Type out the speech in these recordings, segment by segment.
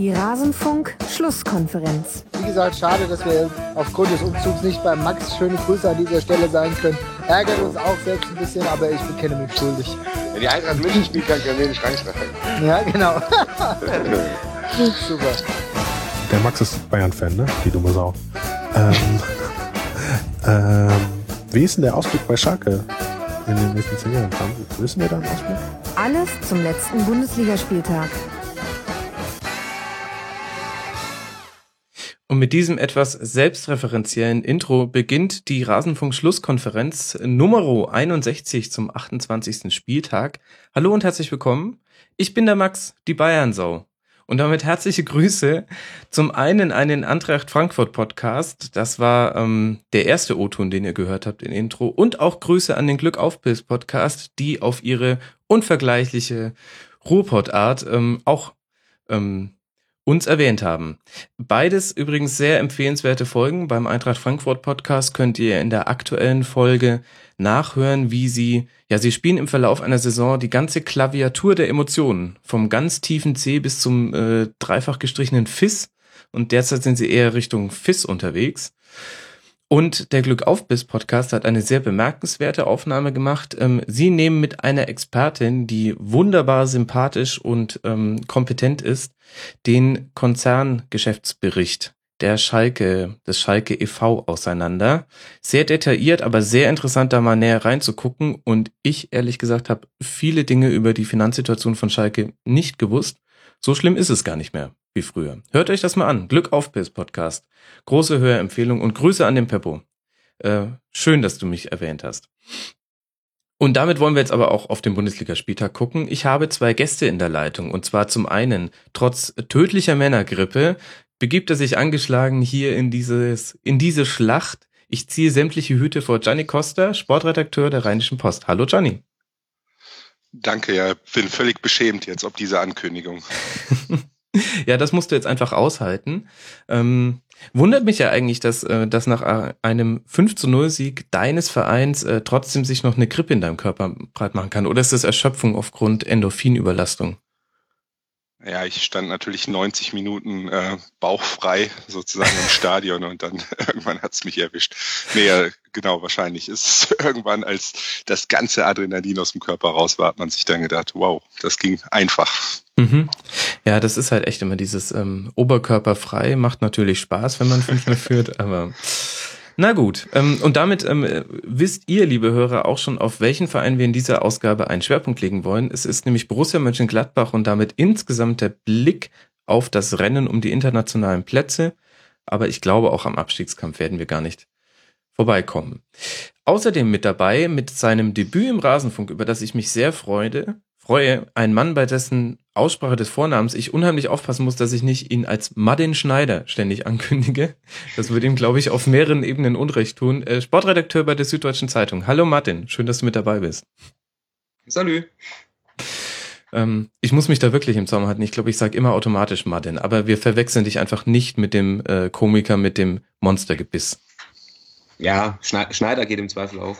Die Rasenfunk-Schlusskonferenz. Wie gesagt, schade, dass wir aufgrund des Umzugs nicht bei Max schöne Grüße an dieser Stelle sein können. Ärgert uns auch selbst ein bisschen, aber ich bekenne mich schuldig. Wenn die Eintracht München spielt, kann ich ja Schrank streichen. Ja, genau. Super. Der Max ist Bayern-Fan, ne? Die dumme Sau. Ähm, ähm, wie ist denn der Ausblick bei Schalke in den nächsten zehn Jahren? Wissen wir da einen Ausblick? Alles zum letzten Bundesligaspieltag. Mit diesem etwas selbstreferenziellen Intro beginnt die Rasenfunk-Schlusskonferenz Nummer 61 zum 28. Spieltag. Hallo und herzlich willkommen. Ich bin der Max, die Bayernsau. Und damit herzliche Grüße zum einen an den Antracht Frankfurt Podcast. Das war ähm, der erste O-Ton, den ihr gehört habt in Intro. Und auch Grüße an den Glück auf Pilz Podcast, die auf ihre unvergleichliche Ruhrpott-Art ähm, auch ähm, uns erwähnt haben. Beides übrigens sehr empfehlenswerte Folgen. Beim Eintracht Frankfurt Podcast könnt ihr in der aktuellen Folge nachhören, wie sie, ja, sie spielen im Verlauf einer Saison die ganze Klaviatur der Emotionen. Vom ganz tiefen C bis zum äh, dreifach gestrichenen Fiss. Und derzeit sind sie eher Richtung Fiss unterwegs. Und der Glückaufbiss Podcast hat eine sehr bemerkenswerte Aufnahme gemacht. Ähm, Sie nehmen mit einer Expertin, die wunderbar sympathisch und ähm, kompetent ist, den Konzerngeschäftsbericht der Schalke, des Schalke e.V. auseinander. Sehr detailliert, aber sehr interessant, da mal näher reinzugucken. Und ich, ehrlich gesagt, habe viele Dinge über die Finanzsituation von Schalke nicht gewusst. So schlimm ist es gar nicht mehr wie früher. Hört euch das mal an. Glück auf Piss Podcast. Große Hörempfehlung und Grüße an den Peppo. Äh, schön, dass du mich erwähnt hast. Und damit wollen wir jetzt aber auch auf den Bundesligaspieltag gucken. Ich habe zwei Gäste in der Leitung. Und zwar zum einen, trotz tödlicher Männergrippe, begibt er sich angeschlagen hier in dieses, in diese Schlacht. Ich ziehe sämtliche Hüte vor Gianni Costa, Sportredakteur der Rheinischen Post. Hallo Gianni. Danke, ja, bin völlig beschämt jetzt ob diese Ankündigung. ja, das musst du jetzt einfach aushalten. Ähm, wundert mich ja eigentlich, dass, äh, dass nach einem 5 zu 0 Sieg deines Vereins äh, trotzdem sich noch eine Grippe in deinem Körper breit machen kann. Oder ist das Erschöpfung aufgrund Endorphinüberlastung? Ja, ich stand natürlich 90 Minuten äh, bauchfrei sozusagen im Stadion und dann irgendwann hat's mich erwischt. Nee, ja, genau, wahrscheinlich ist irgendwann, als das ganze Adrenalin aus dem Körper raus war, hat man sich dann gedacht, wow, das ging einfach. Mhm. Ja, das ist halt echt immer dieses ähm, Oberkörperfrei, macht natürlich Spaß, wenn man fünf mehr führt, aber na gut, ähm, und damit ähm, wisst ihr, liebe Hörer, auch schon, auf welchen Verein wir in dieser Ausgabe einen Schwerpunkt legen wollen. Es ist nämlich Borussia Mönchengladbach und damit insgesamt der Blick auf das Rennen um die internationalen Plätze. Aber ich glaube, auch am Abstiegskampf werden wir gar nicht vorbeikommen. Außerdem mit dabei mit seinem Debüt im Rasenfunk, über das ich mich sehr freue, freue, ein Mann, bei dessen Aussprache des Vornamens ich unheimlich aufpassen muss, dass ich nicht ihn als Martin Schneider ständig ankündige. Das würde ihm, glaube ich, auf mehreren Ebenen Unrecht tun. Äh, Sportredakteur bei der Süddeutschen Zeitung. Hallo Martin, schön, dass du mit dabei bist. Salü. Ähm, ich muss mich da wirklich im Zaum halten. Ich glaube, ich sage immer automatisch Martin, aber wir verwechseln dich einfach nicht mit dem äh, Komiker mit dem Monstergebiss. Ja, Schneider geht im Zweifel auch.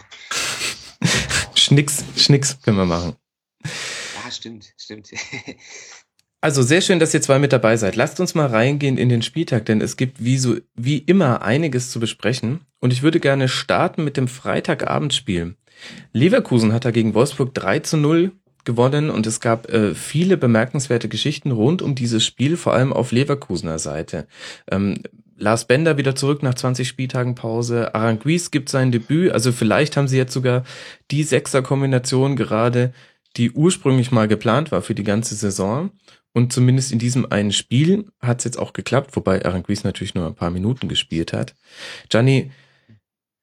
Schnicks, Schnicks können wir machen stimmt, stimmt. Also sehr schön, dass ihr zwei mit dabei seid. Lasst uns mal reingehen in den Spieltag, denn es gibt wie so wie immer einiges zu besprechen und ich würde gerne starten mit dem Freitagabendspiel. Leverkusen hat da gegen Wolfsburg 3 zu 0 gewonnen und es gab äh, viele bemerkenswerte Geschichten rund um dieses Spiel, vor allem auf Leverkusener Seite. Ähm, Lars Bender wieder zurück nach 20 Spieltagen Pause. Aranguiz gibt sein Debüt. Also vielleicht haben sie jetzt sogar die Sechser-Kombination gerade die ursprünglich mal geplant war für die ganze Saison. Und zumindest in diesem einen Spiel hat es jetzt auch geklappt, wobei Aaron Gries natürlich nur ein paar Minuten gespielt hat. Gianni,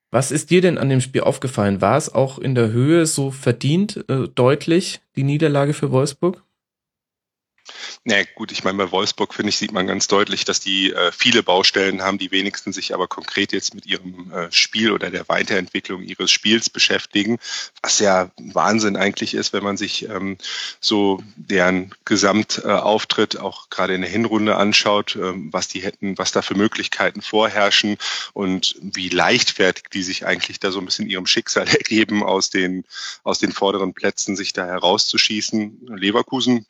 was ist dir denn an dem Spiel aufgefallen? War es auch in der Höhe so verdient, äh, deutlich, die Niederlage für Wolfsburg? Na gut, ich meine, bei Wolfsburg, finde ich, sieht man ganz deutlich, dass die äh, viele Baustellen haben, die wenigsten sich aber konkret jetzt mit ihrem äh, Spiel oder der Weiterentwicklung ihres Spiels beschäftigen, was ja Wahnsinn eigentlich ist, wenn man sich ähm, so deren Gesamtauftritt äh, auch gerade in der Hinrunde anschaut, ähm, was die hätten, was da für Möglichkeiten vorherrschen und wie leichtfertig die sich eigentlich da so ein bisschen ihrem Schicksal ergeben, aus den, aus den vorderen Plätzen sich da herauszuschießen. Leverkusen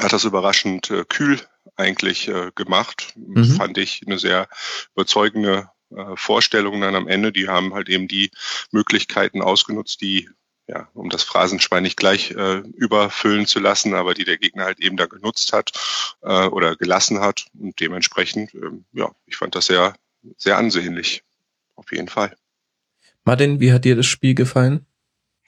hat das überraschend äh, kühl eigentlich äh, gemacht. Mhm. Fand ich eine sehr überzeugende äh, Vorstellung dann am Ende. Die haben halt eben die Möglichkeiten ausgenutzt, die ja, um das Phrasenschwein nicht gleich äh, überfüllen zu lassen, aber die der Gegner halt eben da genutzt hat äh, oder gelassen hat. Und dementsprechend, ähm, ja, ich fand das sehr, sehr ansehnlich. Auf jeden Fall. Martin, wie hat dir das Spiel gefallen?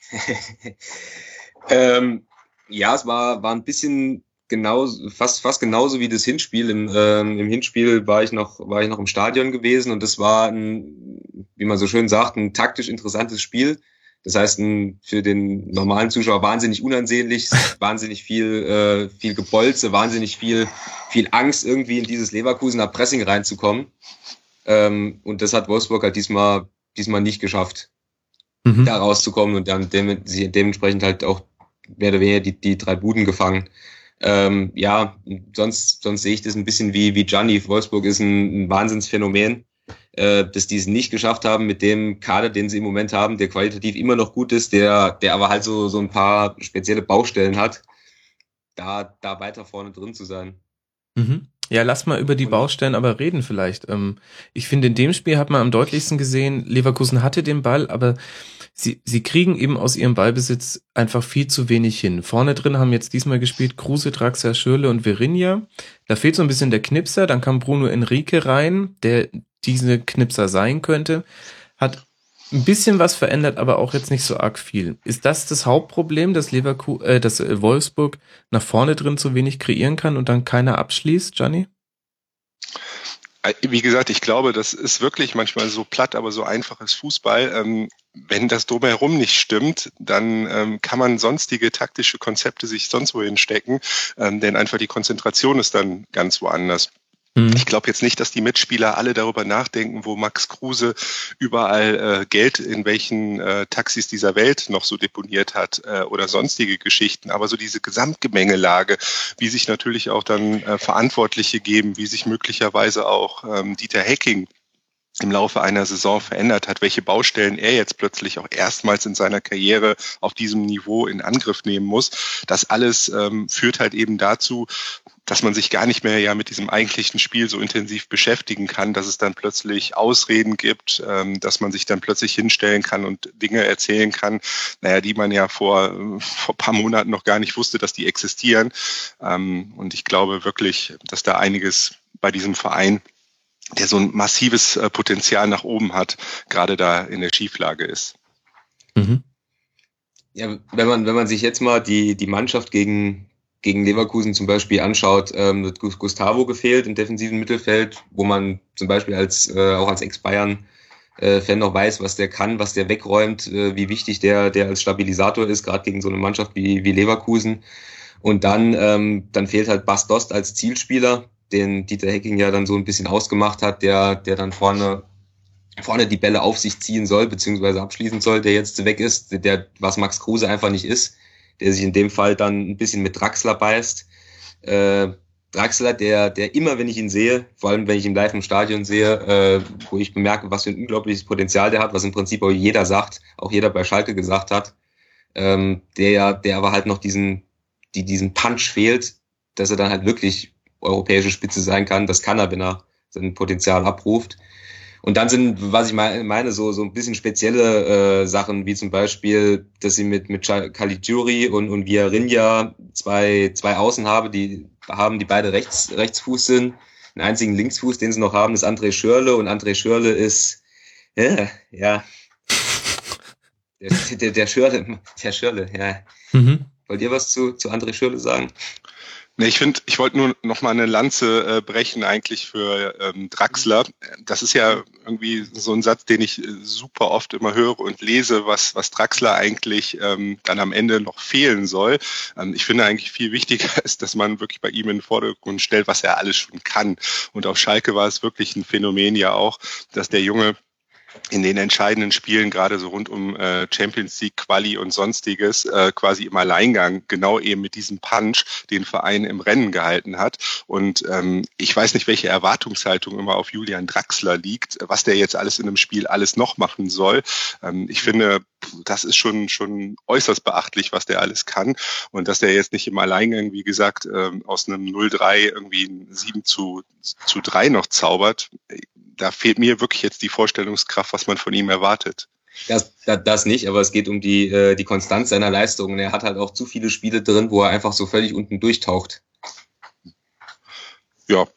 ähm, ja, es war, war ein bisschen genauso, fast, fast genauso wie das Hinspiel. Im, ähm, Im Hinspiel war ich noch, war ich noch im Stadion gewesen und das war ein, wie man so schön sagt, ein taktisch interessantes Spiel. Das heißt, ein, für den normalen Zuschauer wahnsinnig unansehnlich, wahnsinnig viel, äh, viel Gebolze, wahnsinnig viel, viel Angst, irgendwie in dieses Leverkusener Pressing reinzukommen. Ähm, und das hat Wolfsburg halt diesmal, diesmal nicht geschafft, Mhm. da rauszukommen und dann dem, sie dementsprechend halt auch mehr oder weniger die, die drei Buden gefangen. Ähm, ja, sonst, sonst sehe ich das ein bisschen wie, wie Gianni. Wolfsburg ist ein, ein Wahnsinnsphänomen, äh, dass die es nicht geschafft haben mit dem Kader, den sie im Moment haben, der qualitativ immer noch gut ist, der, der aber halt so, so ein paar spezielle Baustellen hat, da, da weiter vorne drin zu sein. Mhm. Ja, lass mal über die Baustellen aber reden vielleicht. Ähm, ich finde, in dem Spiel hat man am deutlichsten gesehen, Leverkusen hatte den Ball, aber sie, sie kriegen eben aus ihrem Ballbesitz einfach viel zu wenig hin. Vorne drin haben jetzt diesmal gespielt Kruse, Draxler, Schürle und Virinja. Da fehlt so ein bisschen der Knipser, dann kam Bruno Enrique rein, der diese Knipser sein könnte. Hat ein bisschen was verändert, aber auch jetzt nicht so arg viel. Ist das das Hauptproblem, dass Leverkusen, äh, dass äh, Wolfsburg nach vorne drin zu wenig kreieren kann und dann keiner abschließt, Gianni? Äh, Wie gesagt, ich glaube, das ist wirklich manchmal so platt, aber so einfaches Fußball. Ähm, wenn das drumherum nicht stimmt, dann ähm, kann man sonstige taktische Konzepte sich sonst wohin stecken, ähm, denn einfach die Konzentration ist dann ganz woanders. Mhm. Ich glaube jetzt nicht, dass die Mitspieler alle darüber nachdenken, wo Max Kruse überall äh, Geld in welchen äh, Taxis dieser Welt noch so deponiert hat äh, oder sonstige Geschichten. Aber so diese Gesamtgemengelage, wie sich natürlich auch dann äh, Verantwortliche geben, wie sich möglicherweise auch ähm, Dieter Hecking im Laufe einer Saison verändert hat, welche Baustellen er jetzt plötzlich auch erstmals in seiner Karriere auf diesem Niveau in Angriff nehmen muss. Das alles ähm, führt halt eben dazu, dass man sich gar nicht mehr ja mit diesem eigentlichen Spiel so intensiv beschäftigen kann, dass es dann plötzlich Ausreden gibt, ähm, dass man sich dann plötzlich hinstellen kann und Dinge erzählen kann, naja, die man ja vor, vor ein paar Monaten noch gar nicht wusste, dass die existieren. Ähm, und ich glaube wirklich, dass da einiges bei diesem Verein der so ein massives äh, Potenzial nach oben hat, gerade da in der Schieflage ist. Mhm. Ja, wenn man, wenn man sich jetzt mal die, die Mannschaft gegen, gegen Leverkusen zum Beispiel anschaut, ähm, Gus- Gustavo gefehlt im defensiven Mittelfeld, wo man zum Beispiel als, äh, auch als Ex-Bayern äh, Fan noch weiß, was der kann, was der wegräumt, äh, wie wichtig der, der als Stabilisator ist, gerade gegen so eine Mannschaft wie, wie Leverkusen. Und dann, ähm, dann fehlt halt Bas Dost als Zielspieler, den Dieter Hecking ja dann so ein bisschen ausgemacht hat, der, der dann vorne vorne die Bälle auf sich ziehen soll, beziehungsweise abschließen soll, der jetzt weg ist, der, was Max Kruse einfach nicht ist, der sich in dem Fall dann ein bisschen mit Draxler beißt. Äh, Draxler, der, der immer, wenn ich ihn sehe, vor allem wenn ich ihn live im Stadion sehe, äh, wo ich bemerke, was für ein unglaubliches Potenzial der hat, was im Prinzip auch jeder sagt, auch jeder bei Schalke gesagt hat, ähm, der, der aber halt noch diesen, die, diesen Punch fehlt, dass er dann halt wirklich europäische Spitze sein kann. Das kann er, wenn er sein Potenzial abruft. Und dann sind, was ich meine, so, so ein bisschen spezielle äh, Sachen, wie zum Beispiel, dass sie mit, mit Caligiuri und, und Villarinja zwei, zwei Außen habe, die haben, die beide rechts, Rechtsfuß sind. Einen einzigen Linksfuß, den sie noch haben, ist André Schörle und André Schörle ist, ja, ja. Der, der, der Schörle, der Schörle, ja. Mhm. Wollt ihr was zu, zu André Schörle sagen? Nee, ich finde, ich wollte nur noch mal eine Lanze äh, brechen eigentlich für ähm, Draxler. Das ist ja irgendwie so ein Satz, den ich äh, super oft immer höre und lese, was, was Draxler eigentlich ähm, dann am Ende noch fehlen soll. Ähm, ich finde eigentlich viel wichtiger ist, dass man wirklich bei ihm in den Vordergrund stellt, was er alles schon kann. Und auf Schalke war es wirklich ein Phänomen ja auch, dass der Junge in den entscheidenden Spielen, gerade so rund um äh, Champions League, Quali und sonstiges, äh, quasi im Alleingang genau eben mit diesem Punch den Verein im Rennen gehalten hat. Und ähm, ich weiß nicht, welche Erwartungshaltung immer auf Julian Draxler liegt, was der jetzt alles in einem Spiel alles noch machen soll. Ähm, ich finde, das ist schon, schon äußerst beachtlich, was der alles kann. Und dass der jetzt nicht im Alleingang, wie gesagt, ähm, aus einem 0-3 irgendwie ein 7 zu, zu 3 noch zaubert, da fehlt mir wirklich jetzt die Vorstellungskraft, was man von ihm erwartet. Das, das, das nicht, aber es geht um die, äh, die Konstanz seiner Leistungen. Er hat halt auch zu viele Spiele drin, wo er einfach so völlig unten durchtaucht. Ja,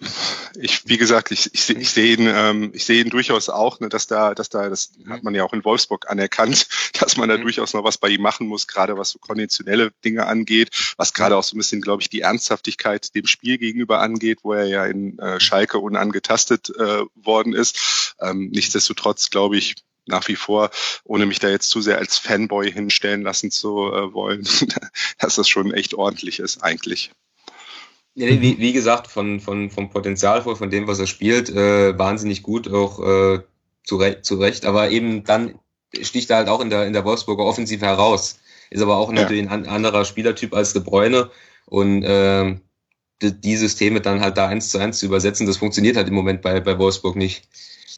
ich, wie gesagt, ich, ich, ich sehe ihn, ähm, ich sehe ihn durchaus auch, ne, dass da, dass da, das hat man ja auch in Wolfsburg anerkannt, dass man da mhm. durchaus noch was bei ihm machen muss, gerade was so konditionelle Dinge angeht, was gerade auch so ein bisschen, glaube ich, die Ernsthaftigkeit dem Spiel gegenüber angeht, wo er ja in äh, Schalke unangetastet äh, worden ist. Ähm, nichtsdestotrotz, glaube ich, nach wie vor, ohne mich da jetzt zu sehr als Fanboy hinstellen lassen zu äh, wollen, dass das schon echt ordentlich ist eigentlich. Wie, wie gesagt, von, von, vom Potenzial von dem, was er spielt, äh, wahnsinnig gut, auch äh, zu, Re zu Recht. Aber eben dann sticht er halt auch in der, in der Wolfsburger Offensive heraus. Ist aber auch natürlich ja. ein anderer Spielertyp als De Bruyne. Und äh, die, die Systeme dann halt da eins zu eins zu übersetzen, das funktioniert halt im Moment bei, bei Wolfsburg nicht.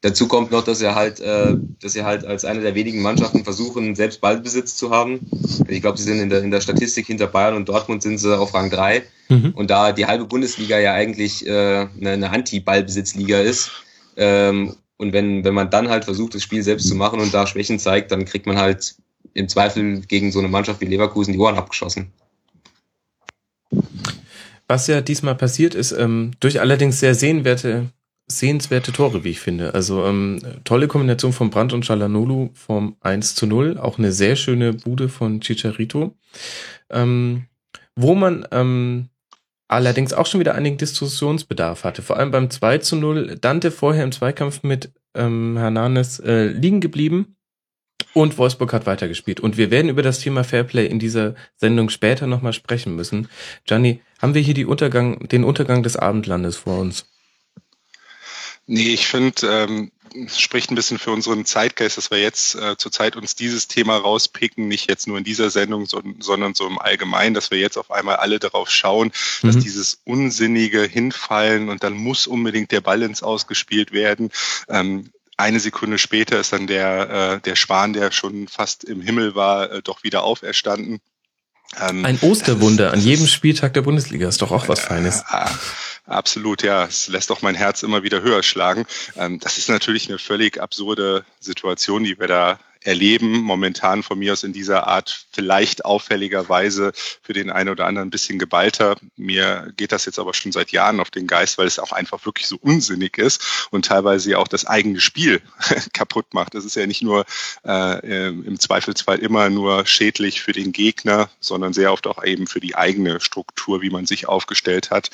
Dazu kommt noch, dass er halt, äh, dass sie halt als eine der wenigen Mannschaften versuchen, selbst Ballbesitz zu haben. Ich glaube, sie sind in der, in der Statistik hinter Bayern und Dortmund sind sie auf Rang 3. Mhm. Und da die halbe Bundesliga ja eigentlich äh, eine, eine Anti-Ballbesitzliga ist, ähm, und wenn, wenn man dann halt versucht, das Spiel selbst zu machen und da Schwächen zeigt, dann kriegt man halt im Zweifel gegen so eine Mannschaft wie Leverkusen die Ohren abgeschossen. Was ja diesmal passiert ist, ähm, durch allerdings sehr sehenswerte sehenswerte Tore, wie ich finde. Also ähm, tolle Kombination von Brandt und Chalanolu vom 1 zu 0. Auch eine sehr schöne Bude von Chicharito. Ähm, wo man ähm, allerdings auch schon wieder einigen Diskussionsbedarf hatte. Vor allem beim 2 zu 0. Dante vorher im Zweikampf mit ähm, Hernanes äh, liegen geblieben. Und Wolfsburg hat weitergespielt. Und wir werden über das Thema Fairplay in dieser Sendung später nochmal sprechen müssen. Gianni, haben wir hier die Untergang, den Untergang des Abendlandes vor uns? Nee, ich finde, ähm, es spricht ein bisschen für unseren Zeitgeist, dass wir jetzt äh, zurzeit uns dieses Thema rauspicken, nicht jetzt nur in dieser Sendung, so, sondern so im Allgemeinen, dass wir jetzt auf einmal alle darauf schauen, mhm. dass dieses unsinnige Hinfallen und dann muss unbedingt der Ball ins Ausgespielt werden. Ähm, eine Sekunde später ist dann der, äh, der Schwan, der schon fast im Himmel war, äh, doch wieder auferstanden. Ähm, Ein Osterwunder an jedem Spieltag der Bundesliga ist doch auch was Feines. Äh, Absolut, ja. Es lässt auch mein Herz immer wieder höher schlagen. Ähm, das ist natürlich eine völlig absurde Situation, die wir da erleben, momentan von mir aus in dieser Art vielleicht auffälligerweise für den einen oder anderen ein bisschen geballter. Mir geht das jetzt aber schon seit Jahren auf den Geist, weil es auch einfach wirklich so unsinnig ist und teilweise ja auch das eigene Spiel kaputt macht. Das ist ja nicht nur äh, im Zweifelsfall immer nur schädlich für den Gegner, sondern sehr oft auch eben für die eigene Struktur, wie man sich aufgestellt hat.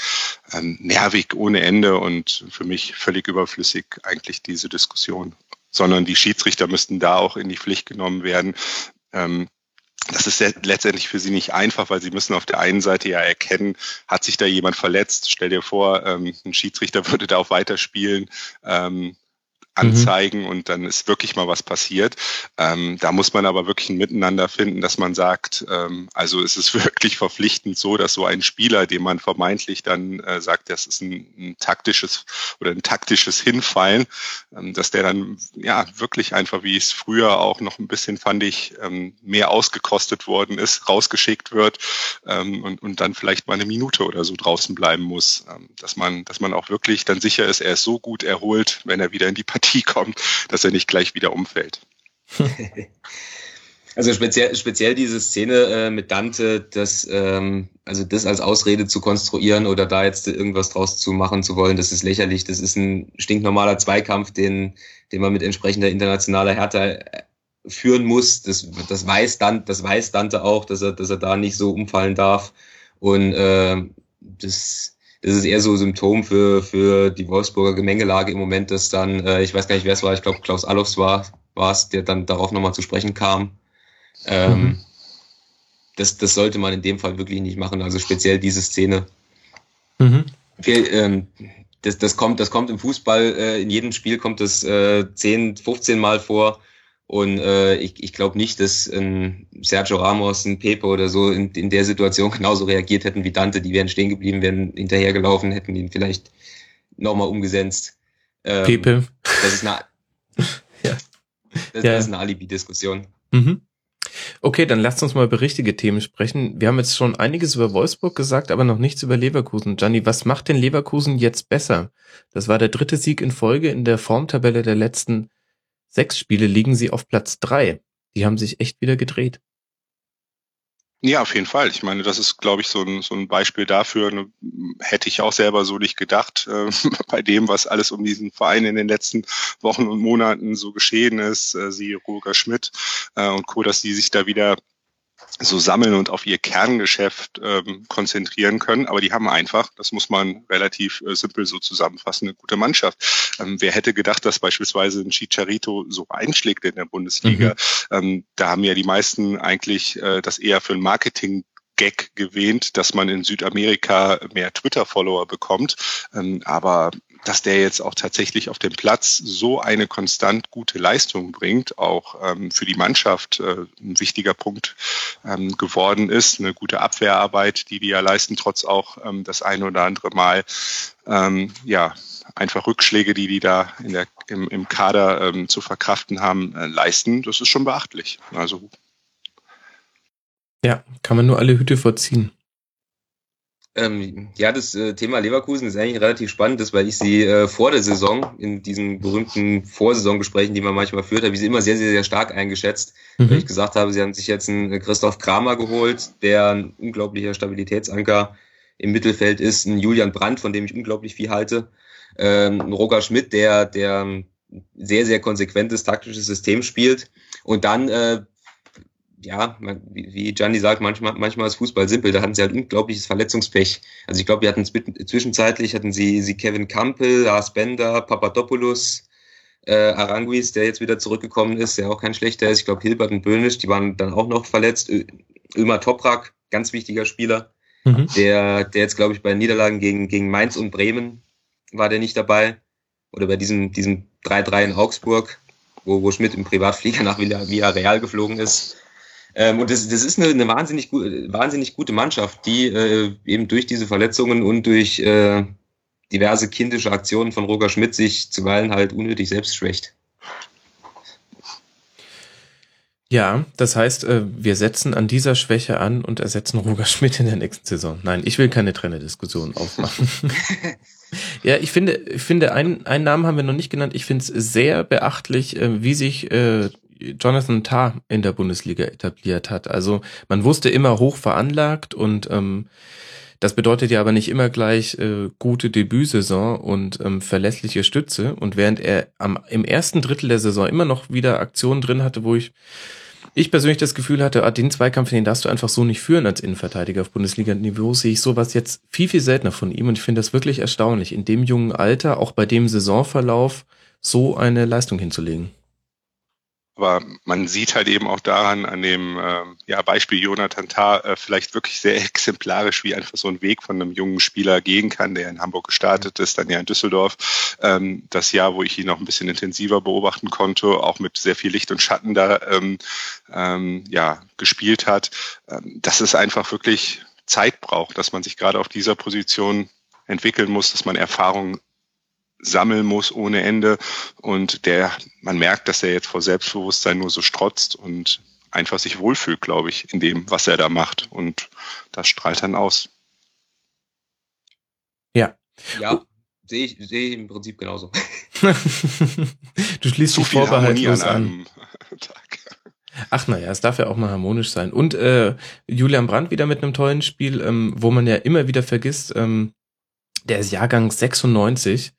Ähm, nervig ohne Ende und für mich völlig überflüssig eigentlich diese Diskussion sondern die Schiedsrichter müssten da auch in die Pflicht genommen werden. Ähm, das ist letztendlich für sie nicht einfach, weil sie müssen auf der einen Seite ja erkennen, hat sich da jemand verletzt. Stell dir vor, ähm, ein Schiedsrichter würde da auch weiterspielen. Ähm, anzeigen mhm. und dann ist wirklich mal was passiert. Ähm, da muss man aber wirklich ein Miteinander finden, dass man sagt, ähm, also es ist wirklich verpflichtend so, dass so ein Spieler, dem man vermeintlich dann äh, sagt, das ist ein, ein, taktisches oder ein taktisches Hinfallen, ähm, dass der dann ja wirklich einfach, wie es früher auch noch ein bisschen fand ich, ähm, mehr ausgekostet worden ist, rausgeschickt wird ähm, und, und dann vielleicht mal eine Minute oder so draußen bleiben muss, ähm, dass man, dass man auch wirklich dann sicher ist, er ist so gut erholt, wenn er wieder in die Partie kommt, dass er nicht gleich wieder umfällt. Also speziell, speziell diese Szene äh, mit Dante, das, ähm, also das als Ausrede zu konstruieren oder da jetzt irgendwas draus zu machen zu wollen, das ist lächerlich. Das ist ein stinknormaler Zweikampf, den, den man mit entsprechender internationaler Härte äh, führen muss. Das, das weiß Dante, das weiß Dante auch, dass er, dass er da nicht so umfallen darf. Und äh, das, das ist eher so Symptom für, für die Wolfsburger Gemengelage im Moment, dass dann, äh, ich weiß gar nicht, wer es war, ich glaube Klaus Allofs war war es, der dann darauf nochmal zu sprechen kam. Ähm, mhm. das, das sollte man in dem Fall wirklich nicht machen, also speziell diese Szene. Mhm. Viel, ähm, das, das, kommt, das kommt im Fußball, äh, in jedem Spiel kommt das äh, 10, 15 Mal vor. Und äh, ich, ich glaube nicht, dass ein Sergio Ramos, ein Pepe oder so in, in der Situation genauso reagiert hätten wie Dante. Die wären stehen geblieben, wären hinterhergelaufen, hätten ihn vielleicht nochmal umgesetzt. Ähm, Pepe. Das ist eine, ja. Das, ja. das ist eine Alibi-Diskussion. Mhm. Okay, dann lasst uns mal über richtige Themen sprechen. Wir haben jetzt schon einiges über Wolfsburg gesagt, aber noch nichts über Leverkusen. Gianni, was macht denn Leverkusen jetzt besser? Das war der dritte Sieg in Folge. In der Formtabelle der letzten sechs Spiele liegen sie auf Platz drei. Die haben sich echt wieder gedreht. Ja, auf jeden Fall. Ich meine, das ist, glaube ich, so ein, so ein Beispiel dafür. Ne, hätte ich auch selber so nicht gedacht, äh, bei dem, was alles um diesen Verein in den letzten Wochen und Monaten so geschehen ist. Äh, sie, Roger Schmidt äh, und Co., dass die sich da wieder so sammeln und auf ihr Kerngeschäft ähm, konzentrieren können. Aber die haben einfach, das muss man relativ äh, simpel so zusammenfassen, eine gute Mannschaft. Ähm, wer hätte gedacht, dass beispielsweise ein Chicharito so einschlägt in der Bundesliga? Mhm. Ähm, da haben ja die meisten eigentlich äh, das eher für ein Marketing Gag gewähnt, dass man in Südamerika mehr Twitter-Follower bekommt. Ähm, aber dass der jetzt auch tatsächlich auf dem Platz so eine konstant gute Leistung bringt, auch ähm, für die Mannschaft äh, ein wichtiger Punkt ähm, geworden ist. Eine gute Abwehrarbeit, die die ja leisten, trotz auch ähm, das eine oder andere Mal, ähm, ja, einfach Rückschläge, die die da in der, im, im Kader ähm, zu verkraften haben, äh, leisten. Das ist schon beachtlich. Also ja, kann man nur alle Hüte vorziehen. Ähm, ja, das äh, Thema Leverkusen ist eigentlich relativ spannend, das, weil ich sie äh, vor der Saison, in diesen berühmten Vorsaisongesprächen, die man manchmal führt, habe ich sie immer sehr, sehr, sehr stark eingeschätzt. Mhm. Weil ich gesagt habe, sie haben sich jetzt einen Christoph Kramer geholt, der ein unglaublicher Stabilitätsanker im Mittelfeld ist, ein Julian Brandt, von dem ich unglaublich viel halte, ähm, ein Roger Schmidt, der, der sehr, sehr konsequentes taktisches System spielt. Und dann äh, ja, wie Gianni sagt, manchmal, manchmal ist Fußball simpel. Da hatten sie halt unglaubliches Verletzungspech. Also ich glaube, wir hatten zwischenzeitlich hatten sie, sie Kevin Campbell, Lars Bender, Papadopoulos, äh, Aranguis, der jetzt wieder zurückgekommen ist, der auch kein schlechter ist. Ich glaube, Hilbert und Böhnisch, die waren dann auch noch verletzt. Ömer Toprak, ganz wichtiger Spieler, mhm. der, der jetzt, glaube ich, bei Niederlagen gegen, gegen Mainz und Bremen war der nicht dabei. Oder bei diesem, diesem 3-3 in Augsburg, wo, wo Schmidt im Privatflieger nach Villarreal geflogen ist. Ähm, und das, das ist eine, eine wahnsinnig, gut, wahnsinnig gute Mannschaft, die äh, eben durch diese Verletzungen und durch äh, diverse kindische Aktionen von Roger Schmidt sich zuweilen halt unnötig selbst schwächt. Ja, das heißt, äh, wir setzen an dieser Schwäche an und ersetzen Roger Schmidt in der nächsten Saison. Nein, ich will keine Trennerdiskussion aufmachen. ja, ich finde, ich finde, einen, einen Namen haben wir noch nicht genannt. Ich finde es sehr beachtlich, äh, wie sich äh, Jonathan Tah in der Bundesliga etabliert hat. Also man wusste immer hoch veranlagt und ähm, das bedeutet ja aber nicht immer gleich äh, gute Debütsaison und ähm, verlässliche Stütze. Und während er am, im ersten Drittel der Saison immer noch wieder Aktionen drin hatte, wo ich ich persönlich das Gefühl hatte, ah, den Zweikampf, den darfst du einfach so nicht führen als Innenverteidiger auf Bundesliga-Niveau, sehe ich sowas jetzt viel, viel seltener von ihm und ich finde das wirklich erstaunlich, in dem jungen Alter, auch bei dem Saisonverlauf, so eine Leistung hinzulegen. Aber man sieht halt eben auch daran, an dem äh, ja, Beispiel Jonathan Tah, äh, vielleicht wirklich sehr exemplarisch, wie einfach so ein Weg von einem jungen Spieler gehen kann, der in Hamburg gestartet ist, dann ja in Düsseldorf. Ähm, das Jahr, wo ich ihn noch ein bisschen intensiver beobachten konnte, auch mit sehr viel Licht und Schatten da ähm, ähm, ja, gespielt hat. Ähm, dass es einfach wirklich Zeit braucht, dass man sich gerade auf dieser Position entwickeln muss, dass man Erfahrung sammeln muss ohne Ende. Und der, man merkt, dass er jetzt vor Selbstbewusstsein nur so strotzt und einfach sich wohlfühlt, glaube ich, in dem, was er da macht. Und das strahlt dann aus. Ja. Ja, sehe ich, sehe ich im Prinzip genauso. du schließt dich vorbehaltlos an. Ach naja, es darf ja auch mal harmonisch sein. Und äh, Julian Brandt wieder mit einem tollen Spiel, ähm, wo man ja immer wieder vergisst, ähm, der ist Jahrgang 96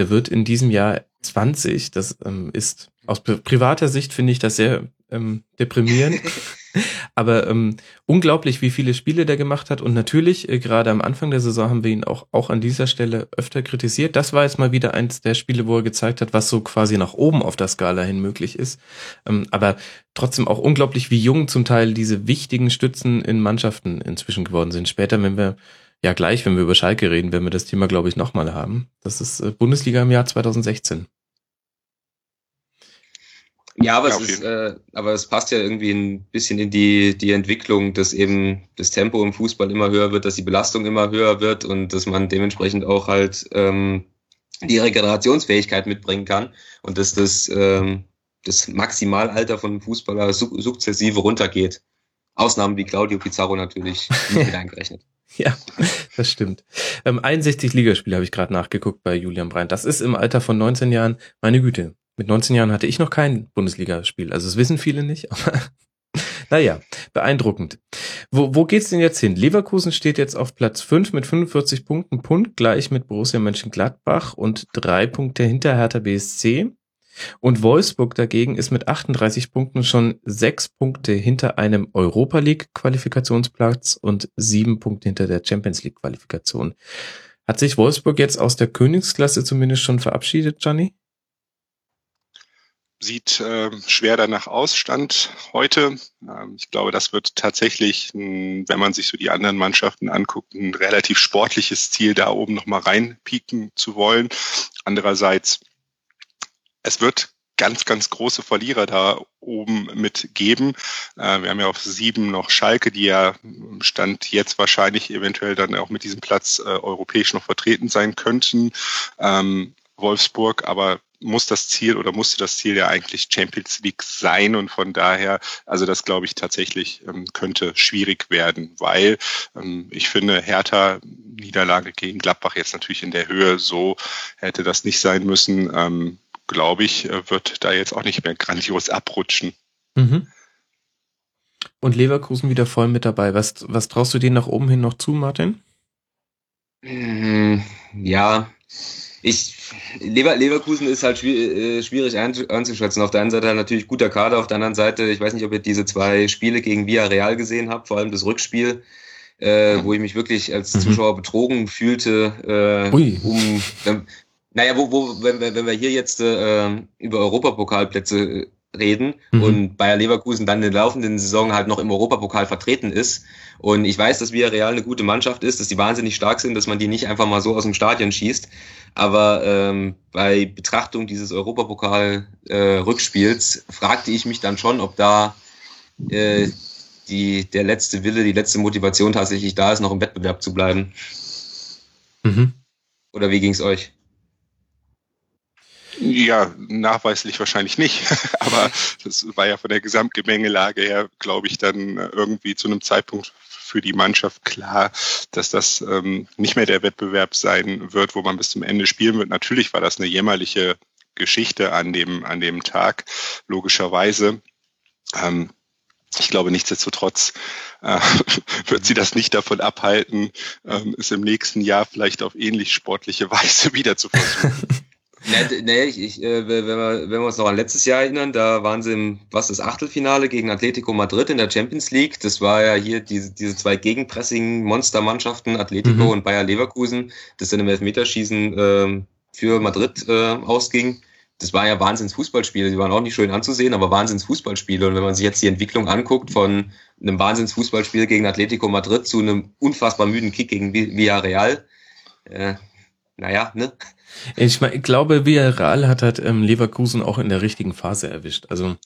der wird in diesem Jahr 20. Das ähm, ist aus privater Sicht finde ich das sehr ähm, deprimierend. Aber ähm, unglaublich, wie viele Spiele der gemacht hat. Und natürlich, äh, gerade am Anfang der Saison haben wir ihn auch, auch an dieser Stelle öfter kritisiert. Das war jetzt mal wieder eins der Spiele, wo er gezeigt hat, was so quasi nach oben auf der Skala hin möglich ist. Ähm, aber trotzdem auch unglaublich, wie jung zum Teil diese wichtigen Stützen in Mannschaften inzwischen geworden sind. Später, wenn wir ja, gleich, wenn wir über Schalke reden, werden wir das Thema, glaube ich, nochmal haben. Das ist äh, Bundesliga im Jahr 2016. Ja, aber, ja, es ist, äh, aber es passt ja irgendwie ein bisschen in die, die Entwicklung, dass eben das Tempo im Fußball immer höher wird, dass die Belastung immer höher wird und dass man dementsprechend auch halt ähm, die Regenerationsfähigkeit mitbringen kann und dass das ähm, das Maximalalter von Fußballer su sukzessive runtergeht. Ausnahmen wie Claudio Pizarro natürlich nicht mit eingerechnet. Ja, das stimmt. Ähm, 61 Ligaspiele habe ich gerade nachgeguckt bei Julian Brandt. Das ist im Alter von 19 Jahren, meine Güte. Mit 19 Jahren hatte ich noch kein Bundesligaspiel. Also das wissen viele nicht, aber naja, beeindruckend. Wo, wo geht's denn jetzt hin? Leverkusen steht jetzt auf Platz 5 mit 45 Punkten, punktgleich mit Borussia Mönchengladbach und drei Punkte hinter Hertha BSC. Und Wolfsburg dagegen ist mit 38 Punkten schon sechs Punkte hinter einem Europa League Qualifikationsplatz und sieben Punkte hinter der Champions League Qualifikation. Hat sich Wolfsburg jetzt aus der Königsklasse zumindest schon verabschiedet, Gianni? Sieht äh, schwer danach aus, stand heute. Ähm, ich glaube, das wird tatsächlich, wenn man sich so die anderen Mannschaften anguckt, ein relativ sportliches Ziel, da oben nochmal reinpieken zu wollen. Andererseits es wird ganz, ganz große Verlierer da oben mitgeben. Äh, wir haben ja auf sieben noch Schalke, die ja Stand jetzt wahrscheinlich eventuell dann auch mit diesem Platz äh, europäisch noch vertreten sein könnten. Ähm, Wolfsburg, aber muss das Ziel oder musste das Ziel ja eigentlich Champions League sein und von daher, also das glaube ich tatsächlich ähm, könnte schwierig werden, weil ähm, ich finde Hertha Niederlage gegen Gladbach jetzt natürlich in der Höhe so hätte das nicht sein müssen. Ähm, glaube ich, äh, wird da jetzt auch nicht mehr grandios abrutschen. Mhm. Und Leverkusen wieder voll mit dabei. Was, was traust du denen nach oben hin noch zu, Martin? Mm, ja, ich Lever, Leverkusen ist halt äh, schwierig anzuschätzen. Auf der einen Seite natürlich guter Kader, auf der anderen Seite, ich weiß nicht, ob ihr diese zwei Spiele gegen Villarreal gesehen habt, vor allem das Rückspiel, äh, wo ich mich wirklich als mhm. Zuschauer betrogen fühlte, äh, um naja, wo, wo, wenn, wenn wir hier jetzt äh, über Europapokalplätze äh, reden mhm. und Bayer Leverkusen dann in der laufenden Saison halt noch im Europapokal vertreten ist. Und ich weiß, dass Villarreal eine gute Mannschaft ist, dass die wahnsinnig stark sind, dass man die nicht einfach mal so aus dem Stadion schießt. Aber ähm, bei Betrachtung dieses Europapokal-Rückspiels äh, fragte ich mich dann schon, ob da äh, die, der letzte Wille, die letzte Motivation tatsächlich da ist, noch im Wettbewerb zu bleiben. Mhm. Oder wie ging's euch? Ja, nachweislich wahrscheinlich nicht. Aber das war ja von der Gesamtgemengelage her, glaube ich, dann irgendwie zu einem Zeitpunkt für die Mannschaft klar, dass das ähm, nicht mehr der Wettbewerb sein wird, wo man bis zum Ende spielen wird. Natürlich war das eine jämmerliche Geschichte an dem, an dem Tag, logischerweise. Ähm, ich glaube, nichtsdestotrotz äh, wird sie das nicht davon abhalten, ähm, es im nächsten Jahr vielleicht auf ähnlich sportliche Weise wieder zu versuchen. Nee, nee ich, ich, äh, wenn, wir, wenn wir uns noch an letztes Jahr erinnern, da waren sie im, was das Achtelfinale gegen Atletico Madrid in der Champions League. Das war ja hier diese, diese zwei Gegenpressing-Monstermannschaften, Atletico mhm. und Bayer Leverkusen, das dann im Elfmeterschießen äh, für Madrid äh, ausging. Das war ja Wahnsinns-Fußballspiele. Die waren auch nicht schön anzusehen, aber Wahnsinns-Fußballspiele. Und wenn man sich jetzt die Entwicklung anguckt von einem Wahnsinns-Fußballspiel gegen Atletico Madrid zu einem unfassbar müden Kick gegen Villarreal, äh, naja, ne? Ich, mein, ich glaube, Villarreal hat halt ähm, Leverkusen auch in der richtigen Phase erwischt. Also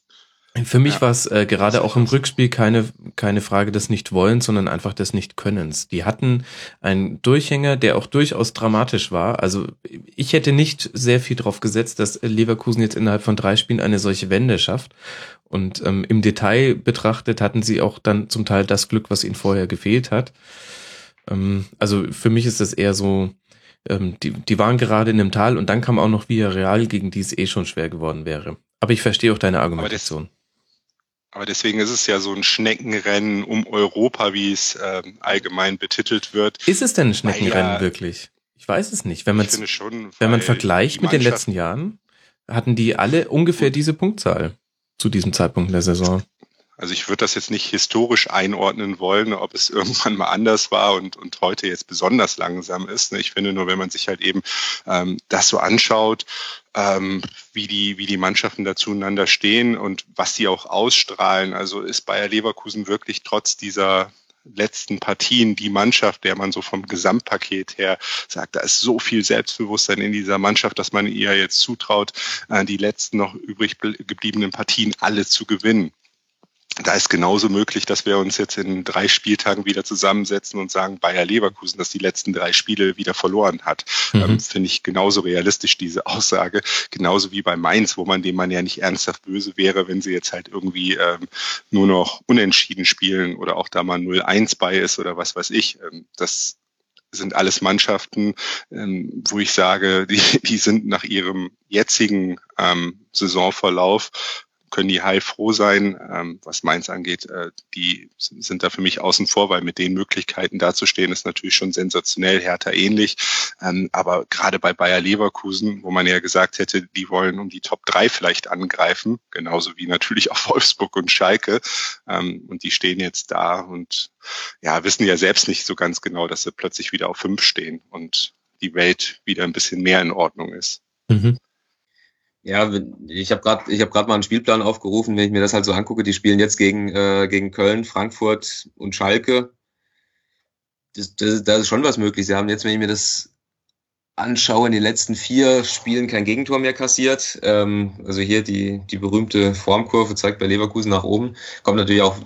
für mich ja, war es äh, gerade auch im Rückspiel keine, keine Frage des Nicht-Wollens, sondern einfach des Nicht-Könnens. Die hatten einen Durchhänger, der auch durchaus dramatisch war. Also ich hätte nicht sehr viel drauf gesetzt, dass Leverkusen jetzt innerhalb von drei Spielen eine solche Wende schafft. Und ähm, im Detail betrachtet hatten sie auch dann zum Teil das Glück, was ihnen vorher gefehlt hat. Ähm, also für mich ist das eher so, ähm, die, die waren gerade in einem Tal und dann kam auch noch Villarreal, gegen die es eh schon schwer geworden wäre. Aber ich verstehe auch deine Argumentation. Aber deswegen ist es ja so ein Schneckenrennen um Europa, wie es ähm, allgemein betitelt wird. Ist es denn ein Schneckenrennen ja, wirklich? Ich weiß es nicht. Wenn man wenn man vergleicht mit den letzten Jahren, hatten die alle ungefähr diese Punktzahl zu diesem Zeitpunkt der Saison. Also ich würde das jetzt nicht historisch einordnen wollen, ob es irgendwann mal anders war und, und heute jetzt besonders langsam ist. Ne? Ich finde nur, wenn man sich halt eben ähm, das so anschaut, ähm, wie, die, wie die Mannschaften da zueinander stehen und was sie auch ausstrahlen. Also ist Bayer Leverkusen wirklich trotz dieser letzten Partien die Mannschaft, der man so vom Gesamtpaket her sagt, da ist so viel Selbstbewusstsein in dieser Mannschaft, dass man ihr jetzt zutraut, äh, die letzten noch übrig gebliebenen Partien alle zu gewinnen da ist genauso möglich, dass wir uns jetzt in drei Spieltagen wieder zusammensetzen und sagen, Bayer Leverkusen, dass die letzten drei Spiele wieder verloren hat. Mhm. Ähm, Finde ich genauso realistisch, diese Aussage. Genauso wie bei Mainz, wo man dem man ja nicht ernsthaft böse wäre, wenn sie jetzt halt irgendwie ähm, nur noch unentschieden spielen oder auch da mal 0-1 bei ist oder was weiß ich. Ähm, das sind alles Mannschaften, ähm, wo ich sage, die, die sind nach ihrem jetzigen ähm, Saisonverlauf können die heilfroh sein. Ähm, was Mainz angeht, äh, die sind da für mich außen vor, weil mit den Möglichkeiten dazustehen ist natürlich schon sensationell, Hertha ähnlich. Ähm, aber gerade bei Bayer Leverkusen, wo man ja gesagt hätte, die wollen um die Top 3 vielleicht angreifen, genauso wie natürlich auch Wolfsburg und Schalke. Ähm, und die stehen jetzt da und ja, wissen ja selbst nicht so ganz genau, dass sie plötzlich wieder auf 5 stehen und die Welt wieder ein bisschen mehr in Ordnung ist. Mhm. Ja, ich habe gerade ich habe gerade mal einen Spielplan aufgerufen, wenn ich mir das halt so angucke, die spielen jetzt gegen äh, gegen Köln, Frankfurt und Schalke. Das, das, da ist schon was möglich. Sie haben jetzt, wenn ich mir das anschaue, in den letzten vier Spielen kein Gegentor mehr kassiert. Ähm, also hier die die berühmte Formkurve zeigt bei Leverkusen nach oben. Kommt natürlich auch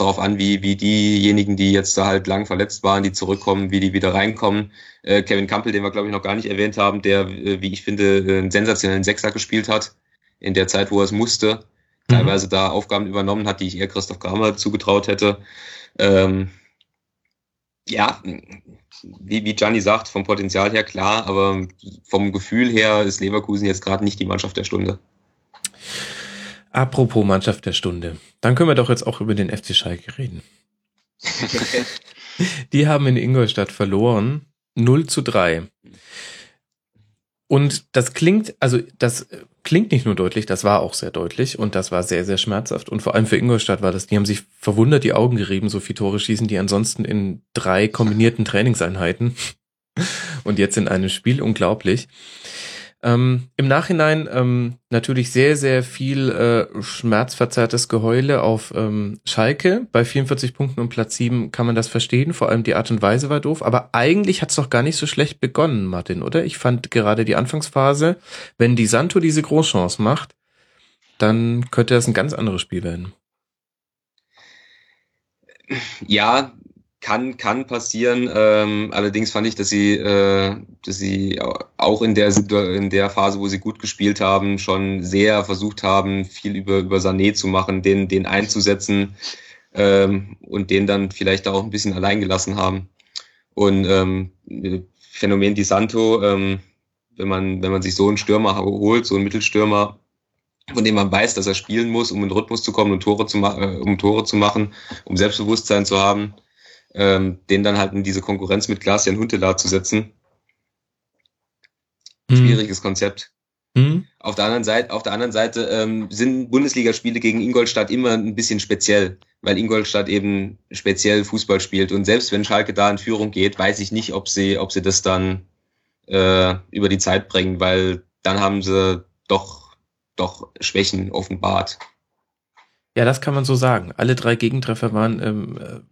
darauf an, wie, wie diejenigen, die jetzt da halt lang verletzt waren, die zurückkommen, wie die wieder reinkommen. Äh, Kevin Campbell, den wir, glaube ich, noch gar nicht erwähnt haben, der, äh, wie ich finde, einen sensationellen Sechser gespielt hat in der Zeit, wo er es musste. Mhm. Teilweise da Aufgaben übernommen hat, die ich eher Christoph Kramer zugetraut hätte. Ähm, ja, wie, wie Gianni sagt, vom Potenzial her klar, aber vom Gefühl her ist Leverkusen jetzt gerade nicht die Mannschaft der Stunde. Apropos Mannschaft der Stunde. Dann können wir doch jetzt auch über den FC Schalke reden. die haben in Ingolstadt verloren. 0 zu 3. Und das klingt, also das klingt nicht nur deutlich, das war auch sehr deutlich und das war sehr, sehr schmerzhaft. Und vor allem für Ingolstadt war das, die haben sich verwundert die Augen gerieben, so viele Tore schießen die ansonsten in drei kombinierten Trainingseinheiten und jetzt in einem Spiel unglaublich. Ähm, Im Nachhinein ähm, natürlich sehr, sehr viel äh, schmerzverzerrtes Geheule auf ähm, Schalke. Bei 44 Punkten und Platz 7 kann man das verstehen. Vor allem die Art und Weise war doof. Aber eigentlich hat es doch gar nicht so schlecht begonnen, Martin, oder? Ich fand gerade die Anfangsphase, wenn die Santo diese Großchance macht, dann könnte das ein ganz anderes Spiel werden. Ja, kann, kann passieren. Ähm, allerdings fand ich, dass sie, äh, dass sie auch in der, in der Phase, wo sie gut gespielt haben, schon sehr versucht haben, viel über, über Sané zu machen, den, den einzusetzen ähm, und den dann vielleicht auch ein bisschen allein gelassen haben. Und ähm, Phänomen Di Santo, ähm, wenn man, wenn man sich so einen Stürmer holt, so einen Mittelstürmer, von dem man weiß, dass er spielen muss, um in den Rhythmus zu kommen und Tore zu, äh, um Tore zu machen, um Selbstbewusstsein zu haben, ähm, den dann halt in diese Konkurrenz mit Glacian Huntelaar zu setzen. Mhm. Schwieriges Konzept. Mhm. Auf der anderen Seite, auf der anderen Seite ähm, sind Bundesligaspiele gegen Ingolstadt immer ein bisschen speziell, weil Ingolstadt eben speziell Fußball spielt. Und selbst wenn Schalke da in Führung geht, weiß ich nicht, ob sie, ob sie das dann äh, über die Zeit bringen, weil dann haben sie doch, doch Schwächen offenbart. Ja, das kann man so sagen. Alle drei Gegentreffer waren ähm,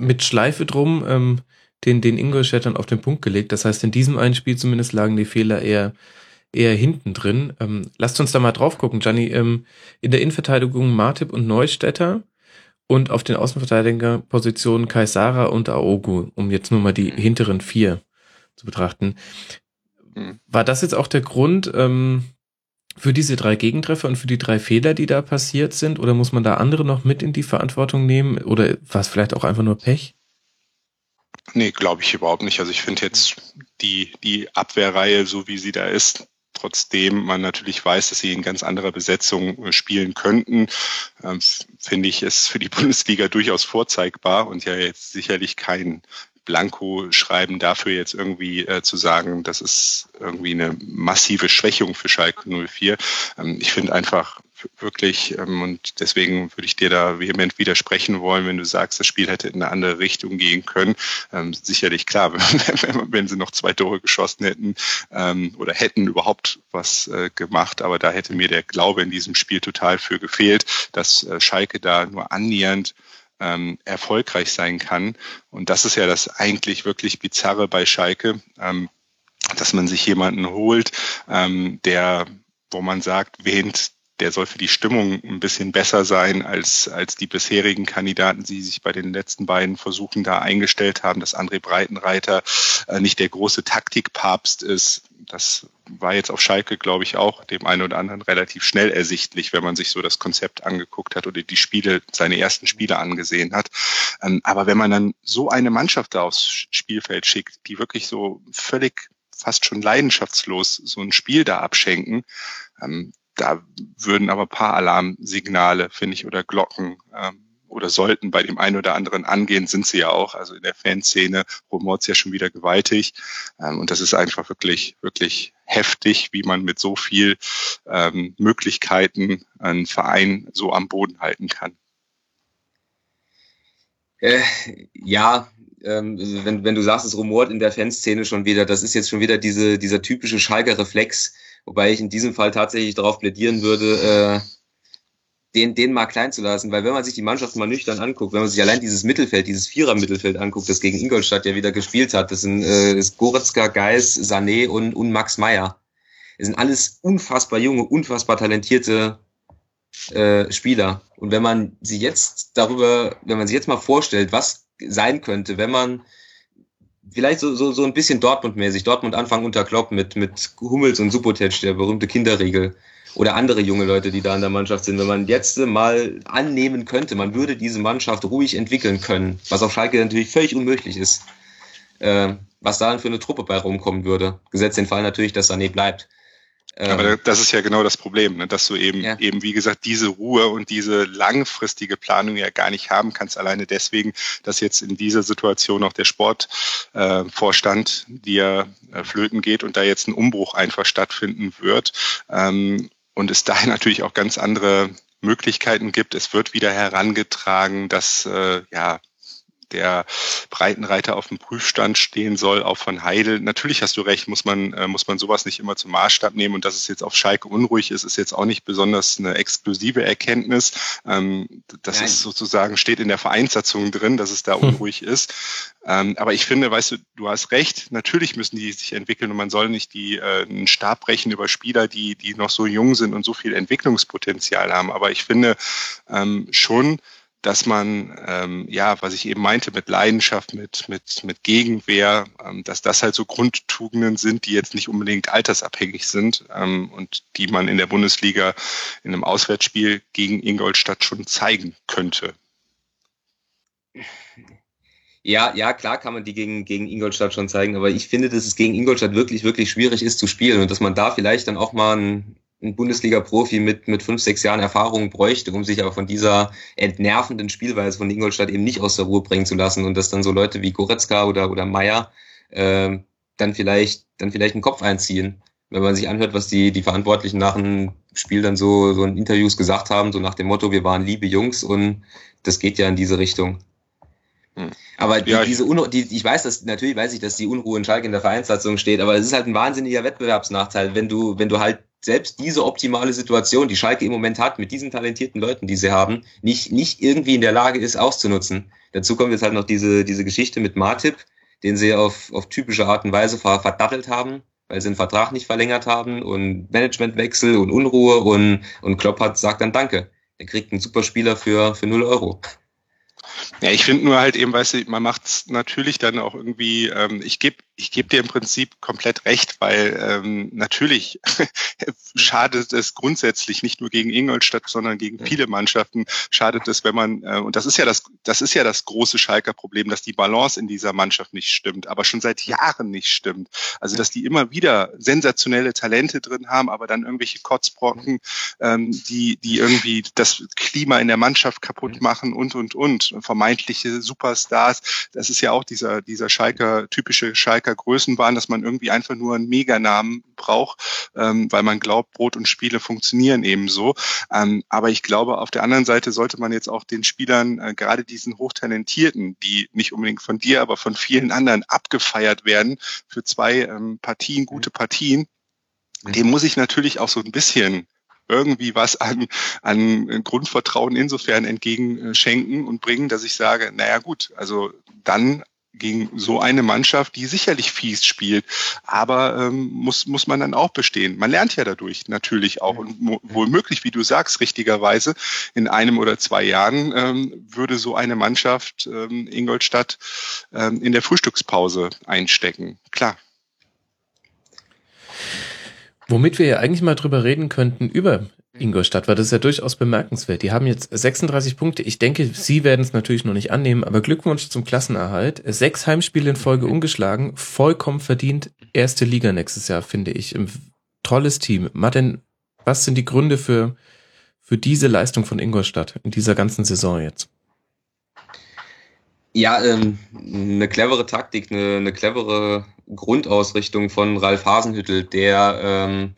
mit Schleife drum ähm, den, den Ingolstädtern auf den Punkt gelegt. Das heißt, in diesem einen Spiel zumindest lagen die Fehler eher, eher hinten drin. Ähm, lasst uns da mal drauf gucken, Gianni. Ähm, in der Innenverteidigung Martip und Neustädter und auf den Außenverteidigerpositionen Kaisara und Aogu, um jetzt nur mal die hinteren vier zu betrachten. Hm. War das jetzt auch der Grund, ähm, für diese drei Gegentreffer und für die drei Fehler, die da passiert sind? Oder muss man da andere noch mit in die Verantwortung nehmen? Oder war es vielleicht auch einfach nur Pech? Nee, glaube ich überhaupt nicht. Also ich finde jetzt die, die Abwehrreihe, so wie sie da ist, trotzdem man natürlich weiß, dass sie in ganz anderer Besetzung äh, spielen könnten, ähm, finde ich es für die Bundesliga durchaus vorzeigbar und ja jetzt sicherlich kein Blanko schreiben, dafür jetzt irgendwie äh, zu sagen, das ist irgendwie eine massive Schwächung für Schalke 04. Ähm, ich finde einfach wirklich, ähm, und deswegen würde ich dir da vehement widersprechen wollen, wenn du sagst, das Spiel hätte in eine andere Richtung gehen können. Ähm, sicherlich klar, wenn, wenn, sie noch zwei Tore geschossen hätten ähm, oder hätten überhaupt was äh, gemacht, aber da hätte mir der Glaube in diesem Spiel total für gefehlt, dass äh, Schalke da nur annähernd ähm, erfolgreich sein kann. Und das ist ja das eigentlich wirklich Bizarre bei Schalke, ähm, dass man sich jemanden holt, ähm, der, wo man sagt, wähnt der soll für die Stimmung ein bisschen besser sein als, als die bisherigen Kandidaten, die sich bei den letzten beiden Versuchen da eingestellt haben, dass André Breitenreiter äh, nicht der große Taktikpapst ist. Das war jetzt auf Schalke, glaube ich, auch dem einen oder anderen relativ schnell ersichtlich, wenn man sich so das Konzept angeguckt hat oder die Spiele, seine ersten Spiele angesehen hat. Ähm, aber wenn man dann so eine Mannschaft da aufs Spielfeld schickt, die wirklich so völlig fast schon leidenschaftslos so ein Spiel da abschenken, ähm, da würden aber paar Alarmsignale, finde ich, oder Glocken ähm, oder sollten bei dem einen oder anderen angehen, sind sie ja auch. Also in der Fanszene rumort ja schon wieder gewaltig. Ähm, und das ist einfach wirklich, wirklich heftig, wie man mit so viel ähm, Möglichkeiten einen Verein so am Boden halten kann. Äh, ja, ähm, wenn, wenn du sagst, es rumort in der Fanszene schon wieder, das ist jetzt schon wieder diese, dieser typische Schalker Reflex, wobei ich in diesem Fall tatsächlich darauf plädieren würde, äh, den, den mal klein zu lassen, weil wenn man sich die Mannschaft mal nüchtern anguckt, wenn man sich allein dieses Mittelfeld, dieses Vierer-Mittelfeld anguckt, das gegen Ingolstadt ja wieder gespielt hat, das sind äh, das Goretzka, Geis, Sané und, und Max Meyer. Das sind alles unfassbar junge, unfassbar talentierte äh, Spieler. Und wenn man sie jetzt darüber, wenn man sich jetzt mal vorstellt, was sein könnte, wenn man vielleicht so, so, so ein bisschen Dortmund-mäßig, Dortmund Anfang unter Klopp mit, mit Hummels und Subotic, der berühmte Kinderregel, oder andere junge Leute, die da in der Mannschaft sind, wenn man jetzt mal annehmen könnte, man würde diese Mannschaft ruhig entwickeln können, was auf Schalke natürlich völlig unmöglich ist, äh, was da dann für eine Truppe bei rumkommen würde. Gesetzt den Fall natürlich, dass Sané bleibt. Aber ähm, das ist ja genau das Problem, ne? dass du eben, ja. eben, wie gesagt, diese Ruhe und diese langfristige Planung ja gar nicht haben kannst, alleine deswegen, dass jetzt in dieser Situation auch der Sportvorstand äh, dir äh, flöten geht und da jetzt ein Umbruch einfach stattfinden wird. Ähm, und es daher natürlich auch ganz andere Möglichkeiten gibt. Es wird wieder herangetragen, dass äh, ja der Breitenreiter auf dem Prüfstand stehen soll, auch von Heidel. Natürlich hast du recht, muss man, äh, muss man sowas nicht immer zum Maßstab nehmen. Und dass es jetzt auf Schalke unruhig ist, ist jetzt auch nicht besonders eine exklusive Erkenntnis. Ähm, das Nein. ist sozusagen, steht in der Vereinssatzung drin, dass es da hm. unruhig ist. Ähm, aber ich finde, weißt du, du hast recht, natürlich müssen die sich entwickeln und man soll nicht die, äh, einen Stab brechen über Spieler, die, die noch so jung sind und so viel Entwicklungspotenzial haben. Aber ich finde ähm, schon, dass man, ähm, ja, was ich eben meinte, mit Leidenschaft, mit, mit, mit Gegenwehr, ähm, dass das halt so Grundtugenden sind, die jetzt nicht unbedingt altersabhängig sind ähm, und die man in der Bundesliga in einem Auswärtsspiel gegen Ingolstadt schon zeigen könnte. Ja, ja, klar kann man die gegen, gegen Ingolstadt schon zeigen, aber ich finde, dass es gegen Ingolstadt wirklich, wirklich schwierig ist zu spielen und dass man da vielleicht dann auch mal ein, ein Bundesliga-Profi mit, mit fünf, sechs Jahren Erfahrung bräuchte, um sich aber von dieser entnervenden Spielweise von Ingolstadt eben nicht aus der Ruhe bringen zu lassen und dass dann so Leute wie Goretzka oder, oder Meier äh, dann vielleicht, dann vielleicht einen Kopf einziehen. Wenn man sich anhört, was die, die Verantwortlichen nach dem Spiel dann so, so in Interviews gesagt haben, so nach dem Motto, wir waren liebe Jungs und das geht ja in diese Richtung. Hm. Aber die, ja, diese Unruhe, die, ich weiß, dass natürlich weiß ich, dass die Unruhe in Schalke in der Vereinssatzung steht, aber es ist halt ein wahnsinniger Wettbewerbsnachteil, wenn du, wenn du halt selbst diese optimale Situation, die Schalke im Moment hat, mit diesen talentierten Leuten, die sie haben, nicht, nicht irgendwie in der Lage ist, auszunutzen. Dazu kommt jetzt halt noch diese, diese Geschichte mit Martip, den sie auf, auf typische Art und Weise verdattelt haben, weil sie den Vertrag nicht verlängert haben und Managementwechsel und Unruhe und, und Klopp hat, sagt dann Danke. Er kriegt einen super Spieler für, für null Euro. Ja, ich finde nur halt eben, weißt du, man macht es natürlich dann auch irgendwie, ähm, ich gebe ich geb dir im Prinzip komplett recht, weil ähm, natürlich schadet es grundsätzlich nicht nur gegen Ingolstadt, sondern gegen viele Mannschaften schadet es, wenn man, äh, und das ist ja das, das ist ja das große Schalker Problem, dass die Balance in dieser Mannschaft nicht stimmt, aber schon seit Jahren nicht stimmt. Also dass die immer wieder sensationelle Talente drin haben, aber dann irgendwelche Kotzbrocken, ähm, die, die irgendwie das Klima in der Mannschaft kaputt machen und und und vermeintliche Superstars. Das ist ja auch dieser, dieser Schalker, typische Schalker Größenwahn, dass man irgendwie einfach nur einen Meganamen braucht, ähm, weil man glaubt, Brot und Spiele funktionieren ebenso. Ähm, aber ich glaube, auf der anderen Seite sollte man jetzt auch den Spielern, äh, gerade diesen Hochtalentierten, die nicht unbedingt von dir, aber von vielen anderen abgefeiert werden, für zwei ähm, Partien, gute Partien, dem muss ich natürlich auch so ein bisschen irgendwie was an, an Grundvertrauen insofern entgegenschenken und bringen, dass ich sage, naja gut, also dann gegen so eine Mannschaft, die sicherlich fies spielt, aber ähm, muss, muss man dann auch bestehen. Man lernt ja dadurch natürlich auch und wohl möglich, wie du sagst, richtigerweise, in einem oder zwei Jahren ähm, würde so eine Mannschaft ähm, Ingolstadt ähm, in der Frühstückspause einstecken. Klar. Womit wir ja eigentlich mal drüber reden könnten, über Ingolstadt, weil das ist ja durchaus bemerkenswert. Die haben jetzt 36 Punkte. Ich denke, Sie werden es natürlich noch nicht annehmen, aber Glückwunsch zum Klassenerhalt. Sechs Heimspiele in Folge ungeschlagen, vollkommen verdient. Erste Liga nächstes Jahr, finde ich. Tolles Team. Martin, was sind die Gründe für, für diese Leistung von Ingolstadt in dieser ganzen Saison jetzt? Ja, ähm, eine clevere Taktik, eine, eine clevere Grundausrichtung von Ralf Hasenhüttel, der, ähm,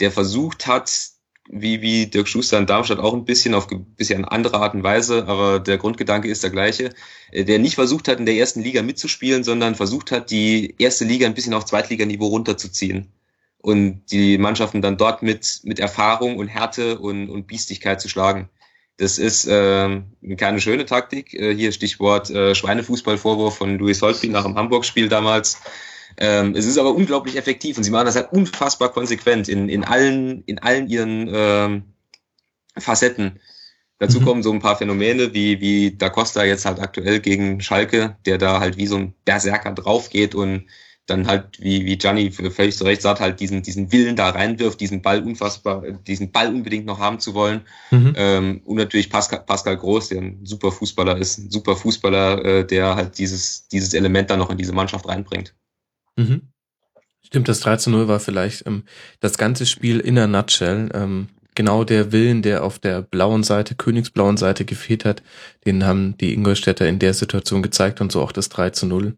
der versucht hat, wie, wie Dirk Schuster in Darmstadt auch ein bisschen auf ein bisschen andere Art und Weise, aber der Grundgedanke ist der gleiche, äh, der nicht versucht hat, in der ersten Liga mitzuspielen, sondern versucht hat, die erste Liga ein bisschen auf Zweitliganiveau runterzuziehen und die Mannschaften dann dort mit, mit Erfahrung und Härte und, und Biestigkeit zu schlagen. Das ist äh, keine schöne Taktik. Äh, hier Stichwort äh, Schweinefußballvorwurf von Louis Holtby nach dem Hamburg-Spiel damals. Ähm, es ist aber unglaublich effektiv und sie machen das halt unfassbar konsequent in, in, allen, in allen ihren ähm, Facetten. Dazu mhm. kommen so ein paar Phänomene wie, wie Da Costa jetzt halt aktuell gegen Schalke, der da halt wie so ein Berserker drauf geht und dann halt, wie, wie Gianni völlig zu Recht sagt, halt diesen, diesen Willen da reinwirft, diesen Ball unfassbar, diesen Ball unbedingt noch haben zu wollen. Mhm. Ähm, und natürlich Pascal, Pascal Groß, der ein super Fußballer ist, ein super Fußballer, äh, der halt dieses, dieses Element dann noch in diese Mannschaft reinbringt. Mhm. Stimmt, das 3 zu 0 war vielleicht ähm, das ganze Spiel in der Nutshell. Ähm, genau der Willen, der auf der blauen Seite, königsblauen Seite gefehlt hat, den haben die Ingolstädter in der Situation gezeigt und so auch das 3 zu 0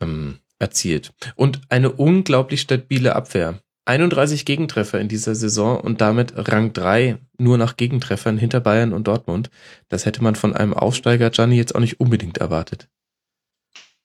ähm, erzielt. Und eine unglaublich stabile Abwehr. 31 Gegentreffer in dieser Saison und damit Rang 3 nur nach Gegentreffern hinter Bayern und Dortmund. Das hätte man von einem Aufsteiger Gianni jetzt auch nicht unbedingt erwartet.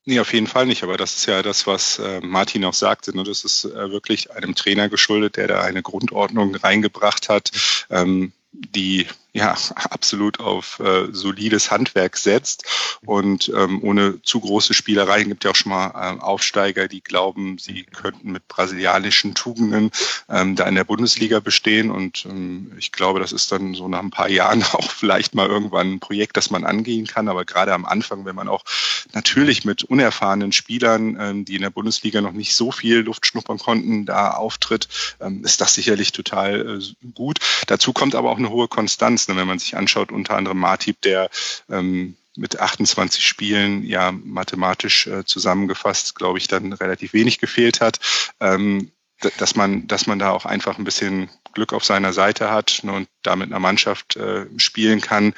Nee, auf jeden Fall nicht. Aber das ist ja das, was äh, Martin auch sagte. Ne? Das ist äh, wirklich einem Trainer geschuldet, der da eine Grundordnung reingebracht hat, ähm, die ja absolut auf äh, solides Handwerk setzt. Und ähm, ohne zu große Spielereien gibt ja auch schon mal äh, Aufsteiger, die glauben, sie könnten mit brasilianischen Tugenden ähm, da in der Bundesliga bestehen. Und ähm, ich glaube, das ist dann so nach ein paar Jahren auch vielleicht mal irgendwann ein Projekt, das man angehen kann, aber gerade am Anfang, wenn man auch natürlich mit unerfahrenen Spielern, ähm, die in der Bundesliga noch nicht so viel Luft schnuppern konnten, da auftritt, ähm, ist das sicherlich total äh, gut. Dazu kommt aber auch eine hohe Konstanz Ne, wenn man sich anschaut, unter anderem Martip, der ähm, mit 28 Spielen ja mathematisch äh, zusammengefasst, glaube ich, dann relativ wenig gefehlt hat. Ähm, dass man, dass man da auch einfach ein bisschen Glück auf seiner Seite hat ne, und da mit einer Mannschaft äh, spielen kann,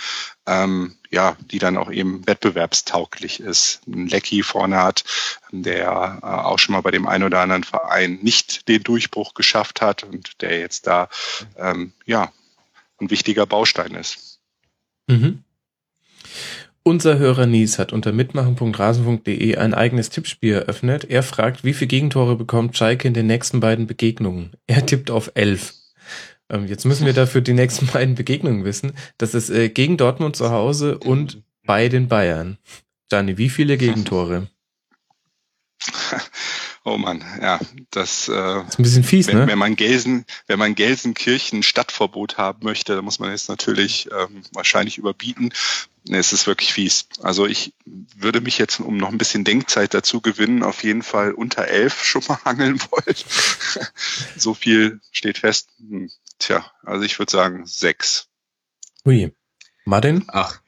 ähm, ja, die dann auch eben wettbewerbstauglich ist. Ein Lecky vorne hat, der äh, auch schon mal bei dem einen oder anderen Verein nicht den Durchbruch geschafft hat und der jetzt da ähm, ja ein wichtiger Baustein ist. Mhm. Unser Hörer Nies hat unter mitmachen.rasen.de ein eigenes Tippspiel eröffnet. Er fragt, wie viele Gegentore bekommt Schalke in den nächsten beiden Begegnungen? Er tippt auf elf. Ähm, jetzt müssen wir dafür die nächsten beiden Begegnungen wissen. Das ist äh, gegen Dortmund zu Hause und bei den Bayern. Dani, wie viele Gegentore? Oh Mann, ja, das, äh, das ist ein bisschen fies, wenn, ne? Wenn man Gelsen, wenn man Gelsenkirchen Stadtverbot haben möchte, dann muss man jetzt natürlich ähm, wahrscheinlich überbieten. Es ist wirklich fies. Also ich würde mich jetzt, um noch ein bisschen Denkzeit dazu gewinnen, auf jeden Fall unter elf schon mal hangeln wollen. so viel steht fest. Hm, tja, also ich würde sagen sechs. Ui. Martin? Ach,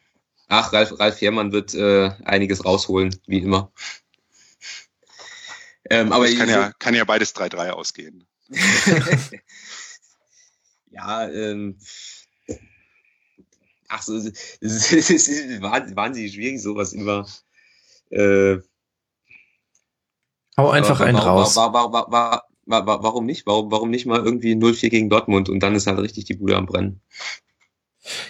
ach Ralf, Ralf Herrmann wird äh, einiges rausholen, wie immer. Ähm, aber kann, ja, kann ja beides 3-3 ausgehen. ja, ähm, ach so, es ist, es ist wahnsinnig schwierig, sowas immer. Äh, Hau einfach einen raus. War, war, war, warum nicht? Warum, warum nicht mal irgendwie 0-4 gegen Dortmund und dann ist halt richtig die Bude am Brennen?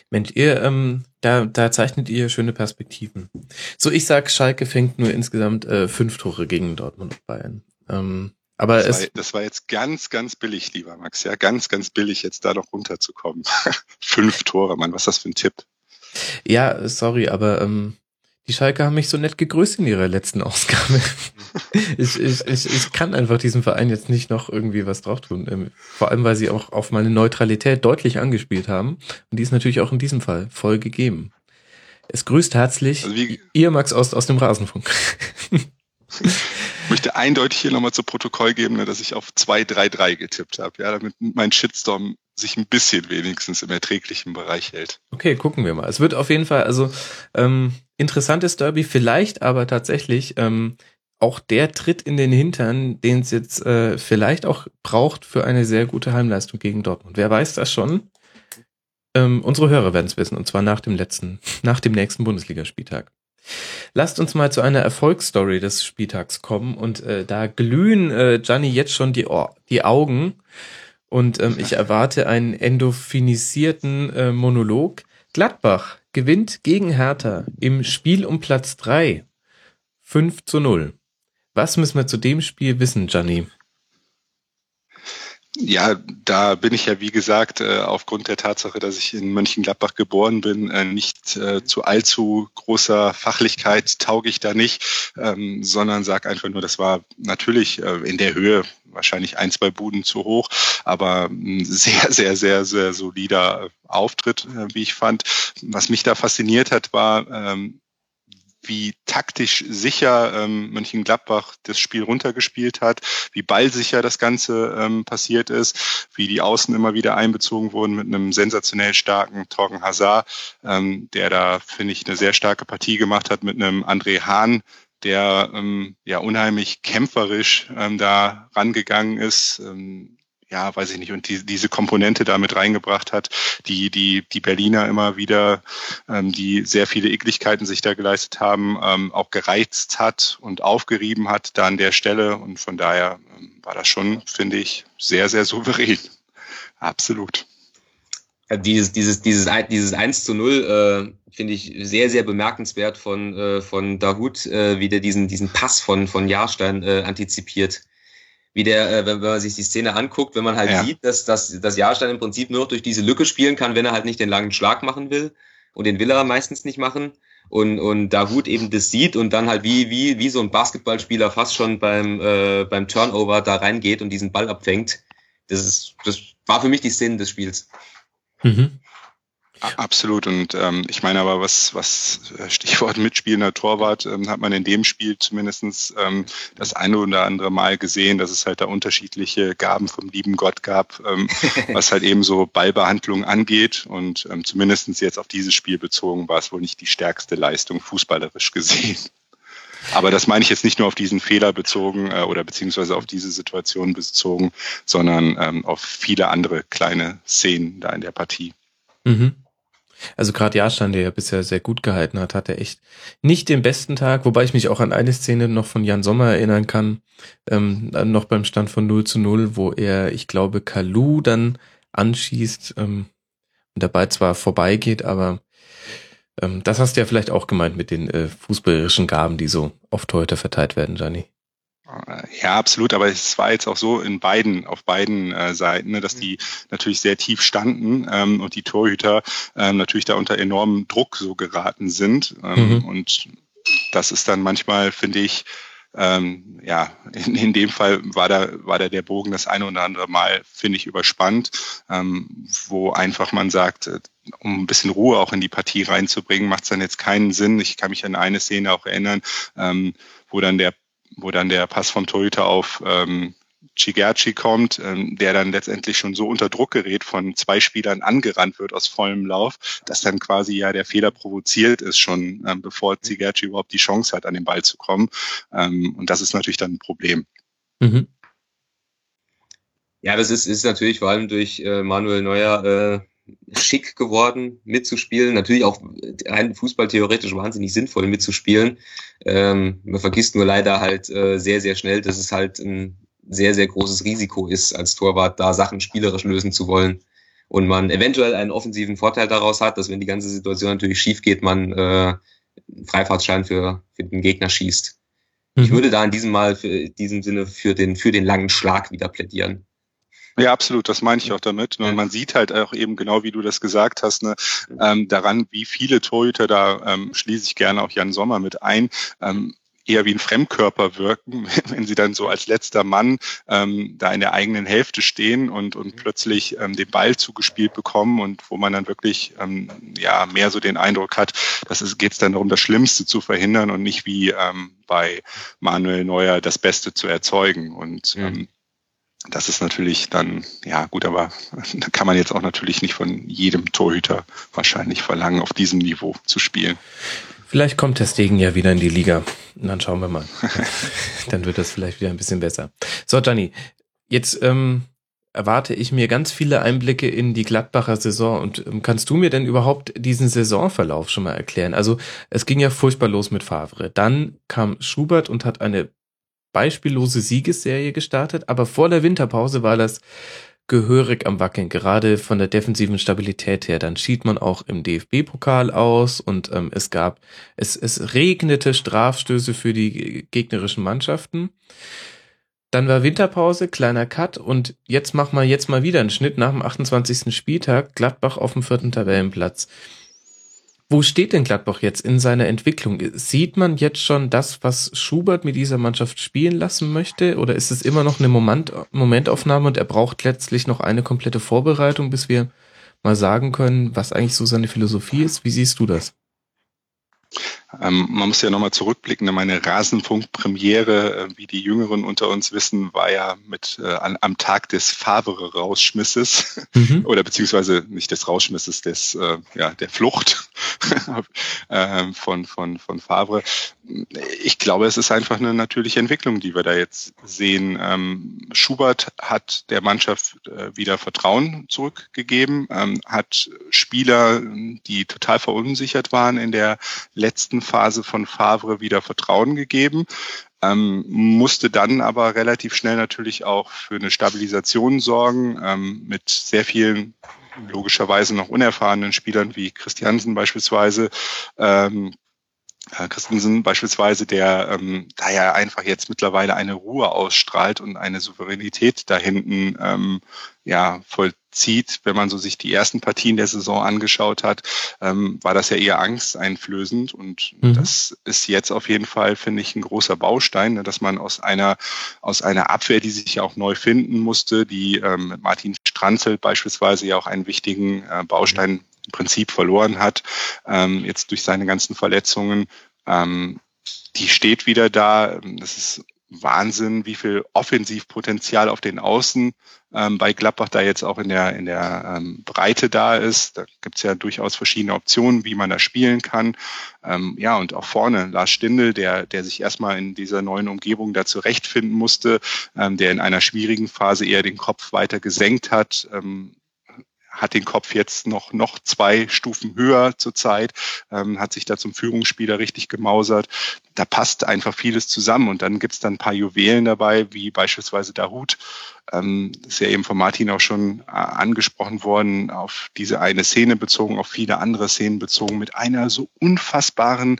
Mensch, ihr, ähm, da, da zeichnet ihr schöne Perspektiven. So, ich sag, Schalke fängt nur insgesamt äh, fünf Tore gegen Dortmund und Bayern. Ähm, aber das, es, war, das war jetzt ganz, ganz billig, lieber Max. Ja, ganz, ganz billig, jetzt da noch runterzukommen. fünf Tore, Mann, was ist das für ein Tipp? Ja, sorry, aber ähm, Die Schalke haben mich so nett gegrüßt in ihrer letzten Ausgabe. ich, ich, ich, ich kann einfach diesem Verein jetzt nicht noch irgendwie was drauf tun. Ähm, vor allem, weil sie auch auf meine Neutralität deutlich angespielt haben. Und die ist natürlich auch in diesem Fall voll gegeben. Es grüßt herzlich Also wie- ihr Max Ost aus dem Rasenfunk. Ich möchte eindeutig hier nochmal zu Protokoll geben, ne, dass ich auf 2-3-3 getippt habe, ja, damit mein Shitstorm sich ein bisschen wenigstens im erträglichen Bereich hält. Okay, gucken wir mal. Es wird auf jeden Fall, also ähm, interessantes Derby, vielleicht aber tatsächlich ähm, auch der Tritt in den Hintern, den es jetzt äh, vielleicht auch braucht für eine sehr gute Heimleistung gegen Dortmund. Wer weiß das schon? Ähm, unsere Hörer werden es wissen, und zwar nach dem letzten, nach dem nächsten Bundesligaspieltag. Lasst uns mal zu einer Erfolgsstory des Spieltags kommen und äh, da glühen äh, Gianni jetzt schon die, die Augen und ähm, ich erwarte einen endophinisierten äh, Monolog. Gladbach gewinnt gegen Hertha im Spiel um Platz drei 5 zu 0. Was müssen wir zu dem Spiel wissen, Gianni? Ja, da bin ich ja, wie gesagt, äh, aufgrund der Tatsache, dass ich in Mönchengladbach geboren bin, äh, nicht äh, zu allzu großer Fachlichkeit tauge ich da nicht, ähm, sondern sage einfach nur, das war natürlich in der Höhe wahrscheinlich ein, zwei Buden zu hoch, aber ein sehr, sehr, sehr, sehr solider Auftritt, wie ich fand. Was mich da fasziniert hat, war, ähm, wie taktisch sicher ähm, Mönchengladbach das Spiel runtergespielt hat, wie ballsicher das Ganze ähm, passiert ist, wie die Außen immer wieder einbezogen wurden mit einem sensationell starken Torgen Hazard, ähm, der da, finde ich, eine sehr starke Partie gemacht hat mit einem André Hahn, der ähm, ja unheimlich kämpferisch ähm, da rangegangen ist. Ähm, ja, weiß ich nicht, und die, diese Komponente damit reingebracht hat, die die die Berliner immer wieder, ähm, die sehr viele Ekligkeiten sich da geleistet haben, ähm, auch gereizt hat und aufgerieben hat da an der Stelle. Und von daher ähm, war das schon, finde ich, sehr, sehr souverän. Absolut. Ja, dieses, dieses, dieses, dieses 1 zu 0 äh, finde ich sehr, sehr bemerkenswert von, äh, von Dahut, äh, wie der diesen, diesen Pass von, von Jahrstein äh, antizipiert. Wie der, äh, wenn, wenn man sich die Szene anguckt, wenn man halt Ja. sieht, dass, dass, dass Jahrstein im Prinzip nur noch durch diese Lücke spielen kann, wenn er halt nicht den langen Schlag machen will. Und den will er meistens nicht machen. Und, und Dahut eben das sieht und dann halt wie, wie, wie so ein Basketballspieler fast schon beim, äh, beim Turnover da reingeht und diesen Ball abfängt. Das ist, das war für mich die Szene des Spiels. Mhm. Absolut. Und ähm, ich meine aber, was, was äh, Stichwort mitspielender Torwart, ähm, hat man in dem Spiel zumindestens ähm, das eine oder andere Mal gesehen, dass es halt da unterschiedliche Gaben vom lieben Gott gab, ähm, was halt eben so Ballbehandlung angeht. Und ähm, zumindestens jetzt auf dieses Spiel bezogen war es wohl nicht die stärkste Leistung fußballerisch gesehen. Aber das meine ich jetzt nicht nur auf diesen Fehler bezogen äh, oder beziehungsweise auf diese Situation bezogen, sondern ähm, auf viele andere kleine Szenen da in der Partie. Mhm. Also gerade Jahrstein, der ja bisher sehr gut gehalten hat, hat er echt nicht den besten Tag, wobei ich mich auch an eine Szene noch von Jan Sommer erinnern kann, ähm, noch beim Stand von 0 zu 0, wo er, ich glaube, Kalu dann anschießt ähm, und dabei zwar vorbeigeht, aber ähm, das hast du ja vielleicht auch gemeint mit den äh, fußballerischen Gaben, die so oft heute verteilt werden, Gianni. Ja, absolut, aber es war jetzt auch so in beiden, auf beiden äh, Seiten, ne, dass die natürlich sehr tief standen ähm, und die Torhüter ähm, natürlich da unter enormem Druck so geraten sind. Ähm, Mhm. Und das ist dann manchmal, finde ich, ähm, ja, in, in dem Fall war da, war da der Bogen das eine oder andere Mal, finde ich, überspannt, ähm, wo einfach man sagt, äh, um ein bisschen Ruhe auch in die Partie reinzubringen, macht es dann jetzt keinen Sinn. Ich kann mich an eine Szene auch erinnern, ähm, wo dann der wo dann der Pass vom Torhüter auf ähm, Chigerci kommt, ähm, der dann letztendlich schon so unter Druck gerät, von zwei Spielern angerannt wird aus vollem Lauf, dass dann quasi ja der Fehler provoziert ist, schon ähm, bevor Chigerci überhaupt die Chance hat, an den Ball zu kommen. Ähm, und das ist natürlich dann ein Problem. Mhm. Ja, das ist, ist natürlich vor allem durch äh, Manuel Neuer äh, schick geworden, mitzuspielen. Natürlich auch rein fußballtheoretisch wahnsinnig sinnvoll mitzuspielen. Ähm, man vergisst nur leider halt äh, sehr, sehr schnell, dass es halt ein sehr, sehr großes Risiko ist, als Torwart da Sachen spielerisch lösen zu wollen. Und man eventuell einen offensiven Vorteil daraus hat, dass wenn die ganze Situation natürlich schief geht, man äh, einen Freifahrtschein für, für den Gegner schießt. Ich Mhm. würde da in diesem Mal für diesem Sinne für den, für den langen Schlag wieder plädieren. Ja, absolut, das meine ich auch damit. Und man sieht halt auch eben genau, wie du das gesagt hast, ne, ähm, daran, wie viele Torhüter, da ähm, schließe ich gerne auch Jan Sommer mit ein, ähm, eher wie ein Fremdkörper wirken, wenn sie dann so als letzter Mann ähm, da in der eigenen Hälfte stehen und, und plötzlich ähm, den Ball zugespielt bekommen und wo man dann wirklich ähm, ja mehr so den Eindruck hat, dass es geht dann darum, das Schlimmste zu verhindern und nicht wie ähm, bei Manuel Neuer das Beste zu erzeugen. Und ähm, das ist natürlich dann, ja gut, aber da kann man jetzt auch natürlich nicht von jedem Torhüter wahrscheinlich verlangen, auf diesem Niveau zu spielen. Vielleicht kommt der Stegen ja wieder in die Liga. Und dann schauen wir mal. dann wird das vielleicht wieder ein bisschen besser. So, Gianni, jetzt ähm, erwarte ich mir ganz viele Einblicke in die Gladbacher Saison. Und ähm, kannst du mir denn überhaupt diesen Saisonverlauf schon mal erklären? Also es ging ja furchtbar los mit Favre. Dann kam Schubert und hat eine beispiellose Siegesserie gestartet. Aber vor der Winterpause war das gehörig am Wackeln, gerade von der defensiven Stabilität her. Dann schied man auch im DFB-Pokal aus und ähm, es gab, es, es regnete Strafstöße für die gegnerischen Mannschaften. Dann war Winterpause, kleiner Cut und jetzt machen wir jetzt mal wieder einen Schnitt nach dem 28. Spieltag, Gladbach auf dem vierten Tabellenplatz. Wo steht denn Gladbach jetzt in seiner Entwicklung? Sieht man jetzt schon das, was Schubert mit dieser Mannschaft spielen lassen möchte? Oder ist es immer noch eine Moment, Momentaufnahme und er braucht letztlich noch eine komplette Vorbereitung, bis wir mal sagen können, was eigentlich so seine Philosophie ist? Wie siehst du das? Ähm, man muss ja nochmal zurückblicken. Meine Rasenfunk-Premiere, äh, wie die Jüngeren unter uns wissen, war ja mit äh, an, am Tag des Favre-Rausschmisses mhm. oder beziehungsweise nicht des Rausschmisses, des äh, ja der Flucht äh, von von von Favre. Ich glaube, es ist einfach eine natürliche Entwicklung, die wir da jetzt sehen. Ähm, Schubert hat der Mannschaft äh, wieder Vertrauen zurückgegeben, ähm, hat Spieler, die total verunsichert waren in der letzten Phase von Favre wieder Vertrauen gegeben, ähm, musste dann aber relativ schnell natürlich auch für eine Stabilisation sorgen ähm, mit sehr vielen logischerweise noch unerfahrenen Spielern wie Christiansen beispielsweise. Ähm, Christensen beispielsweise, der ähm, da ja einfach jetzt mittlerweile eine Ruhe ausstrahlt und eine Souveränität da hinten ähm, ja vollzieht. Wenn man so sich die ersten Partien der Saison angeschaut hat, ähm, war das ja eher angsteinflößend und mhm. das ist jetzt auf jeden Fall, finde ich, ein großer Baustein, ne, dass man aus einer aus einer Abwehr, die sich ja auch neu finden musste, die ähm, Martin Stranzel beispielsweise ja auch einen wichtigen äh, Baustein Prinzip verloren hat, ähm, jetzt durch seine ganzen Verletzungen. Ähm, die steht wieder da. Das ist Wahnsinn, wie viel Offensivpotenzial auf den Außen ähm, bei Gladbach da jetzt auch in der, in der ähm, Breite da ist. Da gibt's ja durchaus verschiedene Optionen, wie man da spielen kann. Ähm, ja, und auch vorne Lars Stindl, der, der sich erstmal in dieser neuen Umgebung da zurechtfinden musste, ähm, der in einer schwierigen Phase eher den Kopf weiter gesenkt hat, ähm, hat den Kopf jetzt noch, noch zwei Stufen höher zurzeit, ähm, hat sich da zum Führungsspieler richtig gemausert. Da passt einfach vieles zusammen und dann gibt's dann ein paar Juwelen dabei, wie beispielsweise Dahut. Ähm, ist ja eben von Martin auch schon äh, angesprochen worden, auf diese eine Szene bezogen, auf viele andere Szenen bezogen, mit einer so unfassbaren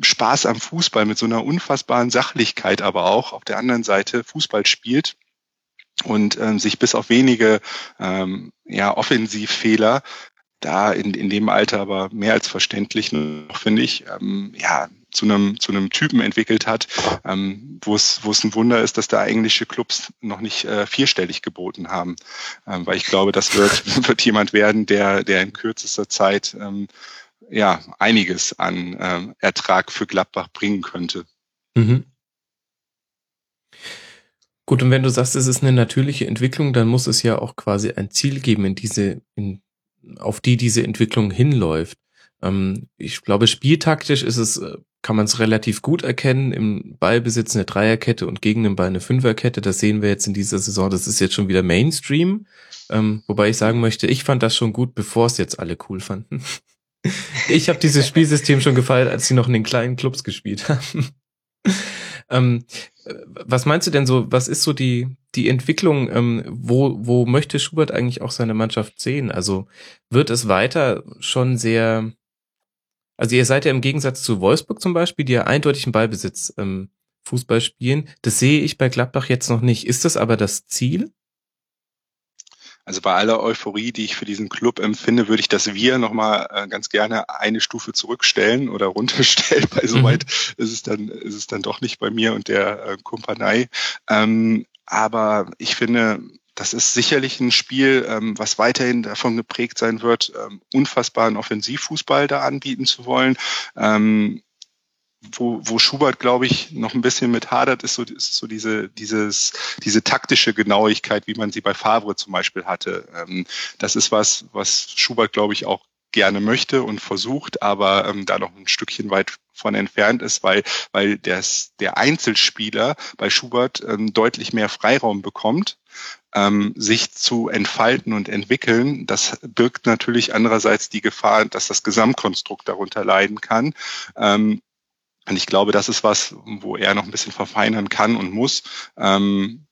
Spaß am Fußball, mit so einer unfassbaren Sachlichkeit aber auch auf der anderen Seite Fußball spielt und ähm, sich bis auf wenige ähm, ja, Offensivfehler da in, in dem Alter aber mehr als verständlich noch, finde ich, ähm, ja, zu einem, zu einem Typen entwickelt hat, ähm, wo es wo es ein Wunder ist, dass da englische Clubs noch nicht äh, vierstellig geboten haben. Ähm, weil ich glaube, das wird, wird jemand werden, der, der in kürzester Zeit ähm, ja einiges an ähm, Ertrag für Gladbach bringen könnte. Mhm. Gut, und wenn du sagst, es ist eine natürliche Entwicklung, dann muss es ja auch quasi ein Ziel geben, in diese, in, auf die diese Entwicklung hinläuft. Ähm, ich glaube, spieltaktisch ist es, äh, kann man es relativ gut erkennen. Im Ballbesitz eine Dreierkette und gegen den Ball eine Fünferkette. Das sehen wir jetzt in dieser Saison. Das ist jetzt schon wieder Mainstream. Ähm, wobei ich sagen möchte, ich fand das schon gut, bevor es jetzt alle cool fanden. ich habe dieses Spielsystem schon gefeiert, als sie noch in den kleinen Clubs gespielt haben. ähm, was meinst du denn so, was ist so die, die Entwicklung, ähm, wo, wo möchte Schubert eigentlich auch seine Mannschaft sehen? Also wird es weiter schon sehr, also ihr seid ja im Gegensatz zu Wolfsburg zum Beispiel, die ja eindeutig im Ballbesitz ähm, Fußball spielen. Das sehe ich bei Gladbach jetzt noch nicht. Ist das aber das Ziel? Also bei aller Euphorie, die ich für diesen Club empfinde, würde ich das Wir nochmal äh, ganz gerne eine Stufe zurückstellen oder runterstellen, weil soweit mhm. ist es dann, ist es dann doch nicht bei mir und der äh, Kumpanei. Ähm, aber ich finde, das ist sicherlich ein Spiel, ähm, was weiterhin davon geprägt sein wird, ähm, unfassbaren Offensivfußball da anbieten zu wollen. Ähm, wo, wo Schubert, glaube ich, noch ein bisschen mit hadert, ist so, ist so diese, dieses, diese taktische Genauigkeit, wie man sie bei Favre zum Beispiel hatte. Ähm, das ist was, was Schubert, glaube ich, auch gerne möchte und versucht, aber ähm, da noch ein Stückchen weit von entfernt ist, weil, weil des, der Einzelspieler bei Schubert ähm, deutlich mehr Freiraum bekommt, ähm, sich zu entfalten und entwickeln. Das birgt natürlich andererseits die Gefahr, dass das Gesamtkonstrukt darunter leiden kann. Ähm, und ich glaube, das ist was, wo er noch ein bisschen verfeinern kann und muss. Ähm,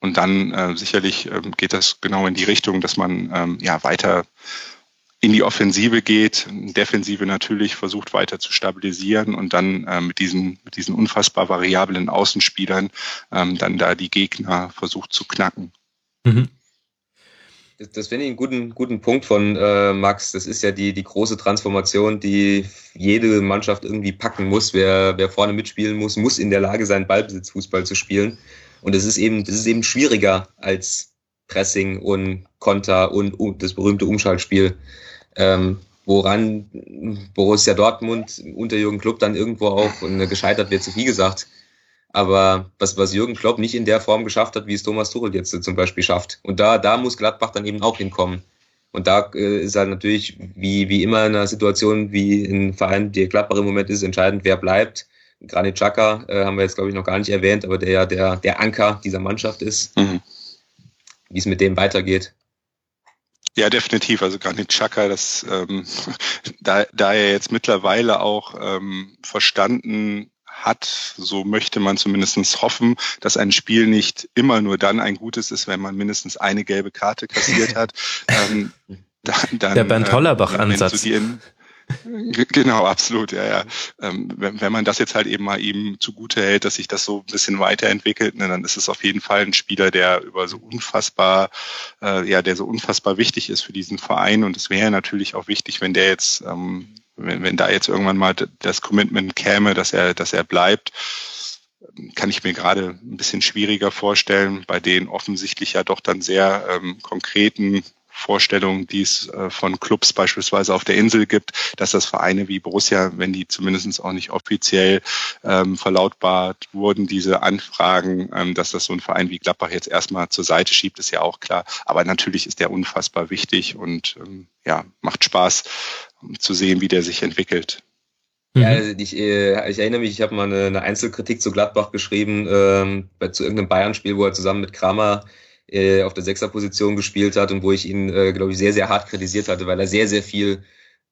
und dann äh, sicherlich ähm, geht das genau in die Richtung, dass man ähm, ja weiter in die Offensive geht, Defensive natürlich versucht weiter zu stabilisieren und dann äh, mit diesen mit diesen unfassbar variablen Außenspielern ähm, dann da die Gegner versucht zu knacken. Mhm. Das, das finde ich einen guten, guten Punkt von äh, Max. Das ist ja die, die große Transformation, die jede Mannschaft irgendwie packen muss. Wer, wer vorne mitspielen muss, muss in der Lage sein, Ballbesitzfußball zu spielen. Und das ist eben, das ist eben schwieriger als Pressing und Konter und, und das berühmte Umschaltspiel. Ähm, woran Borussia Dortmund unter Jürgen Klopp dann irgendwo auch gescheitert wird, zu viel gesagt, aber was, was Jürgen Klopp nicht in der Form geschafft hat, wie es Thomas Tuchel jetzt zum Beispiel schafft. Und da, da muss Gladbach dann eben auch hinkommen. Und da äh, ist halt natürlich, wie, wie immer in einer Situation, wie in Verein, die Gladbach im Moment ist, entscheidend, wer bleibt. Granit Xhaka äh, haben wir jetzt, glaube ich, noch gar nicht erwähnt, aber der ja der, der Anker dieser Mannschaft ist. Mhm. Wie es mit dem weitergeht. Ja, definitiv. Also Granit Xhaka, das, ähm, da, da er jetzt mittlerweile auch ähm, verstanden hat, so möchte man zumindest hoffen, dass ein Spiel nicht immer nur dann ein gutes ist, wenn man mindestens eine gelbe Karte kassiert hat. ähm, dann, dann, Der Bernd Hollerbach-Ansatz. Äh, Genau, absolut, ja, ja. Ähm, wenn, wenn man das jetzt halt eben mal ihm zugute hält, dass sich das so ein bisschen weiterentwickelt, ne, dann ist es auf jeden Fall ein Spieler, der über so unfassbar, äh, ja, der so unfassbar wichtig ist für diesen Verein. Und es wäre natürlich auch wichtig, wenn der jetzt ähm, wenn, wenn da jetzt irgendwann mal das Commitment käme, dass er, dass er bleibt, kann ich mir gerade ein bisschen schwieriger vorstellen, bei den offensichtlich ja doch dann sehr ähm, konkreten Vorstellungen, die es äh, von Clubs beispielsweise auf der Insel gibt, dass das Vereine wie Borussia, wenn die zumindest auch nicht offiziell ähm, verlautbart wurden, diese Anfragen, ähm, dass das so ein Verein wie Gladbach jetzt erstmal zur Seite schiebt, ist ja auch klar. Aber natürlich ist der unfassbar wichtig und ähm, ja, macht Spaß um zu sehen, wie der sich entwickelt. Ja, mhm. also ich, äh, ich erinnere mich, ich habe mal eine, eine Einzelkritik zu Gladbach geschrieben, ähm, bei, zu irgendeinem Bayern-Spiel, wo er zusammen mit Kramer äh, auf der Sechserposition gespielt hat und wo ich ihn, äh, glaube ich, sehr, sehr hart kritisiert hatte, weil er sehr, sehr viel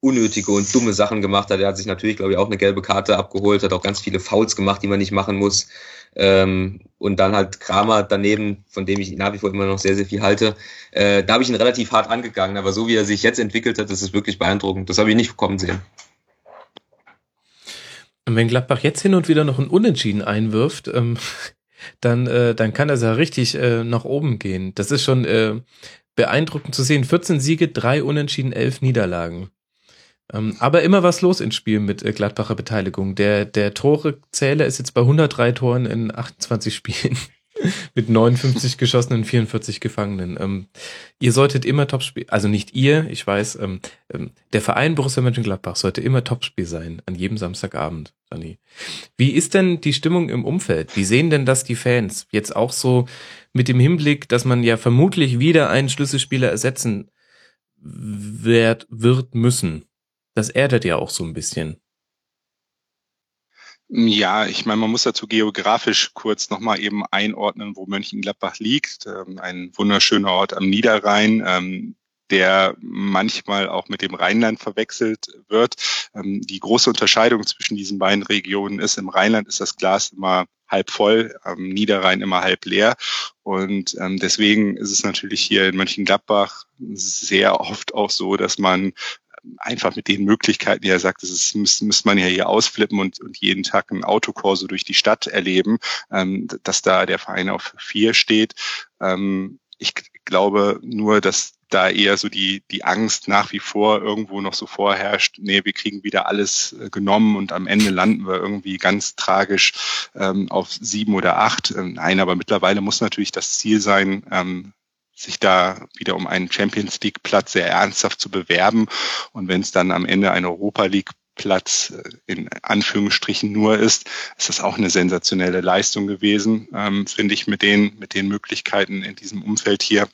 unnötige und dumme Sachen gemacht hat. Er hat sich natürlich, glaube ich, auch eine gelbe Karte abgeholt, hat auch ganz viele Fouls gemacht, die man nicht machen muss. Ähm, und dann halt Kramer daneben, von dem ich nach wie vor immer noch sehr, sehr viel halte. Äh, da habe ich ihn relativ hart angegangen, aber so wie er sich jetzt entwickelt hat, das ist wirklich beeindruckend. Das habe ich nicht kommen sehen. Und wenn Gladbach jetzt hin und wieder noch ein Unentschieden einwirft, ähm, dann, äh, dann kann das ja richtig äh, nach oben gehen. Das ist schon äh, beeindruckend zu sehen. 14 Siege, drei Unentschieden, elf Niederlagen. Ähm, aber immer was los ins Spiel mit äh, Gladbacher Beteiligung. Der, der Torezähler ist jetzt bei 103 Toren in 28 Spielen. mit 59 geschossenen, 44 Gefangenen. Ähm, ihr solltet immer Topspiel, also nicht ihr, ich weiß, ähm, ähm, der Verein Borussia Mönchengladbach sollte immer Topspiel sein, an jedem Samstagabend, Dani. Wie ist denn die Stimmung im Umfeld? Wie sehen denn das die Fans? Jetzt auch so mit dem Hinblick, dass man ja vermutlich wieder einen Schlüsselspieler ersetzen wird, wird müssen. Das erdet ja auch so ein bisschen. Ja, ich meine, man muss dazu geografisch kurz nochmal eben einordnen, wo Mönchengladbach liegt. Ähm, ein wunderschöner Ort am Niederrhein, ähm, der manchmal auch mit dem Rheinland verwechselt wird. Ähm, die große Unterscheidung zwischen diesen beiden Regionen ist, im Rheinland ist das Glas immer halb voll, am Niederrhein immer halb leer. Und ähm, deswegen ist es natürlich hier in Mönchengladbach sehr oft auch so, dass man einfach mit den Möglichkeiten, die er sagt, das ist, müsste, müsste man ja hier ausflippen und, und jeden Tag ein Autokorso durch die Stadt erleben, ähm, dass da der Verein auf vier steht. Ähm, ich glaube nur, dass da eher so die, die Angst nach wie vor irgendwo noch so vorherrscht, nee, wir kriegen wieder alles äh, genommen und am Ende landen wir irgendwie ganz tragisch ähm, auf sieben oder acht. Ähm, nein, aber mittlerweile muss natürlich das Ziel sein, ähm, sich da wieder um einen Champions League Platz sehr ernsthaft zu bewerben. Und wenn es dann am Ende ein Europa League Platz äh, in Anführungsstrichen nur ist, ist das auch eine sensationelle Leistung gewesen, ähm, finde ich, mit den, mit den Möglichkeiten in diesem Umfeld hier.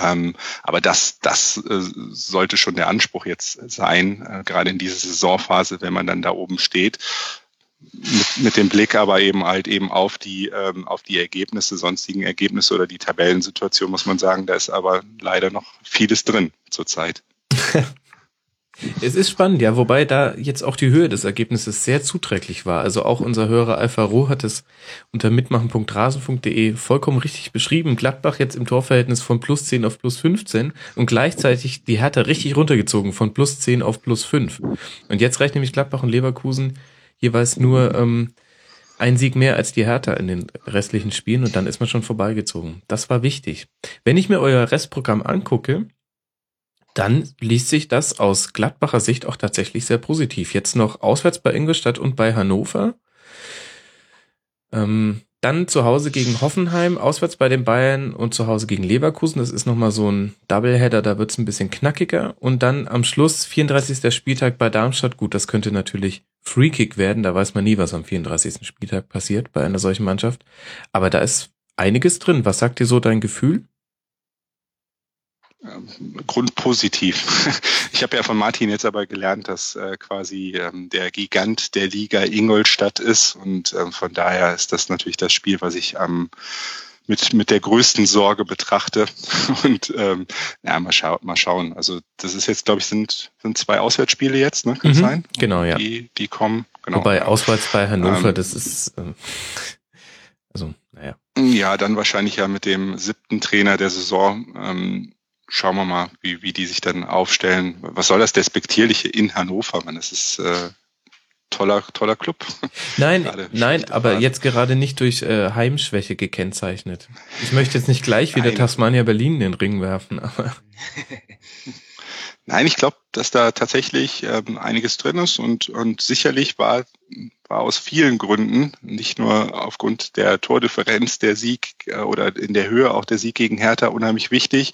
Ähm, aber das, das äh, sollte schon der Anspruch jetzt sein, äh, gerade in dieser Saisonphase, wenn man dann da oben steht. Mit, mit dem Blick aber eben halt eben auf die, ähm, auf die Ergebnisse, sonstigen Ergebnisse oder die Tabellensituation, muss man sagen, da ist aber leider noch vieles drin zurzeit. Es ist spannend, ja, wobei da jetzt auch die Höhe des Ergebnisses sehr zuträglich war. Also auch unser Hörer Alpha Roh hat es unter mitmachen.rasen.de vollkommen richtig beschrieben. Gladbach jetzt im Torverhältnis von plus 10 auf plus 15 und gleichzeitig die Hertha richtig runtergezogen von plus 10 auf plus 5. Und jetzt reicht nämlich Gladbach und Leverkusen jeweils nur ähm, ein Sieg mehr als die Hertha in den restlichen Spielen und dann ist man schon vorbeigezogen. Das war wichtig. Wenn ich mir euer Restprogramm angucke, dann liest sich das aus Gladbacher Sicht auch tatsächlich sehr positiv. Jetzt noch auswärts bei Ingolstadt und bei Hannover. Ähm, dann zu Hause gegen Hoffenheim, auswärts bei den Bayern und zu Hause gegen Leverkusen. Das ist nochmal so ein Doubleheader, da wird's ein bisschen knackiger. Und dann am Schluss, 34. Spieltag bei Darmstadt. Gut, das könnte natürlich Freekick werden. Da weiß man nie, was am 34. Spieltag passiert bei einer solchen Mannschaft. Aber da ist einiges drin. Was sagt dir so dein Gefühl? Grundpositiv. Ich habe ja von Martin jetzt aber gelernt, dass äh, quasi ähm, der Gigant der Liga Ingolstadt ist und ähm, von daher ist das natürlich das Spiel, was ich ähm, mit, mit der größten Sorge betrachte. Und ähm, ja, mal, schau mal schauen. Also das ist jetzt, glaube ich, sind, sind zwei Auswärtsspiele jetzt, ne? Kann mhm, sein? Genau, ja. Die, die kommen. Genau, Wobei auswärts bei Hannover, ähm, das ist ähm, also, naja. Ja, dann wahrscheinlich ja mit dem siebten Trainer der Saison. Ähm, schauen wir mal, wie, wie die sich dann aufstellen. Was soll das Despektierliche in Hannover? Man, das ist äh, toller, toller Club. Nein, nein, aber Phase. jetzt gerade nicht durch äh, Heimschwäche gekennzeichnet. Ich möchte jetzt nicht gleich wieder. Tasmania Berlin in den Ring werfen, aber. Nein, ich glaube, dass da tatsächlich ähm, einiges drin ist und, und sicherlich war, war aus vielen Gründen, nicht nur aufgrund der Tordifferenz der Sieg äh, oder in der Höhe auch der Sieg gegen Hertha unheimlich wichtig.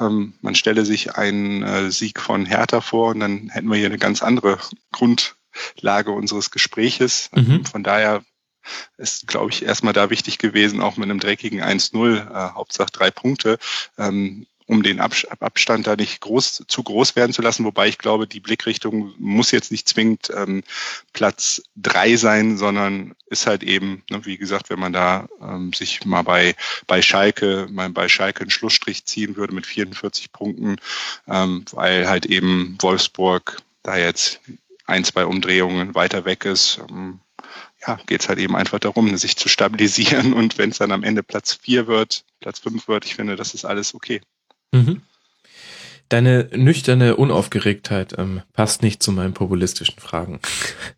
Ähm, man stelle sich einen äh, Sieg von Hertha vor und dann hätten wir hier eine ganz andere Grundlage unseres Gespräches. Mhm. Von daher ist, glaube ich, erstmal da wichtig gewesen, auch mit einem dreckigen 1-0, äh, Hauptsache drei Punkte, ähm, um den Abstand da nicht groß, zu groß werden zu lassen. Wobei ich glaube, die Blickrichtung muss jetzt nicht zwingend ähm, Platz drei sein, sondern ist halt eben, ne, wie gesagt, wenn man da ähm, sich mal bei, bei Schalke, mal bei Schalke einen Schlussstrich ziehen würde mit 44 Punkten, ähm, weil halt eben Wolfsburg da jetzt ein, zwei Umdrehungen weiter weg ist. Ähm, ja, geht es halt eben einfach darum, sich zu stabilisieren und wenn es dann am Ende Platz vier wird, Platz fünf wird, ich finde, das ist alles okay. Mhm. Deine nüchterne Unaufgeregtheit ähm, passt nicht zu meinen populistischen Fragen.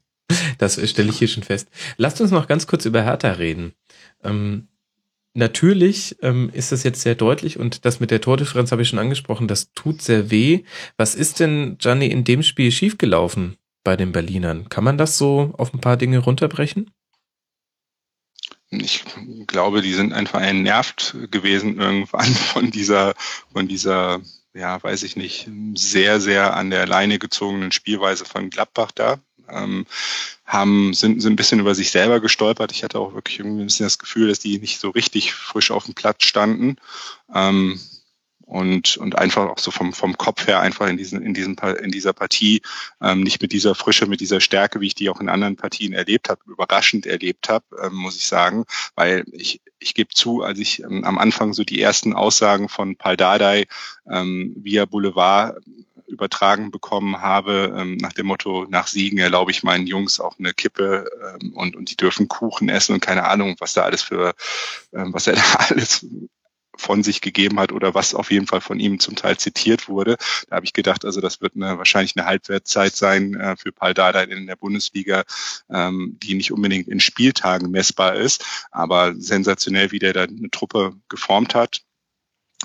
das stelle ich hier schon fest. Lasst uns noch ganz kurz über Hertha reden. Ähm, natürlich ähm, ist das jetzt sehr deutlich und das mit der Tordifferenz habe ich schon angesprochen, das tut sehr weh. Was ist denn, Gianni, in dem Spiel schiefgelaufen bei den Berlinern? Kann man das so auf ein paar Dinge runterbrechen? Ich glaube, die sind einfach entnervt gewesen irgendwann von dieser, von dieser, ja, weiß ich nicht, sehr, sehr an der Leine gezogenen Spielweise von Gladbach da. Ähm, haben, sind, sind ein bisschen über sich selber gestolpert. Ich hatte auch wirklich irgendwie ein bisschen das Gefühl, dass die nicht so richtig frisch auf dem Platz standen. Ähm, und, und einfach auch so vom, vom Kopf her einfach in, diesen, in, diesen, in dieser Partie ähm, nicht mit dieser Frische, mit dieser Stärke, wie ich die auch in anderen Partien erlebt habe, überraschend erlebt habe, ähm, muss ich sagen, weil ich, ich gebe zu, als ich ähm, am Anfang so die ersten Aussagen von Paul Dardai ähm, via Boulevard übertragen bekommen habe, ähm, nach dem Motto, nach Siegen erlaube ich meinen Jungs auch eine Kippe ähm, und, und die dürfen Kuchen essen und keine Ahnung, was da alles für, ähm, was er da alles von sich gegeben hat oder was auf jeden Fall von ihm zum Teil zitiert wurde. Da habe ich gedacht, also das wird eine, wahrscheinlich eine Halbwertzeit sein äh, für Paul Dardai in der Bundesliga, ähm, die nicht unbedingt in Spieltagen messbar ist, aber sensationell, wie der da eine Truppe geformt hat.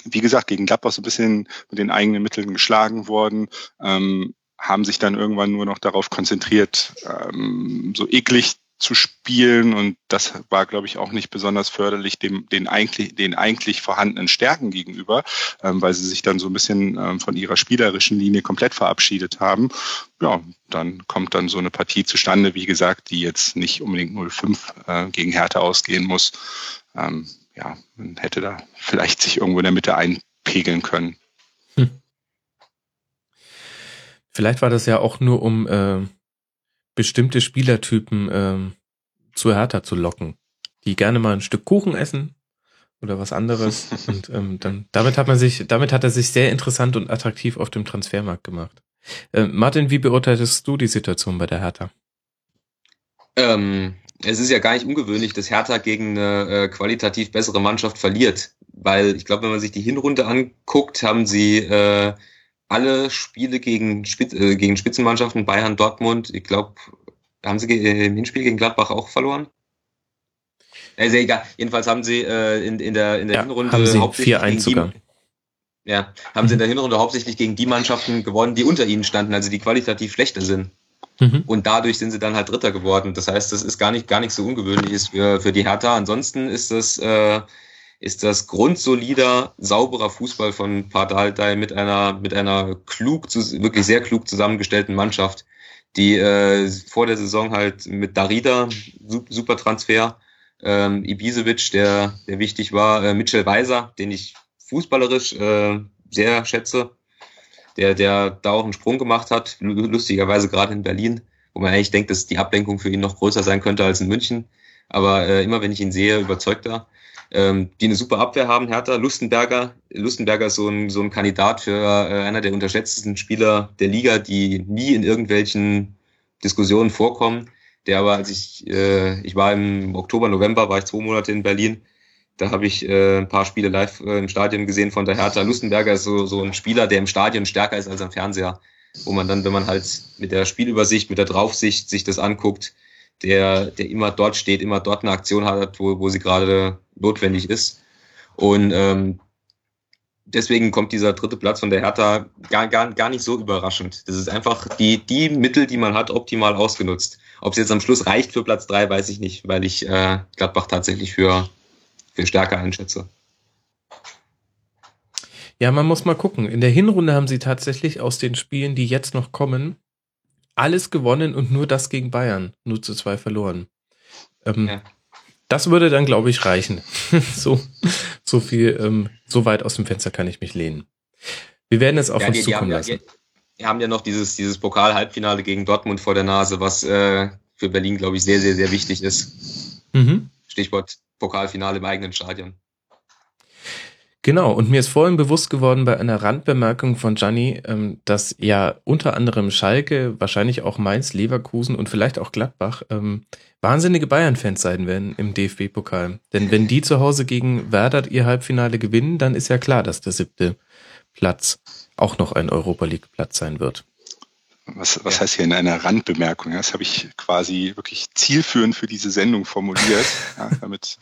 wie gesagt, gegen Gladbach so ein bisschen mit den eigenen Mitteln geschlagen worden, ähm, haben sich dann irgendwann nur noch darauf konzentriert, ähm, so eklig zu spielen und das war, glaube ich, auch nicht besonders förderlich dem, den eigentlich, den eigentlich vorhandenen Stärken gegenüber, ähm, weil sie sich dann so ein bisschen ähm, von ihrer spielerischen Linie komplett verabschiedet haben. Ja, dann kommt dann so eine Partie zustande, wie gesagt, die jetzt nicht unbedingt 0-5 äh, gegen Hertha ausgehen muss. Ähm, ja, man hätte da vielleicht sich irgendwo in der Mitte einpegeln können. Hm. Vielleicht war das ja auch nur um äh, bestimmte Spielertypen ähm, zu Hertha zu locken, die gerne mal ein Stück Kuchen essen oder was anderes. und ähm, dann damit hat man sich, damit hat er sich sehr interessant und attraktiv auf dem Transfermarkt gemacht. Äh, Martin, wie beurteilst du die Situation bei der Hertha? Ähm, es ist ja gar nicht ungewöhnlich, dass Hertha gegen eine äh, qualitativ bessere Mannschaft verliert. Weil ich glaube, wenn man sich die Hinrunde anguckt, haben sie äh, alle Spiele gegen, Spitz, äh, gegen Spitzenmannschaften, Bayern, Dortmund, ich glaube, haben sie im Hinspiel gegen Gladbach auch verloren? Also egal. Jedenfalls haben sie äh, in, in der, in der ja, Hinrunde haben sie hauptsächlich 4 sogar. ja, haben mhm. sie in der Hinrunde hauptsächlich gegen die Mannschaften gewonnen, die unter ihnen standen, also die qualitativ schlechter sind. Mhm. Und dadurch sind sie dann halt Dritter geworden. Das heißt, das ist gar nicht, gar nicht so ungewöhnlich für, für die Hertha. Ansonsten ist das, äh, ist das grundsolider, sauberer Fußball von Pardaldei mit einer, mit einer klug, wirklich sehr klug zusammengestellten Mannschaft, die äh, vor der Saison halt mit Darida, super Transfer, ähm, Ibisevic, der, der wichtig war, äh, Mitchell Weiser, den ich fußballerisch äh, sehr schätze, der, der da auch einen Sprung gemacht hat, lustigerweise gerade in Berlin, wo man eigentlich denkt, dass die Ablenkung für ihn noch größer sein könnte als in München. Aber äh, immer wenn ich ihn sehe, überzeugt er. Ähm, die eine super Abwehr haben, Hertha. Lustenberger, Lustenberger ist so ein, so ein Kandidat für äh, einer der unterschätztesten Spieler der Liga, die nie in irgendwelchen Diskussionen vorkommen. Der aber, als ich, äh, ich war im Oktober, November, war ich zwei Monate in Berlin da habe ich äh, ein paar Spiele live äh, im Stadion gesehen von der Hertha. Lustenberger ist so, so ein Spieler, der im Stadion stärker ist als am Fernseher. Wo man dann, wenn man halt mit der Spielübersicht, mit der Draufsicht sich das anguckt, der, der immer dort steht, immer dort eine Aktion hat, wo, wo sie gerade notwendig ist. Und ähm, deswegen kommt dieser dritte Platz von der Hertha gar, gar, gar nicht so überraschend. Das ist einfach die, die Mittel, die man hat, optimal ausgenutzt. Ob es jetzt am Schluss reicht für Platz drei, weiß ich nicht, weil ich äh, Gladbach tatsächlich für viel stärker einschätze. Ja, man muss mal gucken. In der Hinrunde haben sie tatsächlich aus den Spielen, die jetzt noch kommen, alles gewonnen und nur das gegen Bayern. Nur zu zwei verloren. Ähm, ja. Das würde dann, glaube ich, reichen. so, so viel, ähm, so weit aus dem Fenster kann ich mich lehnen. Wir werden es auf ja, uns die, zukommen die lassen. Ja, wir haben ja noch dieses, dieses Pokal-Halbfinale gegen Dortmund vor der Nase, was äh, für Berlin, glaube ich, sehr, sehr, sehr wichtig ist. Mhm. Stichwort Pokalfinale im eigenen Stadion. Genau, und mir ist vorhin bewusst geworden bei einer Randbemerkung von Gianni, ähm, dass ja unter anderem Schalke, wahrscheinlich auch Mainz, Leverkusen und vielleicht auch Gladbach ähm, wahnsinnige Bayern-Fans sein werden im DFB-Pokal. Denn wenn die zu Hause gegen Werder ihr Halbfinale gewinnen, dann ist ja klar, dass der siebte Platz auch noch ein Europa League-Platz sein wird was, was ja. heißt hier in einer Randbemerkung? Das habe ich quasi wirklich zielführend für diese Sendung formuliert, ja, damit.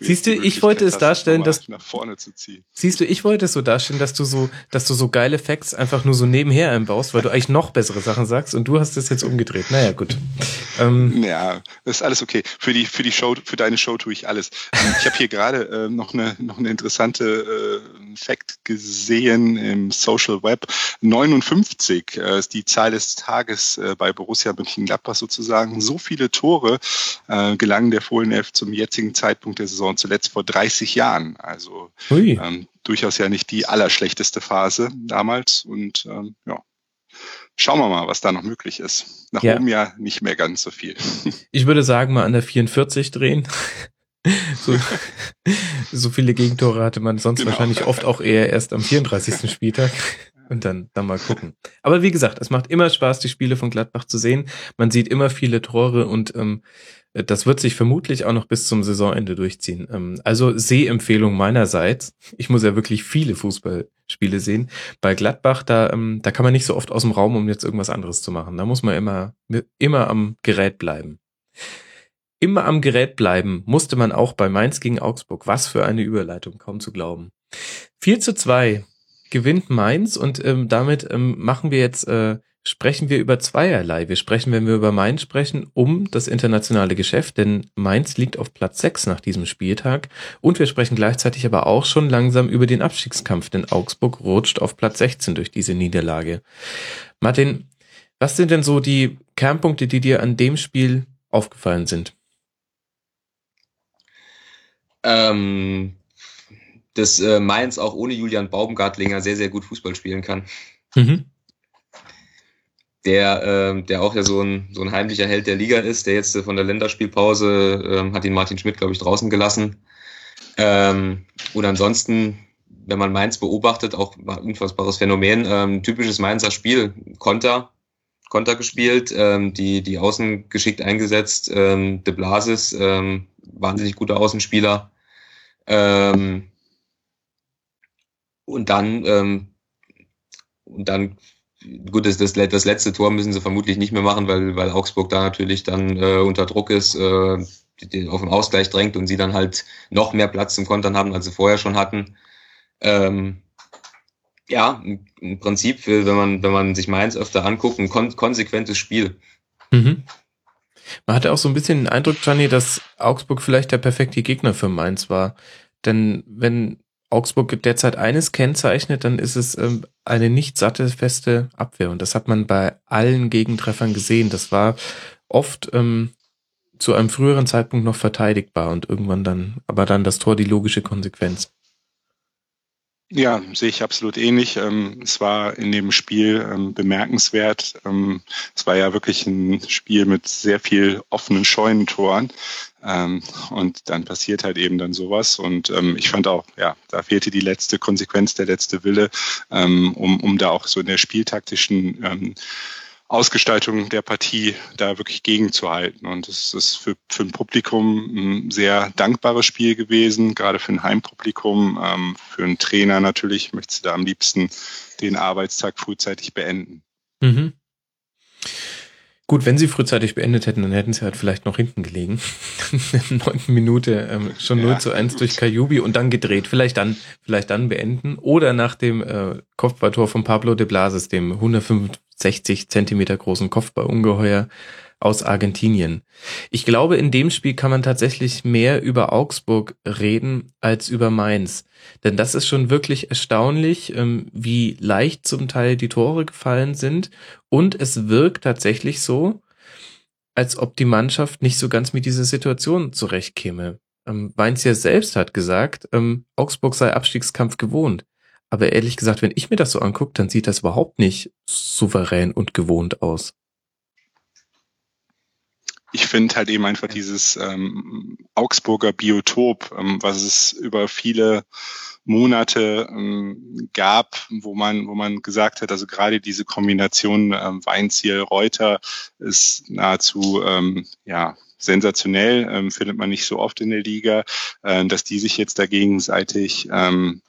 Siehst du, ich wollte es darstellen, dass nach vorne zu ziehen. Siehst du, ich wollte es so darstellen, dass du so, dass du so geile Facts einfach nur so nebenher einbaust, weil du eigentlich noch bessere Sachen sagst und du hast es jetzt umgedreht. Naja, gut. Ähm, ja, das ist alles okay. Für die für die Show, für deine Show tue ich alles. Ähm, ich habe hier gerade äh, noch eine noch eine interessante äh, Fact gesehen im Social Web. 59 äh, ist die Zahl des Tages äh, bei Borussia Mönchengladbach sozusagen. So viele Tore äh, gelangen der Fohlenelf zum jetzigen Zeitpunkt der Saison zuletzt vor 30 Jahren. Also ähm, durchaus ja nicht die allerschlechteste Phase damals. Und ähm, ja, schauen wir mal, was da noch möglich ist. Nach ja. oben ja nicht mehr ganz so viel. Ich würde sagen, mal an der 44 drehen. So, so viele Gegentore hatte man sonst genau. wahrscheinlich oft auch eher erst am 34. Spieltag. Und dann, dann mal gucken. Aber wie gesagt, es macht immer Spaß, die Spiele von Gladbach zu sehen. Man sieht immer viele Tore und ähm, das wird sich vermutlich auch noch bis zum Saisonende durchziehen. Ähm, also Sehempfehlung meinerseits. Ich muss ja wirklich viele Fußballspiele sehen. Bei Gladbach, da, ähm, da kann man nicht so oft aus dem Raum, um jetzt irgendwas anderes zu machen. Da muss man immer, immer am Gerät bleiben. Immer am Gerät bleiben musste man auch bei Mainz gegen Augsburg. Was für eine Überleitung, kaum zu glauben. 4 zu 2 gewinnt Mainz und ähm, damit ähm, machen wir jetzt, äh, sprechen wir über zweierlei. Wir sprechen, wenn wir über Mainz sprechen, um das internationale Geschäft, denn Mainz liegt auf Platz 6 nach diesem Spieltag und wir sprechen gleichzeitig aber auch schon langsam über den Abstiegskampf, denn Augsburg rutscht auf Platz 16 durch diese Niederlage. Martin, was sind denn so die Kernpunkte, die dir an dem Spiel aufgefallen sind? Ähm, dass äh, Mainz auch ohne Julian Baumgartlinger sehr, sehr gut Fußball spielen kann. Mhm. Der, äh, der auch ja so ein, so ein heimlicher Held der Liga ist, der jetzt äh, von der Länderspielpause äh, hat ihn Martin Schmidt, glaube ich, draußen gelassen. Ähm, und ansonsten, wenn man Mainz beobachtet, auch ein unfassbares Phänomen, ähm, typisches Mainzer Spiel, Konter, Konter gespielt, ähm, die, die Außen geschickt eingesetzt, ähm, De Blasis, ähm, wahnsinnig guter Außenspieler. Ähm, und dann, ähm, und dann, gut, das, das, letzte Tor müssen sie vermutlich nicht mehr machen, weil, weil Augsburg da natürlich dann äh, unter Druck ist, äh, die, auf den Ausgleich drängt und sie dann halt noch mehr Platz zum Kontern haben, als sie vorher schon hatten. Ähm, ja, im Prinzip, wenn man, wenn man sich Mainz öfter anguckt, ein kon konsequentes Spiel. Mhm. Man hatte auch so ein bisschen den Eindruck, Gianni, dass Augsburg vielleicht der perfekte Gegner für Mainz war. Denn wenn Augsburg derzeit eines kennzeichnet, dann ist es ähm, eine nicht satte, feste Abwehr. Und das hat man bei allen Gegentreffern gesehen. Das war oft ähm, zu einem früheren Zeitpunkt noch verteidigbar und irgendwann dann, aber dann das Tor die logische Konsequenz. Ja, sehe ich absolut ähnlich. Ähm, es war in dem Spiel ähm, bemerkenswert. Ähm, es war ja wirklich ein Spiel mit sehr viel offenen Scheunentoren. Und dann passiert halt eben dann sowas. Und ich fand auch, ja, da fehlte die letzte Konsequenz, der letzte Wille, um, um da auch so in der spieltaktischen Ausgestaltung der Partie da wirklich gegenzuhalten. Und es ist für, für ein Publikum ein sehr dankbares Spiel gewesen, gerade für ein Heimpublikum, ähm, für einen Trainer natürlich, möchte da am liebsten den Arbeitstag frühzeitig beenden. Mhm. Gut, wenn sie frühzeitig beendet hätten, dann hätten sie halt vielleicht noch hinten gelegen. In der neunten Minute ähm, schon ja, 0 zu 1 gut. durch Kajubi und dann gedreht. Vielleicht dann, vielleicht dann beenden. Oder nach dem äh, Kopfballtor von Pablo de Blasis, dem 165 Zentimeter großen Kopfballungeheuer aus Argentinien. Ich glaube, in dem Spiel kann man tatsächlich mehr über Augsburg reden als über Mainz. Denn das ist schon wirklich erstaunlich, ähm, wie leicht zum Teil die Tore gefallen sind. Und es wirkt tatsächlich so, als ob die Mannschaft nicht so ganz mit dieser Situation zurechtkäme. Ähm, Weinzier selbst hat gesagt, ähm, Augsburg sei Abstiegskampf gewohnt. Aber ehrlich gesagt, wenn ich mir das so angucke, dann sieht das überhaupt nicht souverän und gewohnt aus ich finde halt eben einfach dieses ähm, Augsburger Biotop, ähm, was es über viele Monate ähm, gab, wo man, wo man gesagt hat, also gerade diese Kombination ähm, Weinziel, Reuter ist nahezu ähm, ja sensationell, ähm, findet man nicht so oft in der Liga, äh, dass die sich jetzt da gegenseitig ähm,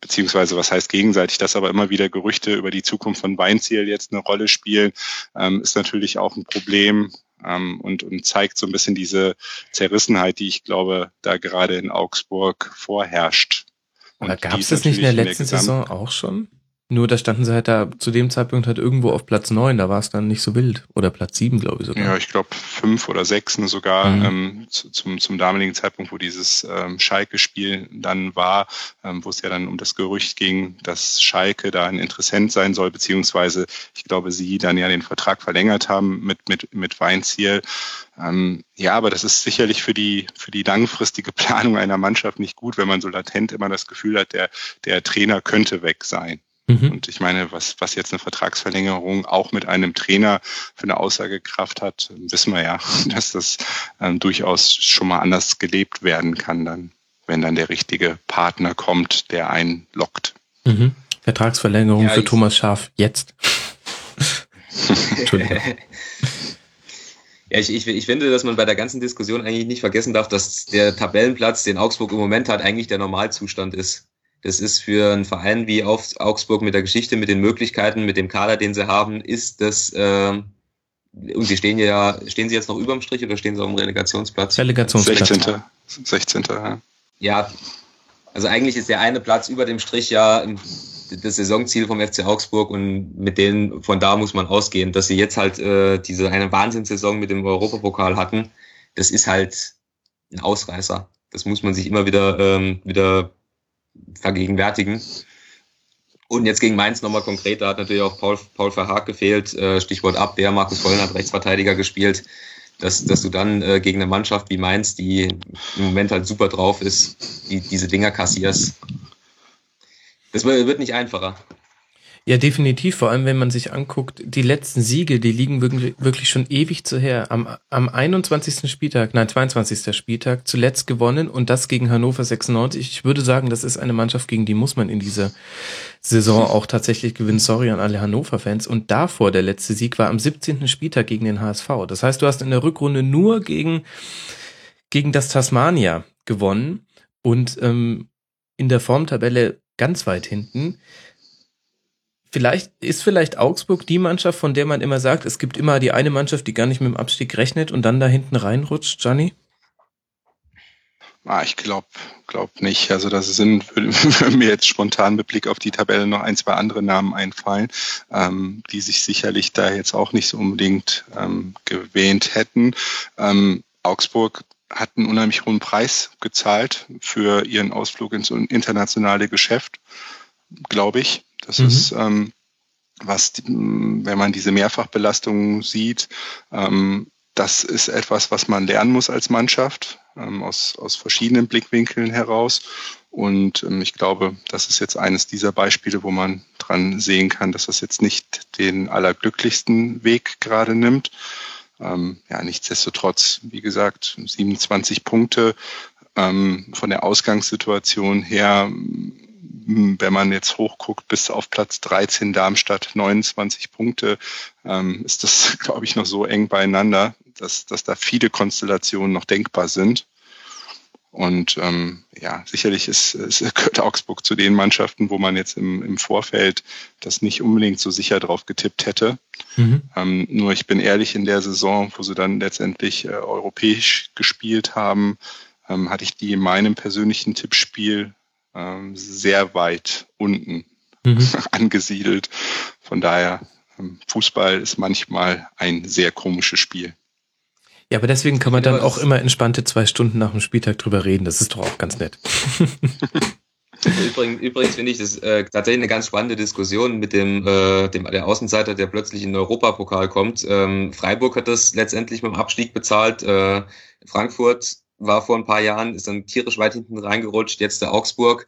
beziehungsweise was heißt gegenseitig, dass aber immer wieder Gerüchte über die Zukunft von Weinziel jetzt eine Rolle spielen, ähm, ist natürlich auch ein Problem ähm, und, und zeigt so ein bisschen diese Zerrissenheit, die ich glaube, da gerade in Augsburg vorherrscht. Aber gab es das nicht in der letzten Saison auch schon? Nur da standen sie halt da zu dem Zeitpunkt halt irgendwo auf Platz neun, da war es dann nicht so wild. Oder Platz sieben, glaube ich sogar. Ja, ich glaube fünf oder sechs ne, sogar mhm. ähm, zu, zum, zum damaligen Zeitpunkt, wo dieses ähm, Schalke-Spiel dann war, ähm, wo es ja dann um das Gerücht ging, dass Schalke da ein Interessent sein soll, beziehungsweise ich glaube, sie dann ja den Vertrag verlängert haben mit, mit, mit Weinziel. Ähm, ja, aber das ist sicherlich für die, für die langfristige Planung einer Mannschaft nicht gut, wenn man so latent immer das Gefühl hat, der, der Trainer könnte weg sein. Mhm. Und ich meine, was, was jetzt eine Vertragsverlängerung auch mit einem Trainer für eine Aussagekraft hat, wissen wir ja, dass das ähm, durchaus schon mal anders gelebt werden kann, dann, wenn dann der richtige Partner kommt, der einen lockt. Mhm. Vertragsverlängerung ja, für Thomas Schaf jetzt. Entschuldigung. Ja, ich, ich, ich finde, dass man bei der ganzen Diskussion eigentlich nicht vergessen darf, dass der Tabellenplatz, den Augsburg im Moment hat, eigentlich der Normalzustand ist. Das ist für einen Verein wie Augsburg mit der Geschichte, mit den Möglichkeiten, mit dem Kader, den sie haben, ist das, äh, und sie stehen ja, stehen sie jetzt noch überm Strich oder stehen sie auf dem Relegationsplatz? Relegationsplatz. 16. 16. Ja. ja, Also eigentlich ist der eine Platz über dem Strich ja das Saisonziel vom FC Augsburg und mit denen von da muss man ausgehen, dass sie jetzt halt äh, diese eine Wahnsinnssaison mit dem Europapokal hatten. Das ist halt ein Ausreißer. Das muss man sich immer wieder ähm, wieder vergegenwärtigen. Und jetzt gegen Mainz nochmal konkret, da hat natürlich auch Paul, Paul Verhaag gefehlt, äh, Stichwort Abwehr, Markus Vollen hat Rechtsverteidiger gespielt, dass, dass du dann äh, gegen eine Mannschaft wie Mainz, die im Moment halt super drauf ist, die, diese Dinger kassierst. Das wird nicht einfacher. Ja, definitiv. Vor allem, wenn man sich anguckt, die letzten Siege, die liegen wirklich, wirklich schon ewig zu her. Am, am 21. Spieltag, nein, 22. Spieltag, zuletzt gewonnen und das gegen Hannover 96. Ich würde sagen, das ist eine Mannschaft, gegen die muss man in dieser Saison auch tatsächlich gewinnen. Sorry an alle Hannover-Fans. Und davor, der letzte Sieg war am 17. Spieltag gegen den HSV. Das heißt, du hast in der Rückrunde nur gegen, gegen das Tasmania gewonnen und ähm, in der Formtabelle ganz weit hinten. Vielleicht ist vielleicht Augsburg die Mannschaft, von der man immer sagt, es gibt immer die eine Mannschaft, die gar nicht mit dem Abstieg rechnet und dann da hinten reinrutscht, Gianni? Ah, ich glaube glaub nicht. Also das sind mir jetzt spontan mit Blick auf die Tabelle noch ein, zwei andere Namen einfallen, ähm, die sich sicherlich da jetzt auch nicht so unbedingt ähm, gewähnt hätten. Ähm, Augsburg hat einen unheimlich hohen Preis gezahlt für ihren Ausflug ins internationale Geschäft, glaube ich. Das mhm. ist, ähm, was, wenn man diese Mehrfachbelastung sieht, ähm, das ist etwas, was man lernen muss als Mannschaft, ähm, aus, aus verschiedenen Blickwinkeln heraus. Und ähm, ich glaube, das ist jetzt eines dieser Beispiele, wo man dran sehen kann, dass das jetzt nicht den allerglücklichsten Weg gerade nimmt. Ähm, ja, nichtsdestotrotz, wie gesagt, 27 Punkte ähm, von der Ausgangssituation her wenn man jetzt hochguckt, bis auf Platz 13 Darmstadt 29 Punkte, ähm, ist das, glaube ich, noch so eng beieinander, dass, dass da viele Konstellationen noch denkbar sind. Und ähm, ja, sicherlich ist, ist, gehört Augsburg zu den Mannschaften, wo man jetzt im, im Vorfeld das nicht unbedingt so sicher drauf getippt hätte. Mhm. Ähm, nur ich bin ehrlich, in der Saison, wo sie dann letztendlich äh, europäisch gespielt haben, ähm, hatte ich die in meinem persönlichen Tippspiel ähm, sehr weit unten mhm. angesiedelt. Von daher, ähm, Fußball ist manchmal ein sehr komisches Spiel. Ja, aber deswegen kann man dann auch immer entspannte zwei Stunden nach dem Spieltag drüber reden. Das ist doch auch ganz nett. Übrigens, übrigens finde ich das äh, tatsächlich eine ganz spannende Diskussion mit dem, äh, dem der Außenseiter, der plötzlich in den Europapokal kommt. Ähm, Freiburg hat das letztendlich mit dem Abstieg bezahlt. Äh, Frankfurt war vor ein paar Jahren, ist dann tierisch weit hinten reingerutscht, jetzt der Augsburg.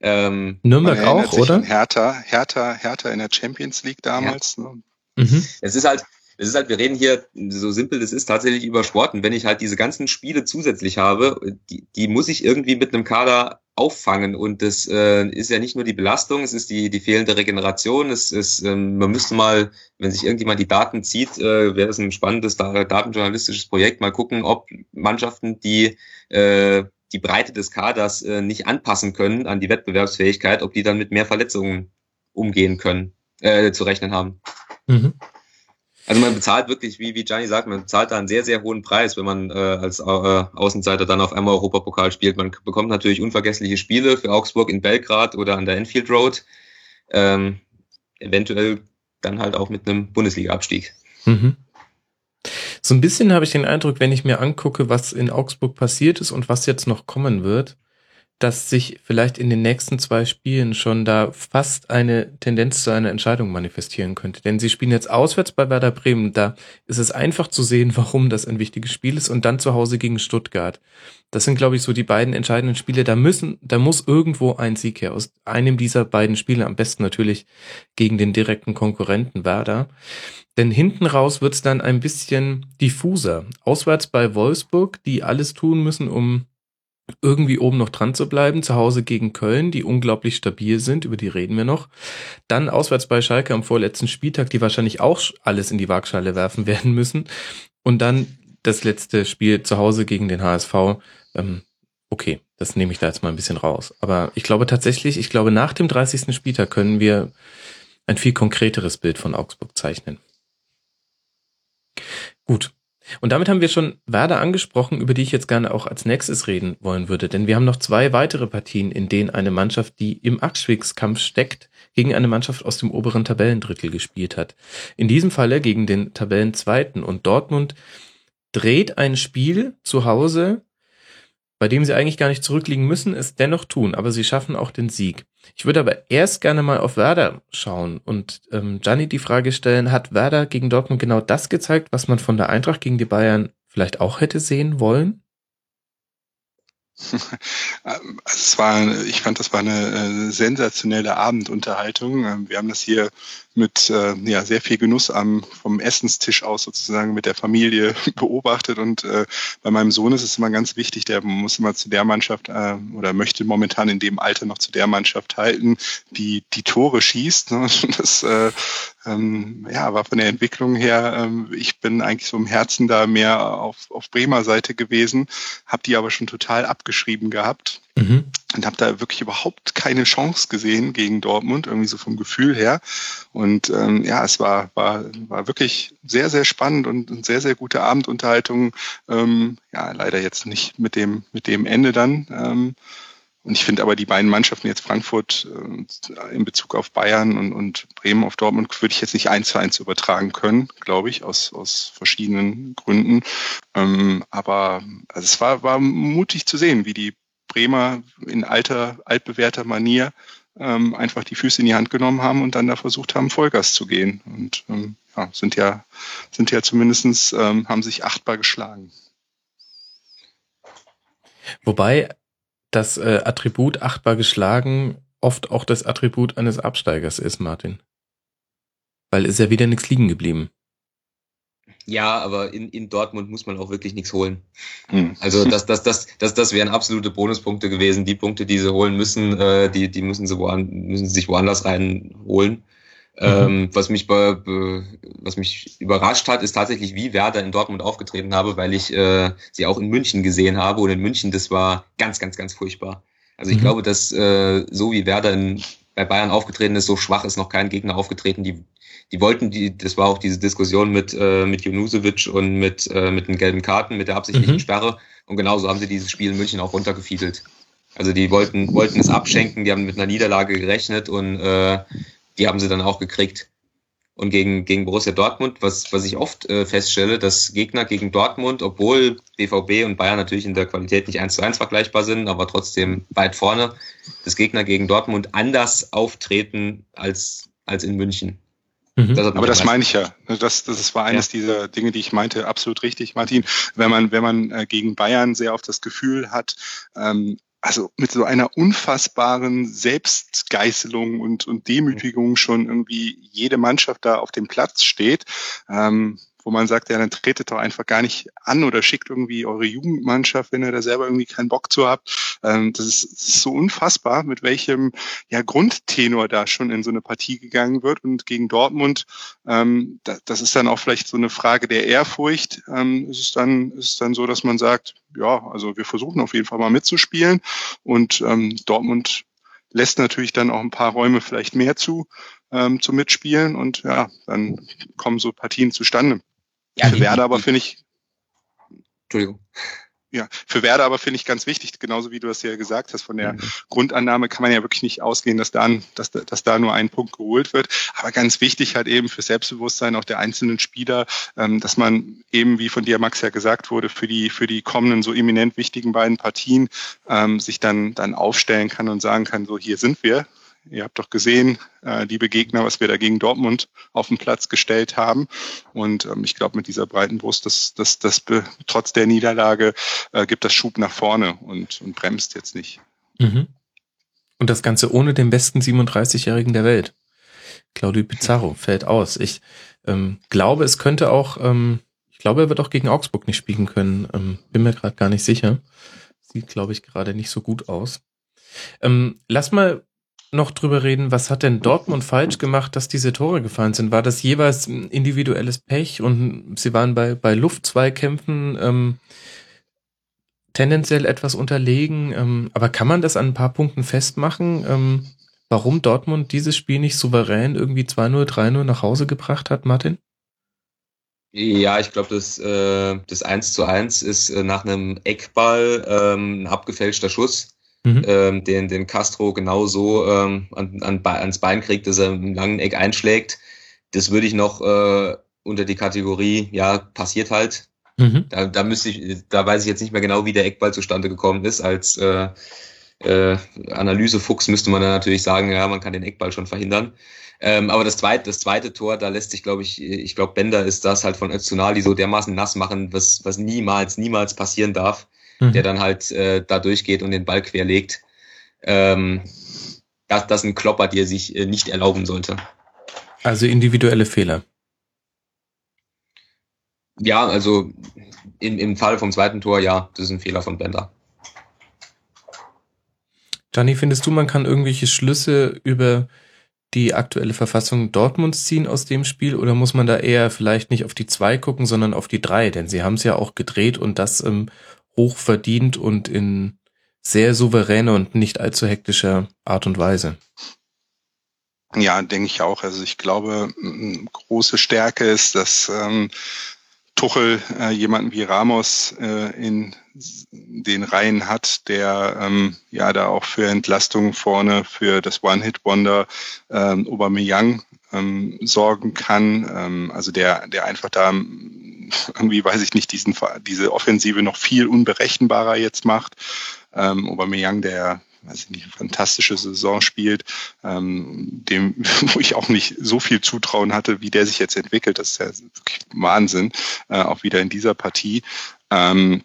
Ähm, Nürnberg auch, oder? Hertha, Hertha, Hertha in der Champions League damals. Ja. Ne? Mhm. Es ist halt, es ist halt, wir reden hier, so simpel das ist, tatsächlich über Sport. Und wenn ich halt diese ganzen Spiele zusätzlich habe, die, die muss ich irgendwie mit einem Kader auffangen. Und das äh, ist ja nicht nur die Belastung, es ist die, die fehlende Regeneration. Es ist, ähm, man müsste mal, wenn sich irgendjemand die Daten zieht, äh, wäre es ein spannendes datenjournalistisches Projekt, mal gucken, ob Mannschaften, die äh, die Breite des Kaders äh, nicht anpassen können an die Wettbewerbsfähigkeit, ob die dann mit mehr Verletzungen umgehen können, äh, zu rechnen haben. Mhm. Also man bezahlt wirklich, wie, wie Gianni sagt, man bezahlt da einen sehr, sehr hohen Preis, wenn man äh, als äh, Außenseiter dann auf einmal Europapokal spielt. Man bekommt natürlich unvergessliche Spiele für Augsburg in Belgrad oder an der Enfield Road. Ähm, eventuell dann halt auch mit einem Bundesliga-Abstieg. Mhm. So ein bisschen habe ich den Eindruck, wenn ich mir angucke, was in Augsburg passiert ist und was jetzt noch kommen wird, dass sich vielleicht in den nächsten zwei Spielen schon da fast eine Tendenz zu einer Entscheidung manifestieren könnte. Denn sie spielen jetzt auswärts bei Werder Bremen. Da ist es einfach zu sehen, warum das ein wichtiges Spiel ist und dann zu Hause gegen Stuttgart. Das sind, glaube ich, so die beiden entscheidenden Spiele. Da müssen, da muss irgendwo ein Sieg her aus einem dieser beiden Spiele. Am besten natürlich gegen den direkten Konkurrenten Werder. Denn hinten raus wird's dann ein bisschen diffuser. Auswärts bei Wolfsburg, die alles tun müssen, um irgendwie oben noch dran zu bleiben. Zu Hause gegen Köln, die unglaublich stabil sind, über die reden wir noch. Dann auswärts bei Schalke am vorletzten Spieltag, die wahrscheinlich auch alles in die Waagschale werfen werden müssen. Und dann das letzte Spiel zu Hause gegen den HSV. Ähm, okay, das nehme ich da jetzt mal ein bisschen raus. Aber ich glaube tatsächlich, ich glaube, nach dem 30. Spieltag können wir ein viel konkreteres Bild von Augsburg zeichnen. Gut, Und damit haben wir schon Werder angesprochen, über die ich jetzt gerne auch als nächstes reden wollen würde. Denn wir haben noch zwei weitere Partien, in denen eine Mannschaft, die im Abstiegskampf steckt, gegen eine Mannschaft aus dem oberen Tabellendrittel gespielt hat. In diesem Falle gegen den Tabellenzweiten. Und Dortmund dreht ein Spiel zu Hause, bei dem sie eigentlich gar nicht zurückliegen müssen, es dennoch tun, aber sie schaffen auch den Sieg. Ich würde aber erst gerne mal auf Werder schauen und ähm, Gianni die Frage stellen, hat Werder gegen Dortmund genau das gezeigt, was man von der Eintracht gegen die Bayern vielleicht auch hätte sehen wollen? Also es war, ich fand, das war eine äh, sensationelle Abendunterhaltung. Ähm, wir haben das hier mit äh, ja, sehr viel Genuss am, vom Essenstisch aus sozusagen mit der Familie beobachtet. Und äh, bei meinem Sohn ist es immer ganz wichtig, der muss immer zu der Mannschaft äh, oder möchte momentan in dem Alter noch zu der Mannschaft halten, die die Tore schießt. Ne? Das äh, ähm, ja, war von der Entwicklung her, ähm, ich bin eigentlich so im Herzen da mehr auf, auf Bremer Seite gewesen, habe die aber schon total abgeschrieben gehabt. Mhm. Und habe da wirklich überhaupt keine Chance gesehen gegen Dortmund, irgendwie so vom Gefühl her. Und ähm, ja, es war, war, war wirklich sehr, sehr spannend und, sehr, sehr gute Abendunterhaltung. Ähm, ja, leider jetzt nicht mit dem, mit dem Ende dann. Ähm, und ich finde aber die beiden Mannschaften jetzt Frankfurt äh, in Bezug auf Bayern und, und Bremen auf Dortmund würde ich jetzt nicht eins zu eins übertragen können, glaube ich, aus, aus verschiedenen Gründen. Ähm, aber also es war, war mutig zu sehen, wie die Bremer in alter, altbewährter Manier ähm, einfach die Füße in die Hand genommen haben und dann da versucht haben, Vollgas zu gehen. Und ähm, ja, sind ja, sind ja zumindestens ähm, haben sich achtbar geschlagen. Wobei das äh, Attribut achtbar geschlagen oft auch das Attribut eines Absteigers ist, Martin. Weil ist ja wieder nichts liegen geblieben. Ja, aber in, in Dortmund muss man auch wirklich nichts holen. Hm. Also das, das, das, das, das wären absolute Bonuspunkte gewesen. Die Punkte, die sie holen müssen, äh, die, die müssen sie woan, müssen sie sich woanders reinholen. Mhm. Ähm, was mich be, be, was mich überrascht hat, ist tatsächlich, wie Werder in Dortmund aufgetreten habe, weil ich äh, sie auch in München gesehen habe und in München das war ganz, ganz, ganz furchtbar. Also ich mhm. glaube, dass äh, so wie Werder in, bei Bayern aufgetreten ist, so schwach ist noch kein Gegner aufgetreten, die die wollten die, das war auch diese Diskussion mit, äh, mit Junusovic und mit, äh, mit den gelben Karten, mit der absichtlichen mhm. Sperre. Und genauso haben sie dieses Spiel in München auch runtergefiedelt. Also die wollten, wollten es abschenken, die haben mit einer Niederlage gerechnet und äh, die haben sie dann auch gekriegt. Und gegen, gegen Borussia Dortmund, was, was ich oft äh, feststelle, dass Gegner gegen Dortmund, obwohl BVB und Bayern natürlich in der Qualität nicht eins zu eins vergleichbar sind, aber trotzdem weit vorne, dass Gegner gegen Dortmund anders auftreten als, als in München. Mhm. Das Aber das meine ich ja. Das, das war eines ja. dieser Dinge, die ich meinte, absolut richtig, Martin. Wenn man, wenn man äh, gegen Bayern sehr oft das Gefühl hat, ähm, also mit so einer unfassbaren Selbstgeißelung und, und Demütigung schon irgendwie jede Mannschaft da auf dem Platz steht. Ähm, wo man sagt, ja, dann tretet doch einfach gar nicht an oder schickt irgendwie eure Jugendmannschaft, wenn ihr da selber irgendwie keinen Bock zu habt. Ähm, das, ist, ist so unfassbar, mit welchem ja, Grundtenor da schon in so eine Partie gegangen wird. Und gegen Dortmund, ähm, da, das ist dann auch vielleicht so eine Frage der Ehrfurcht. Ähm, ist es dann, ist es dann so, dass man sagt, ja, also wir versuchen auf jeden Fall mal mitzuspielen. Und Dortmund lässt natürlich dann auch ein paar Räume vielleicht mehr zu zum Mitspielen und ja, dann kommen so Partien zustande. Ja, für Werder aber finde ich. Entschuldigung. Ja, für Werder aber finde ich ganz wichtig, genauso wie du das ja gesagt hast, von der mhm. Grundannahme kann man ja wirklich nicht ausgehen, dass da, dass, dass da nur ein Punkt geholt wird. Aber ganz wichtig halt eben für Selbstbewusstsein auch der einzelnen Spieler, ähm, dass man eben, wie von dir, Max, ja gesagt wurde, für die, für die kommenden so eminent wichtigen beiden Partien ähm, sich dann, dann aufstellen kann und sagen kann, so hier sind wir, Ihr habt doch gesehen, äh, liebe Gegner, was wir da gegen Dortmund auf den Platz gestellt haben. Und ähm, ich glaube, mit dieser breiten Brust, das, das, das trotz der Niederlage äh, gibt das Schub nach vorne und, und bremst jetzt nicht. Mhm. Und das Ganze ohne den besten 37-Jährigen der Welt. Claudio Pizarro fällt aus. Ich ähm, glaube, es könnte auch, ähm, ich glaube, er wird auch gegen Augsburg nicht spielen können. Ähm, bin mir gerade gar nicht sicher. Sieht, glaube ich, gerade nicht so gut aus. Ähm, lass mal noch drüber reden, was hat denn Dortmund falsch gemacht, dass diese Tore gefallen sind? War das jeweils individuelles Pech und sie waren bei, bei Luftzweikämpfen ähm, tendenziell etwas unterlegen? Ähm, aber kann man das an ein paar Punkten festmachen, ähm, warum Dortmund dieses Spiel nicht souverän irgendwie 2-0, 3-0 nach Hause gebracht hat, Martin? Ja, ich glaube, das, äh, das 1 zu 1 ist äh, nach einem Eckball ähm, ein abgefälschter Schuss, mhm. ähm, den, den Castro genau so ähm, an, an, ans Bein kriegt, dass er im langen Eck einschlägt. Das würde ich noch äh, unter die Kategorie, ja, passiert halt. Mhm. Da, da müsste ich, da weiß ich jetzt nicht mehr genau, wie der Eckball zustande gekommen ist. Als äh, äh, Analysefuchs müsste man dann natürlich sagen, ja, man kann den Eckball schon verhindern. Ähm, aber das zweite, das zweite Tor, da lässt sich, glaube ich, ich glaube, Bender ist das halt von Öztunali so dermaßen nass machen, was, was niemals, niemals passieren darf, mhm. der dann halt äh, da durchgeht und den Ball querlegt. Ähm, das, das ein Klopper, der sich äh, nicht erlauben sollte. Also individuelle Fehler. Ja, also im, im Fall vom zweiten Tor, ja, das ist ein Fehler von Bender. Gianni, findest du, man kann irgendwelche Schlüsse über die aktuelle Verfassung Dortmunds ziehen aus dem Spiel oder muss man da eher vielleicht nicht auf die zwei gucken, sondern auf die drei? Denn sie haben es ja auch gedreht und das ähm, hoch verdient und in sehr souveräner und nicht allzu hektischer Art und Weise. Ja, denke ich auch. Also ich glaube, große Stärke ist, dass ähm, Tuchel äh, jemanden wie Ramos äh, in den Reihen hat, der ähm, ja da auch für Entlastung vorne für das One-Hit-Wonder ähm, Aubameyang ähm, sorgen kann. Ähm, also der, der einfach da irgendwie, weiß ich nicht, diesen, diese Offensive noch viel unberechenbarer jetzt macht. Ähm, Aubameyang, der weiß ich nicht, fantastische Saison spielt, ähm, dem, wo ich auch nicht so viel Zutrauen hatte, wie der sich jetzt entwickelt. Das ist ja wirklich Wahnsinn, äh, auch wieder in dieser Partie. Ähm,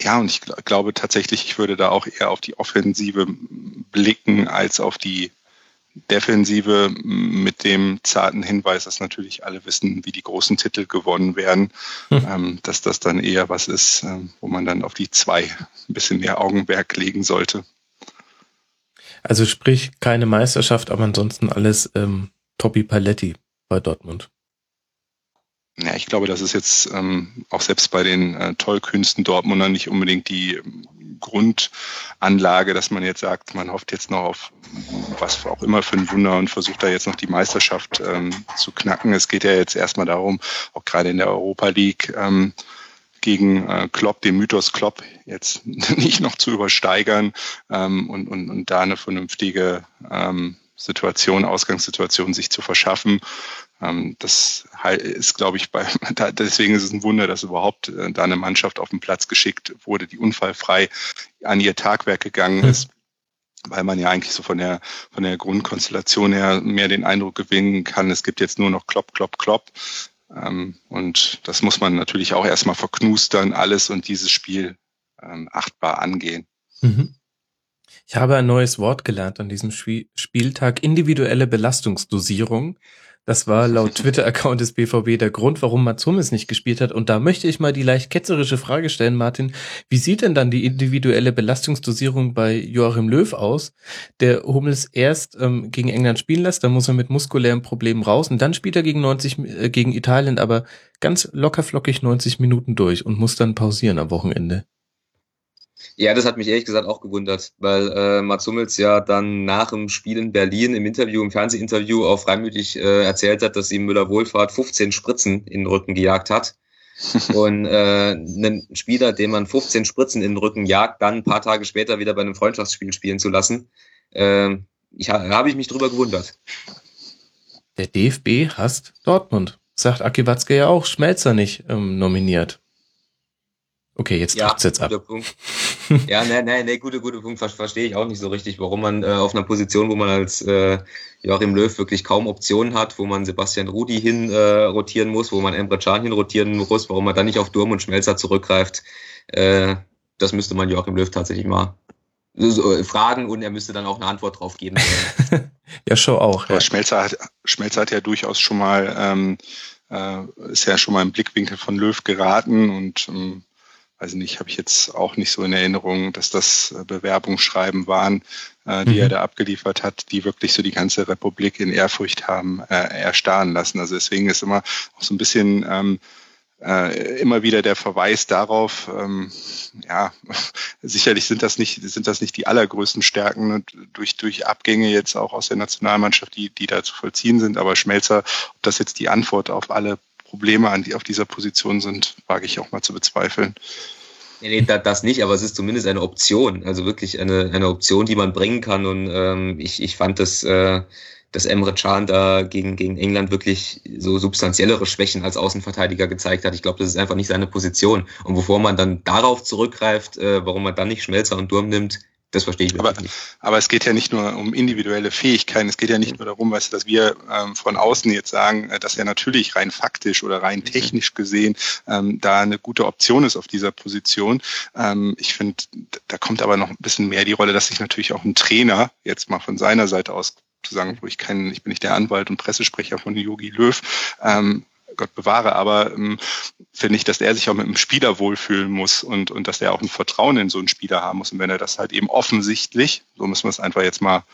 ja, und ich gl glaube tatsächlich, ich würde da auch eher auf die Offensive blicken als auf die Defensive mit dem zarten Hinweis, dass natürlich alle wissen, wie die großen Titel gewonnen werden, hm. ähm, dass das dann eher was ist, ähm, wo man dann auf die zwei ein bisschen mehr Augenmerk legen sollte. Also sprich, keine Meisterschaft, aber ansonsten alles ähm, Toppi Paletti bei Dortmund. Ja, ich glaube, das ist jetzt ähm, auch selbst bei den äh, Tollkünsten Dortmunder nicht unbedingt die ähm, Grundanlage, dass man jetzt sagt, man hofft jetzt noch auf was auch immer für ein Wunder und versucht da jetzt noch die Meisterschaft ähm, zu knacken. Es geht ja jetzt erstmal darum, auch gerade in der Europa League, ähm, gegen äh, Klopp, den Mythos Klopp jetzt nicht noch zu übersteigern ähm, und, und, und da eine vernünftige ähm, Situation, Ausgangssituation sich zu verschaffen. Ähm, das ist, glaube ich, bei, da, deswegen ist es ein Wunder, dass überhaupt äh, da eine Mannschaft auf den Platz geschickt wurde, die unfallfrei an ihr Tagwerk gegangen hm. ist. Weil man ja eigentlich so von der, von der Grundkonstellation her mehr den Eindruck gewinnen kann, es gibt jetzt nur noch Klopp, Klopp, Klopp. Ähm, und das muss man natürlich auch erstmal verknustern, alles und dieses Spiel ähm, achtbar angehen. Mhm. Ich habe ein neues Wort gelernt an diesem Spieltag, individuelle Belastungsdosierung. Das war laut Twitter-Account des BVB der Grund, warum Mats Hummels nicht gespielt hat. Und da möchte ich mal die leicht ketzerische Frage stellen, Martin. Wie sieht denn dann die individuelle Belastungsdosierung bei Joachim Löw aus, der Hummels erst ähm, gegen England spielen lässt, dann muss er mit muskulären Problemen raus und dann spielt er gegen 90, äh, gegen Italien aber ganz lockerflockig 90 Minuten durch und muss dann pausieren am Wochenende. Ja, das hat mich ehrlich gesagt auch gewundert, weil äh, Mats Hummels ja dann nach dem Spiel in Berlin im Interview, im Fernsehinterview auch freimütig äh, erzählt hat, dass ihm Müller-Wohlfahrt 15 Spritzen in den Rücken gejagt hat. Und äh, einen Spieler, dem man 15 Spritzen in den Rücken jagt, dann ein paar Tage später wieder bei einem Freundschaftsspiel spielen zu lassen, äh, ich, habe ich mich drüber gewundert. Der DFB hasst Dortmund. Sagt Aki Watzke ja auch, Schmelzer nicht ähm, nominiert. Okay, jetzt ja, jetzt ab. Punkt. ja, nein, nein, nee, gute, gute Punkt. Verstehe ich auch nicht so richtig, warum man äh, auf einer Position, wo man als äh, Joachim Löw wirklich kaum Optionen hat, wo man Sebastian Rudi hin äh, rotieren muss, wo man Emre Can hin rotieren muss, warum man dann nicht auf Durm und Schmelzer zurückgreift. Äh, das müsste man Joachim Löw tatsächlich mal so, äh, fragen und er müsste dann auch eine Antwort drauf geben. ja, schon auch. Ja. Schmelzer, hat, Schmelzer hat ja durchaus schon mal, ähm, äh, ist ja schon mal im Blickwinkel von Löw geraten und ähm, weiß nicht, habe ich jetzt auch nicht so in Erinnerung, dass das äh, Bewerbungsschreiben waren, äh, die mhm. er da abgeliefert hat, die wirklich so die ganze Republik in Ehrfurcht haben äh, erstarren lassen. Also deswegen ist immer auch so ein bisschen ähm, äh, immer wieder der Verweis darauf, ähm, ja, sicherlich sind das nicht, sind das nicht die allergrößten Stärken ne, durch, durch Abgänge jetzt auch aus der Nationalmannschaft, die, die da zu vollziehen sind, aber Schmelzer, ob das jetzt die Antwort auf alle Probleme an die, auf dieser Position sind, wage ich auch mal zu bezweifeln. Nee, nee, das nicht, aber es ist zumindest eine Option, also wirklich eine, eine Option, die man bringen kann. Und ähm, ich, ich fand das, äh, dass Emre Can da gegen, gegen England wirklich so substanziellere Schwächen als Außenverteidiger gezeigt hat. Ich glaube, das ist einfach nicht seine Position. Und bevor man dann darauf zurückgreift, äh, warum man dann nicht Schmelzer und Durm nimmt, das verstehe ich aber, nicht. Aber es geht ja nicht nur um individuelle Fähigkeiten, es geht ja nicht nur darum, weißt du, dass wir ähm, von außen jetzt sagen, äh, dass er natürlich rein faktisch oder rein technisch gesehen ähm, da eine gute Option ist auf dieser Position. Ähm, ich finde, da kommt aber noch ein bisschen mehr die Rolle, dass sich natürlich auch ein Trainer jetzt mal von seiner Seite aus zu sagen, wo ich kein, ich bin nicht der Anwalt und Pressesprecher von Yogi Löw, ähm, Gott bewahre, aber ähm, finde ich, dass er sich auch mit dem Spieler wohlfühlen muss und, und dass er auch ein Vertrauen in so einen Spieler haben muss. Und wenn er das halt eben offensichtlich, so müssen wir es einfach jetzt mal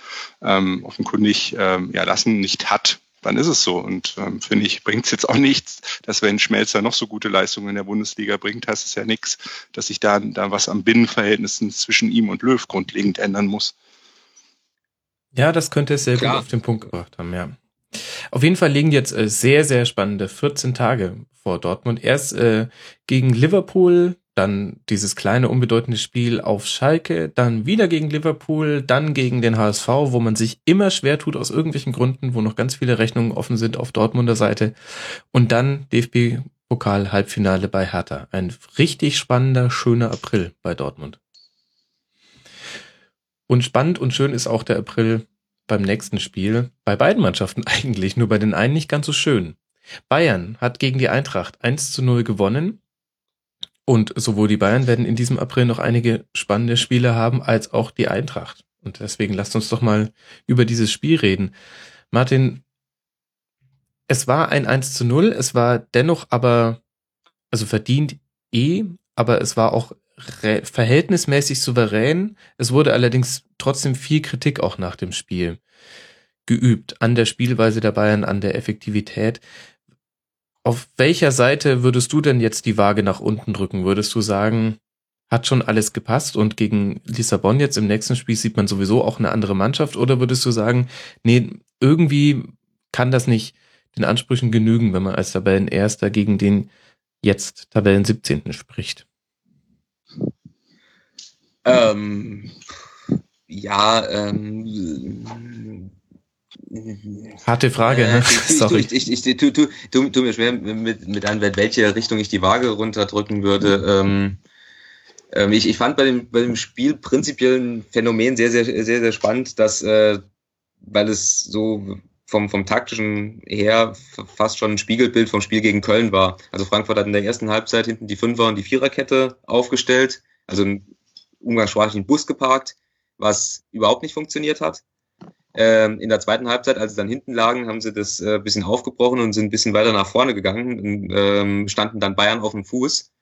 ähm, offenkundig ähm, ja, lassen, nicht hat, dann ist es so. Und ähm, finde ich, bringt es jetzt auch nichts, dass wenn Schmelzer noch so gute Leistungen in der Bundesliga bringt, heißt es ja nichts, dass sich da, da was am Binnenverhältnissen zwischen ihm und Löw grundlegend ändern muss. Ja, das könnte es sehr Klar. gut auf den Punkt gebracht haben, ja. Auf jeden Fall liegen jetzt äh, sehr, sehr spannende 14 Tage vor Dortmund. Erst äh, gegen Liverpool, dann dieses kleine unbedeutende Spiel auf Schalke, dann wieder gegen Liverpool, dann gegen den HSV, wo man sich immer schwer tut aus irgendwelchen Gründen, wo noch ganz viele Rechnungen offen sind auf Dortmunder Seite. Und dann DFB Pokal Halbfinale bei Hertha. Ein richtig spannender, schöner April bei Dortmund. Und spannend und schön ist auch der April beim nächsten Spiel. Bei beiden Mannschaften eigentlich, nur bei den einen nicht ganz so schön. Bayern hat gegen die Eintracht 1 zu 0 gewonnen. Und sowohl die Bayern werden in diesem April noch einige spannende Spiele haben, als auch die Eintracht. Und deswegen lasst uns doch mal über dieses Spiel reden. Martin, es war ein 1 zu 0, es war dennoch aber, also verdient eh, aber es war auch verhältnismäßig souverän. Es wurde allerdings trotzdem viel Kritik auch nach dem Spiel geübt an der Spielweise der Bayern, an der Effektivität. Auf welcher Seite würdest du denn jetzt die Waage nach unten drücken? Würdest du sagen, hat schon alles gepasst und gegen Lissabon jetzt im nächsten Spiel sieht man sowieso auch eine andere Mannschaft? Oder würdest du sagen, nee, irgendwie kann das nicht den Ansprüchen genügen, wenn man als Tabellenerster gegen den jetzt Tabellen 17. spricht? Ähm, ja, ähm, Harte Frage, äh, Sorry. Ich, ich, ich, tu, tu, tu, tu mir schwer mit, mit an, welche Richtung ich die Waage runterdrücken würde. Ähm, ähm, ich, ich fand bei dem, bei dem Spiel prinzipiell ein Phänomen sehr, sehr, sehr, sehr spannend, dass, äh, weil es so vom, vom taktischen her fast schon ein Spiegelbild vom Spiel gegen Köln war. Also Frankfurt hat in der ersten Halbzeit hinten die Fünfer- und die Viererkette aufgestellt, also einen umgangssprachlichen Bus geparkt, was überhaupt nicht funktioniert hat. Ähm, in der zweiten Halbzeit, als sie dann hinten lagen, haben sie das äh, bisschen aufgebrochen und sind ein bisschen weiter nach vorne gegangen und ähm, standen dann Bayern auf dem Fuß,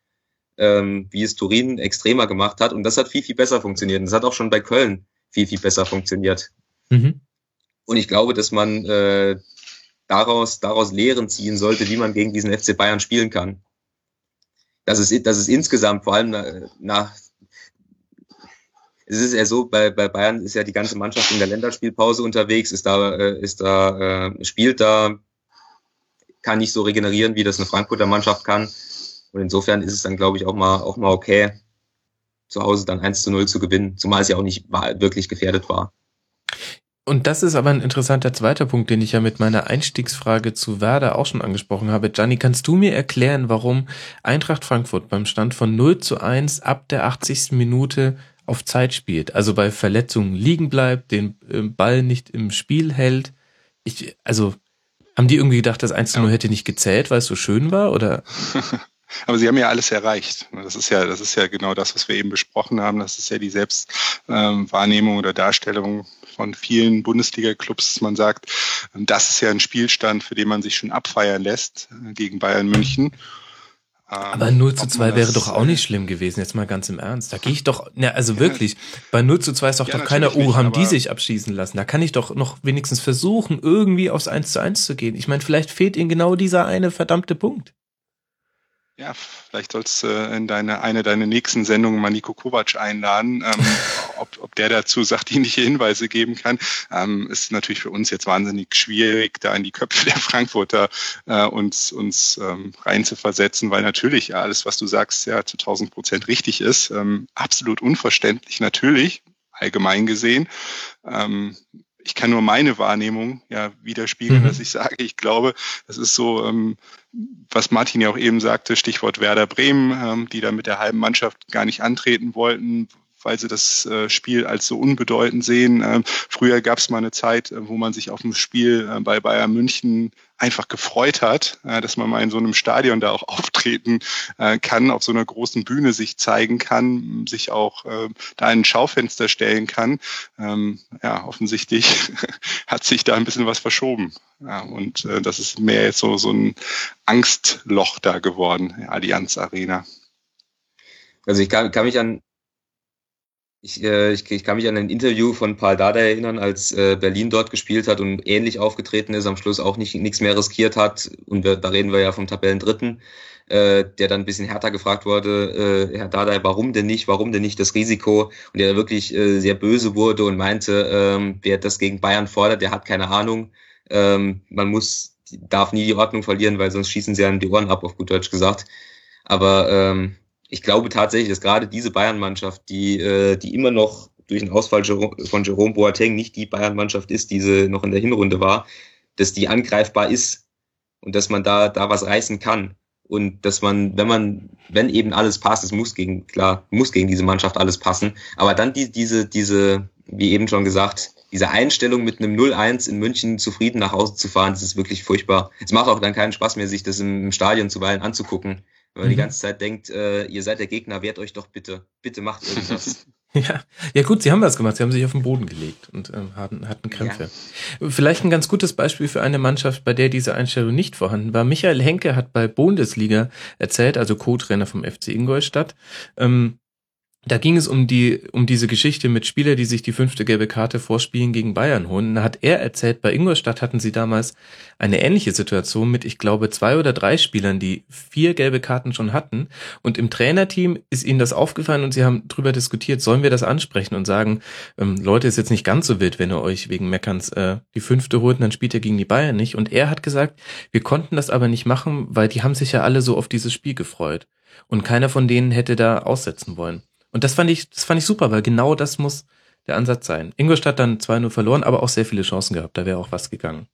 ähm, wie es Turin extremer gemacht hat. Und das hat viel, viel besser funktioniert. Und das hat auch schon bei Köln viel, viel besser funktioniert. Mhm. Und ich glaube, dass man äh, daraus, daraus Lehren ziehen sollte, wie man gegen diesen FC Bayern spielen kann. Das ist, das ist insgesamt, vor allem nach, es ist ja so, bei, bei Bayern ist ja die ganze Mannschaft in der Länderspielpause unterwegs, ist da, äh, ist da, äh, spielt da, kann nicht so regenerieren, wie das eine Frankfurter Mannschaft kann. Und insofern ist es dann, glaube ich, auch mal, auch mal okay, zu Hause dann 1 zu 0 zu gewinnen, zumal es ja auch nicht wirklich gefährdet war. Und das ist aber ein interessanter zweiter Punkt, den ich ja mit meiner Einstiegsfrage zu Werder auch schon angesprochen habe. Gianni, kannst du mir erklären, warum Eintracht Frankfurt beim Stand von 0 zu 1 ab der 80. Minute auf Zeit spielt, also bei Verletzungen liegen bleibt, den äh, Ball nicht im Spiel hält? Ich, also, haben die irgendwie gedacht, das 1 zu 0 hätte nicht gezählt, weil es so schön war, oder? Aber sie haben ja alles erreicht. Das ist ja, das ist ja genau das, was wir eben besprochen haben. Das ist ja die Selbstwahrnehmung ähm, oder Darstellung von vielen Bundesliga-Clubs, man sagt, das ist ja ein Spielstand, für den man sich schon abfeiern lässt äh, gegen Bayern München. Aber 0 zu 2 wäre doch auch nicht schlimm gewesen, jetzt mal ganz im Ernst. Da gehe ich doch, ne, also wirklich, bei 0 zu 2 ist doch ja, doch keiner, oh, haben die sich abschießen lassen. Da kann ich doch noch wenigstens versuchen, irgendwie aufs 1 zu 1 zu gehen. Ich meine, vielleicht fehlt ihnen genau dieser eine verdammte Punkt. Ja, vielleicht sollst du äh, in deine, eine deiner nächsten Sendungen mal Nico Kovac einladen, ähm, ob, ob der dazu sachdienliche Hinweise geben kann. Ähm, ist natürlich für uns jetzt wahnsinnig schwierig, da in die Köpfe der Frankfurter äh, uns, uns ähm, reinzuversetzen, weil natürlich ja, alles, was du sagst, ja zu 1000 Prozent richtig ist. Ähm, absolut unverständlich, natürlich, allgemein gesehen. Ähm, ich kann nur meine Wahrnehmung ja widerspiegeln, mhm. dass ich sage, ich glaube, das ist so, ähm, was Martin ja auch eben sagte, Stichwort Werder Bremen, ähm, die da mit der halben Mannschaft gar nicht antreten wollten, weil sie das äh, Spiel als so unbedeutend sehen. Ähm, früher gab es mal eine Zeit, äh, wo man sich auf dem Spiel äh, bei Bayern München einfach gefreut hat, dass man mal in so einem Stadion da auch auftreten kann, auf so einer großen Bühne sich zeigen kann, sich auch da in ein Schaufenster stellen kann. Ähm, ja, offensichtlich hat sich da ein bisschen was verschoben. Und das ist mehr jetzt so, so ein Angstloch da geworden, Allianz Arena. Also ich kann, kann mich an ich, äh, ich, ich kann mich an ein Interview von Paul Dada erinnern, als äh, Berlin dort gespielt hat und ähnlich aufgetreten ist, am Schluss auch nicht nichts mehr riskiert hat. Und wir, da reden wir ja vom Tabellendritten, äh, der dann ein bisschen härter gefragt wurde, äh, Herr Dada, warum denn nicht, warum denn nicht das Risiko? Und der wirklich äh, sehr böse wurde und meinte, ähm, wer das gegen Bayern fordert, der hat keine Ahnung. Ähm, man muss, darf nie die Ordnung verlieren, weil sonst schießen sie einem die Ohren ab, auf gut Deutsch gesagt. Aber ähm, ich glaube tatsächlich, dass gerade diese Bayern-Mannschaft, die, äh, die immer noch durch den Ausfall von Jerome Boateng nicht die Bayern-Mannschaft ist, die sie noch in der Hinrunde war, dass die angreifbar ist und dass man da, da was reißen kann. Und dass man, wenn man, wenn eben alles passt, es muss gegen, klar, muss gegen diese Mannschaft alles passen, aber dann die, diese, diese, wie eben schon gesagt, diese Einstellung mit einem 0-1 in München zufrieden nach Hause zu fahren, das ist wirklich furchtbar. Es macht auch dann keinen Spaß mehr, sich das im Stadion zuweilen anzugucken wenn man mhm. die ganze Zeit denkt, äh, ihr seid der Gegner, wehrt euch doch bitte. Bitte macht irgendwas. ja. ja, gut, sie haben was gemacht. Sie haben sich auf den Boden gelegt und ähm, hatten, hatten Krämpfe. Ja. Vielleicht ein ganz gutes Beispiel für eine Mannschaft, bei der diese Einstellung nicht vorhanden war. Michael Henke hat bei Bundesliga erzählt, also Co-Trainer vom FC Ingolstadt, ähm, da ging es um die, um diese Geschichte mit Spieler, die sich die fünfte gelbe Karte vorspielen gegen Bayern holen. Da hat er erzählt, bei Ingolstadt hatten sie damals eine ähnliche Situation mit, ich glaube, zwei oder drei Spielern, die vier gelbe Karten schon hatten. Und im Trainerteam ist ihnen das aufgefallen und sie haben drüber diskutiert, sollen wir das ansprechen und sagen, ähm, Leute, ist jetzt nicht ganz so wild, wenn ihr euch wegen Meckerns äh, die fünfte holt dann spielt ihr gegen die Bayern nicht. Und er hat gesagt, wir konnten das aber nicht machen, weil die haben sich ja alle so auf dieses Spiel gefreut. Und keiner von denen hätte da aussetzen wollen. Und das fand ich, das fand ich super, weil genau das muss der Ansatz sein. Ingolstadt dann 2-0 verloren, aber auch sehr viele Chancen gehabt. Da wäre auch was gegangen.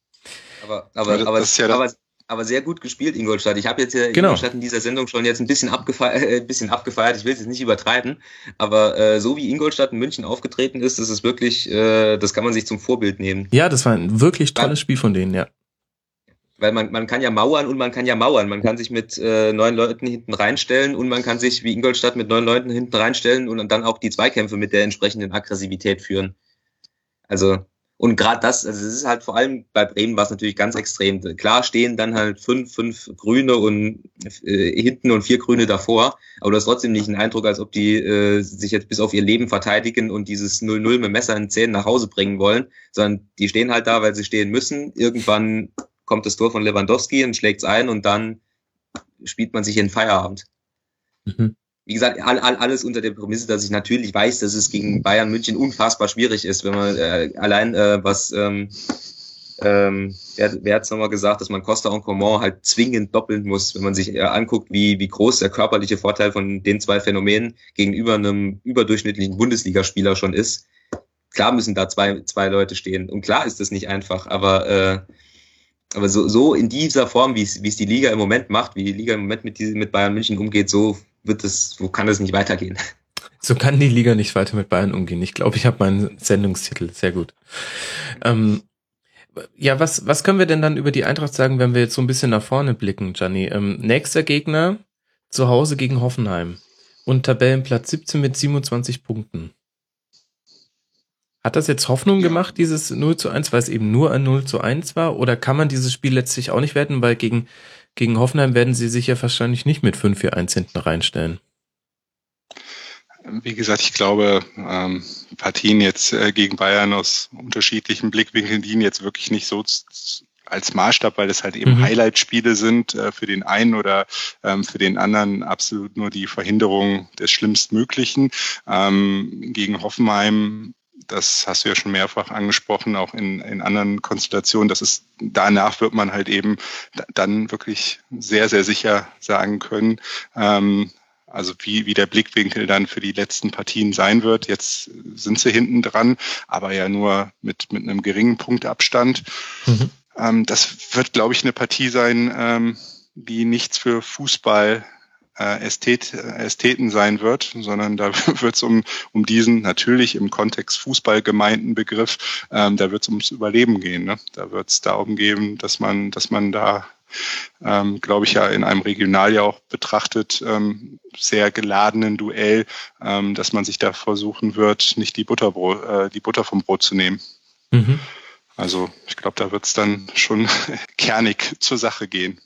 Aber, aber, aber, ja aber, aber sehr gut gespielt, Ingolstadt. Ich habe jetzt ja genau. Ingolstadt in dieser Sendung schon jetzt ein bisschen abgefeiert, äh, ein bisschen abgefeiert. ich will es jetzt nicht übertreiben, aber äh, so wie Ingolstadt in München aufgetreten ist, das ist wirklich, äh, das kann man sich zum Vorbild nehmen. Ja, das war ein wirklich tolles Spiel von denen, ja weil man, man kann ja mauern und man kann ja mauern. Man kann sich mit äh, neun Leuten hinten reinstellen und man kann sich wie Ingolstadt mit neun Leuten hinten reinstellen und dann auch die Zweikämpfe mit der entsprechenden Aggressivität führen. Also, und gerade das, also es ist halt vor allem bei Bremen war es natürlich ganz extrem. Klar stehen dann halt fünf, fünf Grüne und äh, hinten und vier Grüne davor, aber du hast trotzdem nicht den Eindruck, als ob die äh, sich jetzt bis auf ihr Leben verteidigen und dieses 0-0 mit Messer in Zähnen nach Hause bringen wollen, sondern die stehen halt da, weil sie stehen müssen. Irgendwann kommt das Tor von Lewandowski und schlägt es ein und dann spielt man sich in Feierabend. Mhm. Wie gesagt, all, all, alles unter der Prämisse, dass ich natürlich weiß, dass es gegen Bayern München unfassbar schwierig ist, wenn man äh, allein äh, was ähm, ähm, wer, wer hat es nochmal gesagt, dass man Costa und Coman halt zwingend doppeln muss, wenn man sich äh, anguckt, wie, wie groß der körperliche Vorteil von den zwei Phänomenen gegenüber einem überdurchschnittlichen Bundesligaspieler schon ist. Klar müssen da zwei, zwei Leute stehen. Und klar ist das nicht einfach, aber äh, aber so, so in dieser Form, wie es, wie es die Liga im Moment macht, wie die Liga im Moment mit, mit Bayern München umgeht, so wird es, wo kann es nicht weitergehen? So kann die Liga nicht weiter mit Bayern umgehen. Ich glaube, ich habe meinen Sendungstitel. Sehr gut. Ähm, ja, was, was können wir denn dann über die Eintracht sagen, wenn wir jetzt so ein bisschen nach vorne blicken, Gianni? Ähm, nächster Gegner zu Hause gegen Hoffenheim und Tabellenplatz 17 mit 27 Punkten. Hat das jetzt Hoffnung ja. gemacht, dieses 0 zu 1, weil es eben nur ein 0 zu 1 war? Oder kann man dieses Spiel letztlich auch nicht werten, weil gegen, gegen Hoffenheim werden sie sich ja wahrscheinlich nicht mit 5 für 1 hinten reinstellen? Wie gesagt, ich glaube, ähm, Partien jetzt äh, gegen Bayern aus unterschiedlichen Blickwinkeln dienen jetzt wirklich nicht so als Maßstab, weil es halt eben mhm. Highlight-Spiele sind äh, für den einen oder ähm, für den anderen absolut nur die Verhinderung des Schlimmstmöglichen. Ähm, gegen Hoffenheim das hast du ja schon mehrfach angesprochen, auch in, in anderen Konstellationen. Das ist, danach wird man halt eben dann wirklich sehr, sehr sicher sagen können, ähm, also wie, wie der Blickwinkel dann für die letzten Partien sein wird. Jetzt sind sie hinten dran, aber ja nur mit, mit einem geringen Punktabstand. Mhm. Ähm, das wird, glaube ich, eine Partie sein, ähm, die nichts für Fußball äh, Ästhet, Ästheten sein wird, sondern da wird es um, um diesen natürlich im Kontext Fußball gemeinten Begriff, ähm, da wird es ums Überleben gehen. Ne? Da wird es darum gehen, dass man, dass man da ähm, glaube ich, ja in einem Regionaljahr auch betrachtet, ähm, sehr geladenen Duell, ähm, dass man sich da versuchen wird, nicht die, Butterbrot, äh, die Butter vom Brot zu nehmen. Mhm. Also ich glaube, da wird es dann schon kernig zur Sache gehen.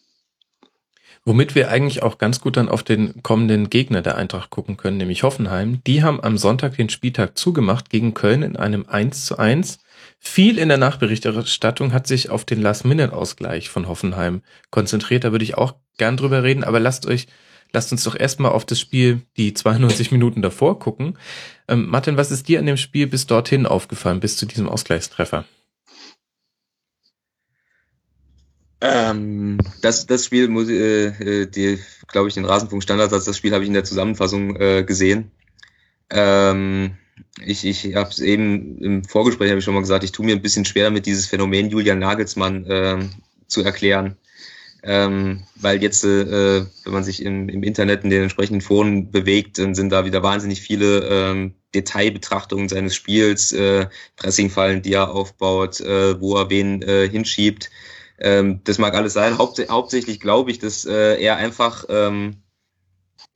Womit wir eigentlich auch ganz gut dann auf den kommenden Gegner der Eintracht gucken können, nämlich Hoffenheim. Die haben am Sonntag den Spieltag zugemacht gegen Köln in einem 1 zu 1. Viel in der Nachberichterstattung hat sich auf den Last-Minute-Ausgleich von Hoffenheim konzentriert. Da würde ich auch gern drüber reden, aber lasst euch, lasst uns doch erstmal auf das Spiel die 92 Minuten davor gucken. Ähm, Martin, was ist dir an dem Spiel bis dorthin aufgefallen, bis zu diesem Ausgleichstreffer? Ähm, das, das Spiel muss äh, äh die, glaube ich, den Rasenfunk Standardsatz, das Spiel habe ich in der Zusammenfassung äh, gesehen. Ähm, ich ich habe es eben im Vorgespräch habe ich schon mal gesagt, ich tue mir ein bisschen schwer damit, dieses Phänomen Julian Nagelsmann äh, zu erklären. Ähm, weil jetzt, äh, wenn man sich im, im Internet in den entsprechenden Foren bewegt, dann sind da wieder wahnsinnig viele ähm, Detailbetrachtungen seines Spiels, äh, Pressingfallen, die er aufbaut, äh, wo er wen äh, hinschiebt. Ähm, das mag alles sein. Haupt, hauptsächlich glaube ich, dass äh, er einfach ähm,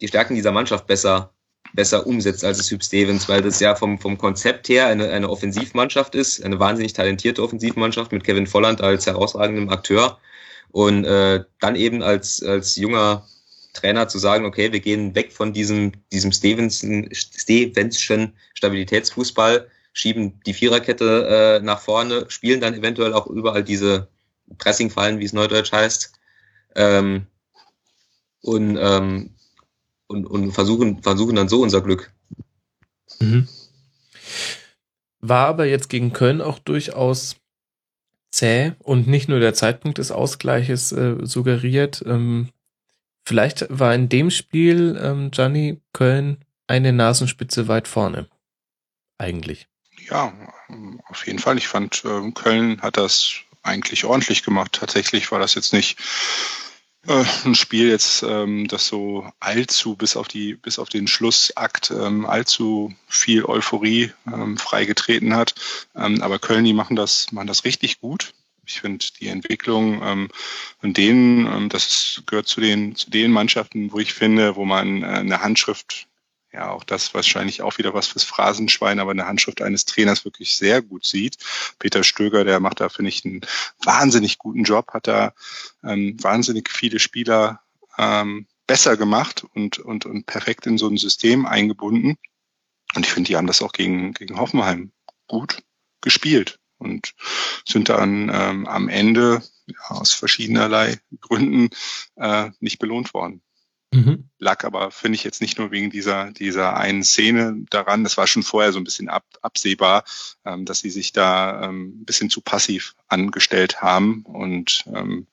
die Stärken dieser Mannschaft besser besser umsetzt als es Hüb Stevens, weil das ja vom, vom Konzept her eine, eine Offensivmannschaft ist, eine wahnsinnig talentierte Offensivmannschaft mit Kevin Volland als herausragendem Akteur und äh, dann eben als, als junger Trainer zu sagen, okay, wir gehen weg von diesem, diesem Stevenson, Stevenschen Stabilitätsfußball, schieben die Viererkette äh, nach vorne, spielen dann eventuell auch überall diese Pressingfallen, wie es neudeutsch heißt. Ähm, und, ähm, und, und versuchen, versuchen dann so unser Glück. Mhm. War aber jetzt gegen Köln auch durchaus zäh und nicht nur der Zeitpunkt des Ausgleiches äh, suggeriert. Ähm, vielleicht war in dem Spiel ähm, Gianni Köln eine Nasenspitze weit vorne. Eigentlich. Ja, auf jeden Fall. Ich fand, äh, Köln hat das eigentlich ordentlich gemacht. Tatsächlich war das jetzt nicht äh, ein Spiel jetzt, ähm, das so allzu bis auf die bis auf den Schlussakt ähm, allzu viel Euphorie ähm, freigetreten hat. Ähm, aber Köln, die machen das machen das richtig gut. Ich finde die Entwicklung ähm, von denen, ähm, das gehört zu den zu den Mannschaften, wo ich finde, wo man äh, eine Handschrift ja, auch das wahrscheinlich auch wieder was fürs Phrasenschwein, aber eine Handschrift eines Trainers wirklich sehr gut sieht. Peter Stöger, der macht da, finde ich, einen wahnsinnig guten Job, hat da ähm, wahnsinnig viele Spieler ähm, besser gemacht und, und, und perfekt in so ein System eingebunden. Und ich finde, die haben das auch gegen, gegen Hoffenheim gut gespielt und sind dann ähm, am Ende ja, aus verschiedenerlei Gründen äh, nicht belohnt worden. Mhm. Lag aber, finde ich, jetzt nicht nur wegen dieser, dieser einen Szene daran, das war schon vorher so ein bisschen ab, absehbar, ähm, dass sie sich da ähm, ein bisschen zu passiv angestellt haben. Und ähm,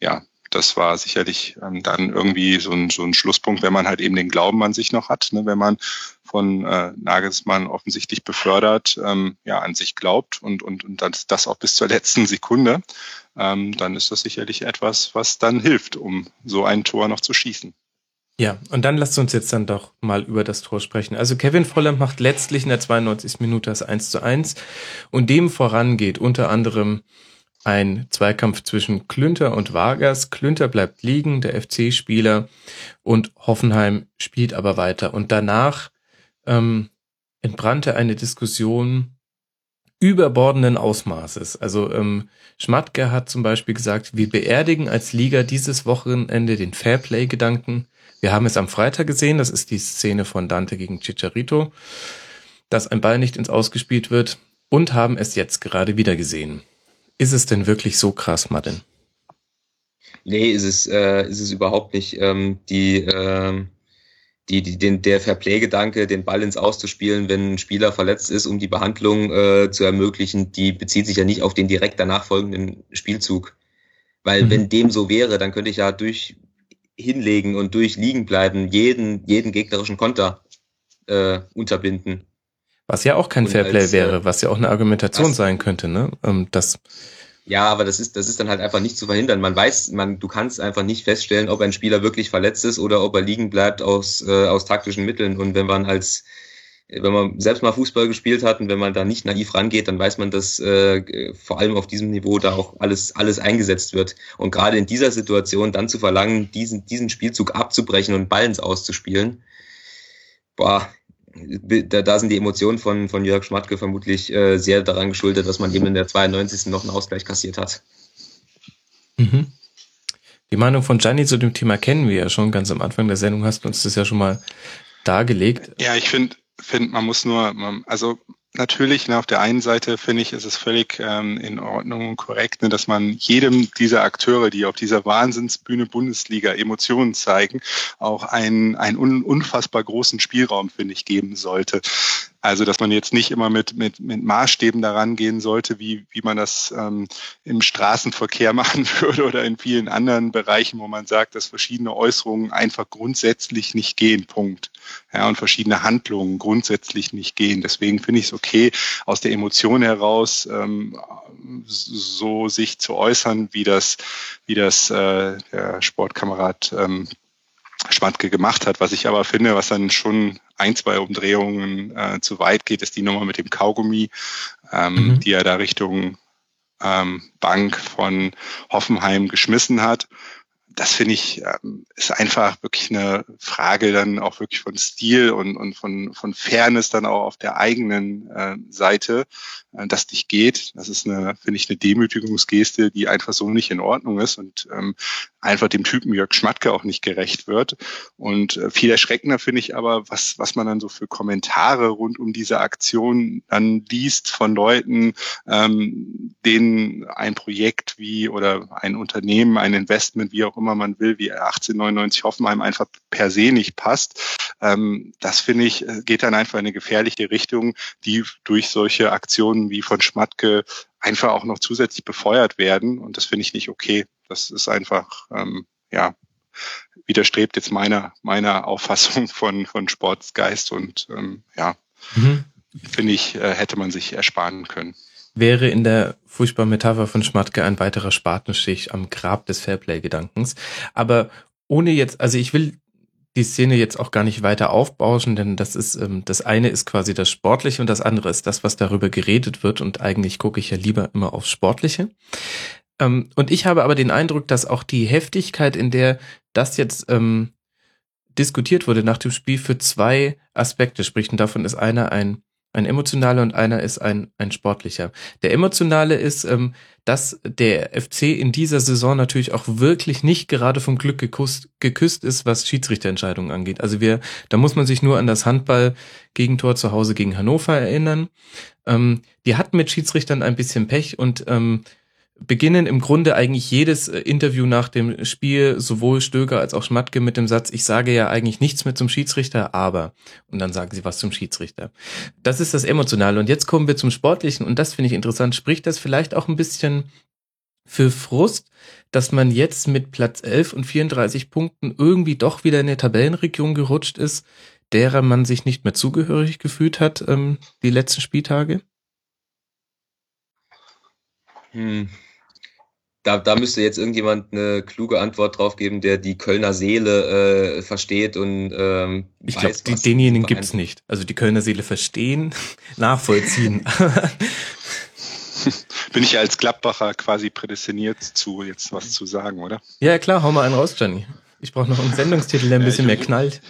ja, das war sicherlich ähm, dann irgendwie so ein, so ein Schlusspunkt, wenn man halt eben den Glauben an sich noch hat, ne, wenn man von äh, Nagelsmann offensichtlich befördert, ähm, ja, an sich glaubt und, und, und das, das auch bis zur letzten Sekunde, ähm, dann ist das sicherlich etwas, was dann hilft, um so ein Tor noch zu schießen. Ja, und dann lasst uns jetzt dann doch mal über das Tor sprechen. Also Kevin Volland macht letztlich in der 92. Minute das 1 zu 1 und dem vorangeht unter anderem ein Zweikampf zwischen Klünter und Vargas. Klünter bleibt liegen, der FC-Spieler, und Hoffenheim spielt aber weiter. Und danach ähm, entbrannte eine Diskussion überbordenden Ausmaßes. Also ähm, Schmatke hat zum Beispiel gesagt, wir beerdigen als Liga dieses Wochenende den Fairplay-Gedanken. Wir haben es am Freitag gesehen, das ist die Szene von Dante gegen Chicharito, dass ein Ball nicht ins Ausgespielt wird und haben es jetzt gerade wieder gesehen. ist es denn wirklich so krass, Martin? Nee, ist es, äh, ist es überhaupt nicht. Ähm, die, ähm, die, die, den, der Fairplay-Gedanke, den Ball ins Auszuspielen, wenn ein Spieler verletzt ist, um die Behandlung äh, zu ermöglichen, die bezieht sich ja nicht auf den direkt danach folgenden Spielzug. Weil mhm. wenn dem so wäre, dann könnte ich ja durch hinlegen und durch liegen bleiben jeden, jeden gegnerischen Konter äh, unterbinden. Was ja auch kein und Fairplay als, wäre, was ja auch eine Argumentation was, sein könnte, ne? Ähm, das ja, aber das ist, das ist dann halt einfach nicht zu verhindern. Man weiß, man, du kannst einfach nicht feststellen, ob ein Spieler wirklich verletzt ist oder ob er liegen bleibt aus, äh, aus taktischen Mitteln. Und wenn man als, wenn man selbst mal Fußball gespielt hat und wenn man da nicht naiv rangeht, dann weiß man, dass äh, vor allem auf diesem Niveau da auch alles, alles eingesetzt wird. Und gerade in dieser Situation dann zu verlangen, diesen, diesen Spielzug abzubrechen und Ballens auszuspielen, boah, da, da sind die Emotionen von, von Jörg Schmatke vermutlich äh, sehr daran geschuldet, dass man eben in der 92. noch einen Ausgleich kassiert hat. Mhm. Die Meinung von Gianni zu dem Thema kennen wir ja schon ganz am Anfang der Sendung, hast du uns das ja schon mal dargelegt. Ja, ich finde, find, man muss nur, man, also natürlich, ne, auf der einen Seite finde ich, ist es völlig ähm, in Ordnung und korrekt, ne, dass man jedem dieser Akteure, die auf dieser Wahnsinnsbühne Bundesliga Emotionen zeigen, auch einen, einen un, unfassbar großen Spielraum, finde ich, geben sollte. Also, dass man jetzt nicht immer mit, mit, mit Maßstäben daran gehen sollte, wie, wie man das ähm, im Straßenverkehr machen würde oder in vielen anderen Bereichen, wo man sagt, dass verschiedene Äußerungen einfach grundsätzlich nicht gehen. Punkt. Ja, und verschiedene Handlungen grundsätzlich nicht gehen. Deswegen finde ich es okay, aus der Emotion heraus ähm, so sich zu äußern, wie das, wie das äh, der Sportkamerad ähm, Schmatke gemacht hat. Was ich aber finde, was dann schon ein, zwei Umdrehungen äh, zu weit geht, ist die Nummer mit dem Kaugummi, ähm, mhm. die er da Richtung ähm, Bank von Hoffenheim geschmissen hat das finde ich, ähm, ist einfach wirklich eine Frage dann auch wirklich von Stil und, und von, von Fairness dann auch auf der eigenen äh, Seite, äh, dass dich geht. Das ist eine, finde ich, eine Demütigungsgeste, die einfach so nicht in Ordnung ist und ähm, einfach dem Typen Jörg Schmatke auch nicht gerecht wird. Und äh, viel erschreckender finde ich aber, was, was man dann so für Kommentare rund um diese Aktion dann liest von Leuten, ähm, denen ein Projekt wie oder ein Unternehmen, ein Investment, wie auch immer, immer man will, wie 1899 Hoffenheim einfach per se nicht passt. Ähm, das finde ich, äh, geht dann einfach in eine gefährliche Richtung, die durch solche Aktionen wie von Schmatke einfach auch noch zusätzlich befeuert werden. Und das finde ich nicht okay. Das ist einfach, ähm, ja, widerstrebt jetzt meiner, meiner Auffassung von, von Sportsgeist und ähm, ja, mhm. finde ich, äh, hätte man sich ersparen können wäre in der furchtbaren Metapher von Schmatke ein weiterer Spatenstich am Grab des Fairplay-Gedankens. Aber ohne jetzt, also ich will die Szene jetzt auch gar nicht weiter aufbauschen, denn das ist, ähm, das eine ist quasi das Sportliche und das andere ist das, was darüber geredet wird und eigentlich gucke ich ja lieber immer aufs Sportliche. Ähm, und ich habe aber den Eindruck, dass auch die Heftigkeit, in der das jetzt ähm, diskutiert wurde nach dem Spiel, für zwei Aspekte spricht. Und davon ist einer ein ein emotionaler und einer ist ein, ein sportlicher. Der emotionale ist, ähm, dass der FC in dieser Saison natürlich auch wirklich nicht gerade vom Glück geküsst, geküsst ist, was Schiedsrichterentscheidungen angeht. Also wir, da muss man sich nur an das Handball-Gegentor zu Hause gegen Hannover erinnern. Ähm, die hatten mit Schiedsrichtern ein bisschen Pech und ähm, beginnen im Grunde eigentlich jedes äh, Interview nach dem Spiel, sowohl Stöger als auch Schmatke, mit dem Satz, ich sage ja eigentlich nichts mehr zum Schiedsrichter, aber. Und dann sagen sie was zum Schiedsrichter. Das ist das Emotionale. Und jetzt kommen wir zum Sportlichen. Und das finde ich interessant. Spricht das vielleicht auch ein bisschen für Frust, dass man jetzt mit Platz 11 und 34 Punkten irgendwie doch wieder in der Tabellenregion gerutscht ist, derer man sich nicht mehr zugehörig gefühlt hat, ähm, die letzten Spieltage? Hm da, da müsste jetzt irgendjemand eine kluge Antwort drauf geben, der die Kölner Seele äh, versteht und ähm, ich glaube, denjenigen gibt's nicht. Also die Kölner Seele verstehen, nachvollziehen. Bin ich als Klappbacher quasi prädestiniert zu, jetzt was zu sagen, oder? Ja, klar, hau mal einen raus, Gianni. Ich brauche noch einen Sendungstitel, der ein bisschen mehr knallt.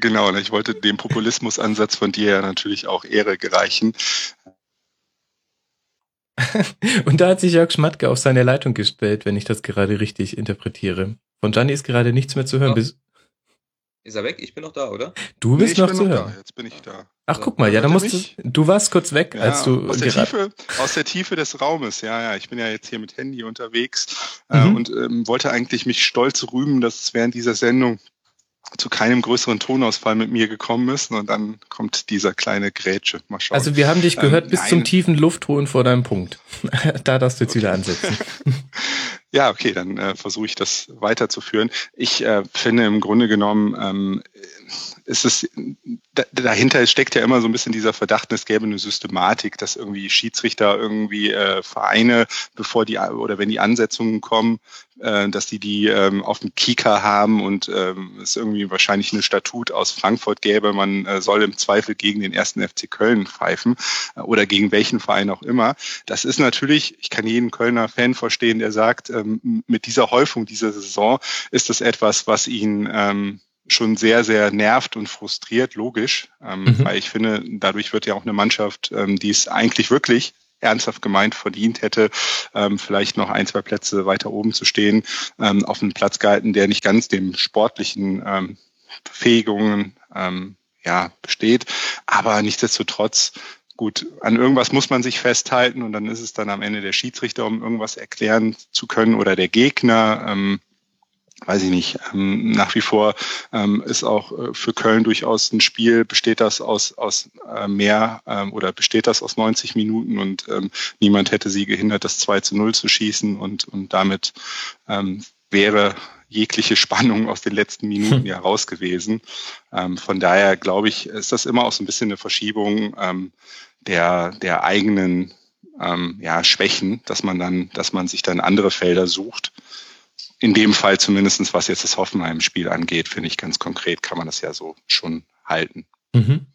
Genau, ne, ich wollte dem Populismusansatz von dir ja natürlich auch Ehre gereichen. Und da hat sich Jörg Schmatke auf seine Leitung gestellt, wenn ich das gerade richtig interpretiere. Von Gianni ist gerade nichts mehr zu hören. Ja. Ist er weg? Ich bin noch da, oder? Du bist Nee, noch zu bin hören. da. Jetzt bin ich da. Ach, guck mal, ja, da musst du, mich? du warst kurz weg, Ja, als du aus der gerade. Tiefe, aus der Tiefe des Raumes, ja, ja. Ich bin ja jetzt hier mit Handy unterwegs äh, Mhm. und ähm, wollte eigentlich mich stolz rühmen, dass es während dieser Sendung zu keinem größeren Tonausfall mit mir gekommen ist und dann kommt dieser kleine Grätsche. Mal schauen. Also wir haben dich gehört Ähm, bis zum tiefen Luftholen vor deinem Punkt. da darfst du jetzt wieder ansetzen. Ja, okay, dann äh, versuche ich das weiterzuführen. Ich äh, finde im Grunde genommen, ähm, ist es, da, dahinter steckt ja immer so ein bisschen dieser Verdacht, es gäbe eine Systematik, dass irgendwie Schiedsrichter irgendwie äh, Vereine, bevor die oder wenn die Ansetzungen kommen, äh, dass die die ähm, auf dem Kika haben und ähm, es irgendwie wahrscheinlich eine Statut aus Frankfurt gäbe, man äh, soll im Zweifel gegen den ersten FC Köln pfeifen äh, oder gegen welchen Verein auch immer. Das ist natürlich, ich kann jeden Kölner Fan verstehen, der sagt, ähm, mit dieser Häufung dieser Saison ist das etwas, was ihn ähm, schon sehr, sehr nervt und frustriert, logisch, ähm, Mhm. weil ich finde, dadurch wird ja auch eine Mannschaft, ähm, die es eigentlich wirklich ernsthaft gemeint verdient hätte, ähm, vielleicht noch ein, zwei Plätze weiter oben zu stehen, ähm, auf einen Platz gehalten, der nicht ganz dem sportlichen ähm, Befähigungen ähm, ja, besteht. Aber nichtsdestotrotz, gut, an irgendwas muss man sich festhalten und dann ist es dann am Ende der Schiedsrichter, um irgendwas erklären zu können oder der Gegner. Ähm, weiß ich nicht, ähm, nach wie vor ähm, ist auch äh, für Köln durchaus ein Spiel, besteht das aus, aus äh, mehr ähm, oder besteht das aus 90 Minuten? Und ähm, niemand hätte sie gehindert, das 2 zu 0 zu schießen. Und, und damit ähm, wäre jegliche Spannung aus den letzten Minuten ja raus gewesen. Ähm, von daher glaube ich, ist das immer auch so ein bisschen eine Verschiebung ähm, der, der eigenen ähm, ja, Schwächen, dass man dann, dass man sich dann andere Felder sucht in dem Fall zumindestens, was jetzt das Hoffenheim-Spiel angeht, finde ich ganz konkret, kann man das ja so schon halten. Mhm.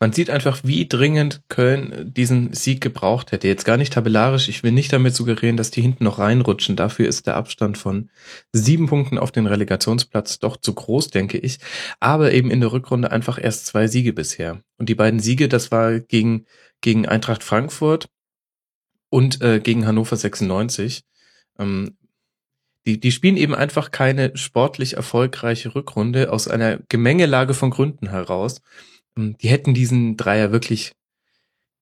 Man sieht einfach, wie dringend Köln diesen Sieg gebraucht hätte. Jetzt gar nicht tabellarisch. Ich will nicht damit suggerieren, dass die hinten noch reinrutschen. Dafür ist der Abstand von sieben Punkten auf den Relegationsplatz doch zu groß, denke ich. Aber eben in der Rückrunde einfach erst zwei Siege bisher. Und die beiden Siege, das war gegen, gegen Eintracht Frankfurt und äh, gegen Hannover 96. Ähm, die, die spielen eben einfach keine sportlich erfolgreiche Rückrunde aus einer Gemengelage von Gründen heraus. Ähm, Die hätten diesen Dreier wirklich,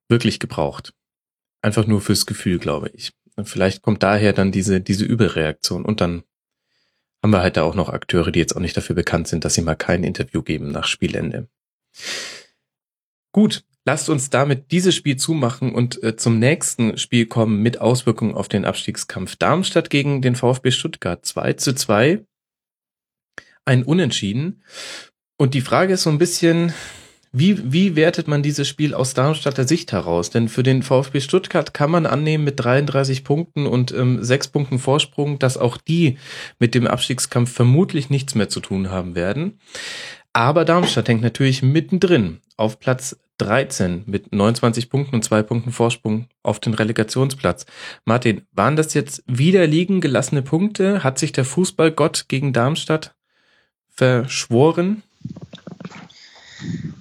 wirklich gebraucht. Einfach nur fürs Gefühl, glaube ich. Und vielleicht kommt daher dann diese, diese Überreaktion. Und dann haben wir halt da auch noch Akteure, die jetzt auch nicht dafür bekannt sind, dass sie mal kein Interview geben nach Spielende. Gut, lasst uns damit dieses Spiel zumachen und äh, zum nächsten Spiel kommen mit Auswirkungen auf den Abstiegskampf. Darmstadt gegen den VfB Stuttgart 2 zu 2. Ein Unentschieden. Und die Frage ist so ein bisschen, wie, wie wertet man dieses Spiel aus Darmstadter Sicht heraus? Denn für den VfB Stuttgart kann man annehmen mit 33 Punkten und ähm, 6 Punkten Vorsprung, dass auch die mit dem Abstiegskampf vermutlich nichts mehr zu tun haben werden. Aber Darmstadt hängt natürlich mittendrin auf Platz 13 mit 29 Punkten und zwei Punkten Vorsprung auf den Relegationsplatz. Martin, waren das jetzt wieder liegen gelassene Punkte? Hat sich der Fußballgott gegen Darmstadt verschworen?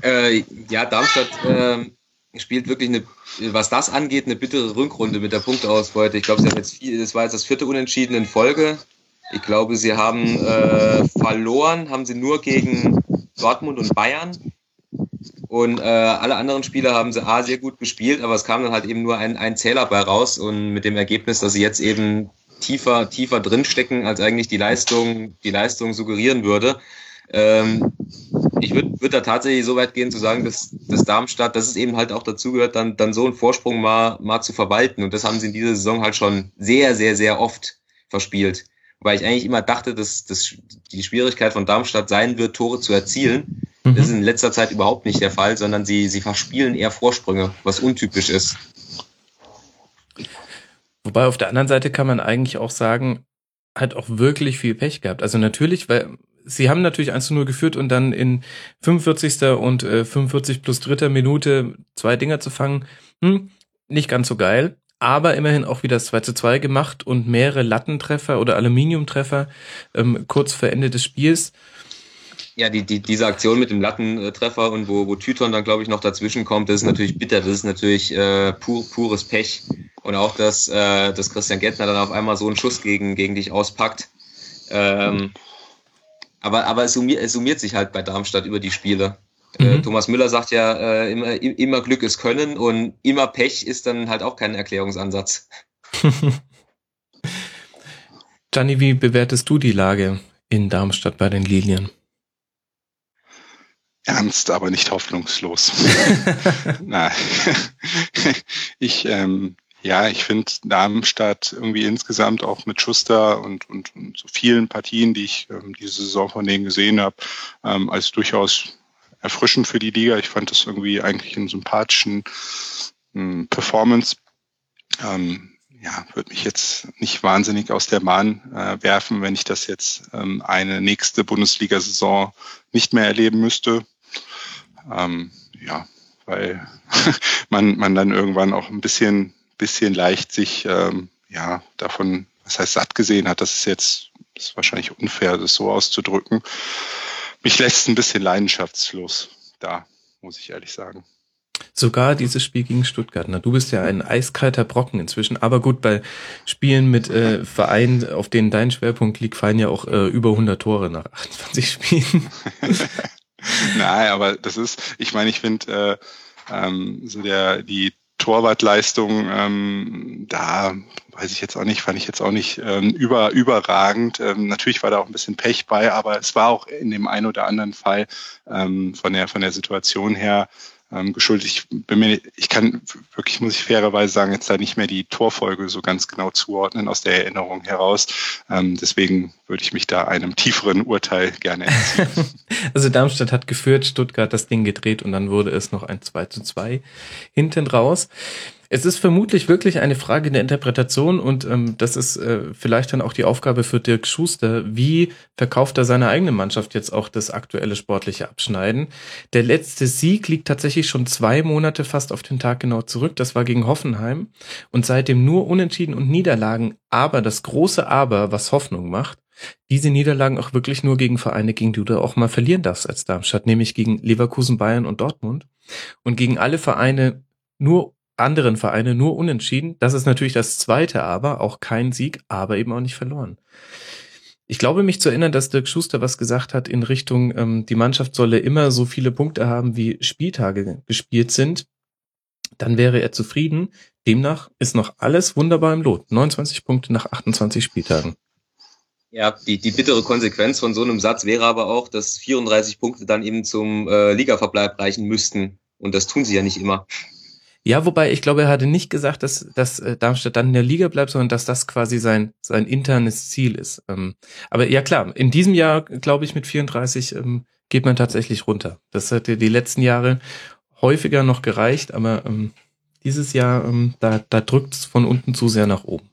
Äh, ja, Darmstadt äh, spielt wirklich eine, was das angeht, eine bittere Rückrunde mit der Punkteausbeute. Ich glaube, sie haben jetzt viel, das war jetzt das vierte Unentschieden in Folge. Ich glaube, sie haben äh, verloren, haben sie nur gegen Dortmund und Bayern. Und äh, alle anderen Spieler haben sie A sehr gut gespielt, aber es kam dann halt eben nur ein, ein Zähler bei raus und mit dem Ergebnis, dass sie jetzt eben tiefer, tiefer drinstecken, als eigentlich die Leistung, die Leistung suggerieren würde. Ähm, ich würde würd da tatsächlich so weit gehen zu sagen, dass, dass Darmstadt, dass es eben halt auch dazu gehört, dann, dann so einen Vorsprung mal, mal zu verwalten. Und das haben sie in dieser Saison halt schon sehr, sehr, sehr oft verspielt. Wobei ich eigentlich immer dachte, dass, dass die Schwierigkeit von Darmstadt sein wird, Tore zu erzielen. Mhm. Das ist in letzter Zeit überhaupt nicht der Fall, sondern sie, sie verspielen eher Vorsprünge, was untypisch ist. Wobei auf der anderen Seite kann man eigentlich auch sagen, hat auch wirklich viel Pech gehabt. Also natürlich, weil sie haben natürlich 1 zu 0 geführt und dann in 45. und äh, 45 plus dritter Minute zwei Dinger zu fangen, hm, nicht ganz so geil. Aber immerhin auch wieder das 2 zu 2 gemacht und mehrere Lattentreffer oder Aluminiumtreffer ähm, kurz vor Ende des Spiels. Ja, die, die, diese Aktion mit dem Lattentreffer und wo, wo Tyton dann, glaube ich, noch dazwischen kommt, das ist natürlich bitter, das ist natürlich äh, pur, pures Pech. Und auch, dass, äh, dass Christian Gettner dann auf einmal so einen Schuss gegen, gegen dich auspackt. Ähm, Aber, aber es, summiert, es summiert sich halt bei Darmstadt über die Spiele. Äh, Mhm. Thomas Müller sagt ja, äh, immer, immer Glück ist Können und immer Pech ist dann halt auch kein Erklärungsansatz. Gianni, wie bewertest du die Lage in Darmstadt bei den Lilien? Ernst, aber nicht hoffnungslos. Na, ich, ähm, ja, ich finde Darmstadt irgendwie insgesamt auch mit Schuster und, und, und so vielen Partien, die ich ähm, diese Saison von denen gesehen habe, ähm, als durchaus erfrischend für die Liga. Ich fand das irgendwie eigentlich einen sympathischen ähm, Performance. Ähm, ja, würde mich jetzt nicht wahnsinnig aus der Bahn äh, werfen, wenn ich das jetzt ähm, eine nächste Bundesliga-Saison nicht mehr erleben müsste. Ähm, ja, weil man, man dann irgendwann auch ein bisschen, bisschen leicht sich ähm, ja davon, was heißt satt gesehen hat. Das ist jetzt ist wahrscheinlich unfair, das so auszudrücken. Mich lässt ein bisschen leidenschaftslos da, muss ich ehrlich sagen. Sogar dieses Spiel gegen Stuttgart. Na, du bist ja ein eiskalter Brocken inzwischen. Aber gut, bei Spielen mit äh, Vereinen, auf denen dein Schwerpunkt liegt, fallen ja auch äh, über 100 Tore nach 28 Spielen. Nein, aber das ist, ich meine, ich finde äh, ähm, so der die Torwartleistung, ähm, da weiß ich jetzt auch nicht, fand ich jetzt auch nicht ähm, über, überragend. Ähm, natürlich war da auch ein bisschen Pech bei, aber es war auch in dem einen oder anderen Fall ähm, von der von der Situation her ähm, geschuldet. Ich bin mir, ich kann wirklich, muss ich fairerweise sagen, jetzt da nicht mehr die Torfolge so ganz genau zuordnen aus der Erinnerung heraus. Ähm, deswegen würde ich mich da einem tieferen Urteil gerne entziehen. Also Darmstadt hat geführt, Stuttgart das Ding gedreht und dann wurde es noch ein 2 zu 2 hinten raus. Es ist vermutlich wirklich eine Frage der Interpretation und ähm, das ist äh, vielleicht dann auch die Aufgabe für Dirk Schuster. Wie verkauft er seine eigene Mannschaft jetzt auch das aktuelle sportliche Abschneiden? Der letzte Sieg liegt tatsächlich schon zwei Monate fast auf den Tag genau zurück. Das war gegen Hoffenheim und seitdem nur Unentschieden und Niederlagen. Aber das große Aber, was Hoffnung macht, diese Niederlagen auch wirklich nur gegen Vereine, gegen die du auch mal verlieren darfst als Darmstadt, nämlich gegen Leverkusen, Bayern und Dortmund. Und gegen alle Vereine, nur anderen Vereine, nur unentschieden. Das ist natürlich das zweite Aber, auch kein Sieg, aber eben auch nicht verloren. Ich glaube, mich zu erinnern, dass Dirk Schuster was gesagt hat in Richtung, ähm, die Mannschaft solle immer so viele Punkte haben, wie Spieltage gespielt sind. Dann wäre er zufrieden. Demnach ist noch alles wunderbar im Lot. 29 Punkte nach 28 Spieltagen. Ja, die, die bittere Konsequenz von so einem Satz wäre aber auch, dass 34 Punkte dann eben zum äh, Ligaverbleib reichen müssten. Und das tun sie ja nicht immer. Ja, wobei ich glaube, er hatte nicht gesagt, dass, dass äh, Darmstadt dann in der Liga bleibt, sondern dass das quasi sein, sein internes Ziel ist. Ähm, aber ja klar, in diesem Jahr, glaube ich, mit 34 ähm, geht man tatsächlich runter. Das hat ja die letzten Jahre häufiger noch gereicht, aber ähm, dieses Jahr, ähm, da, da drückt es von unten zu sehr nach oben.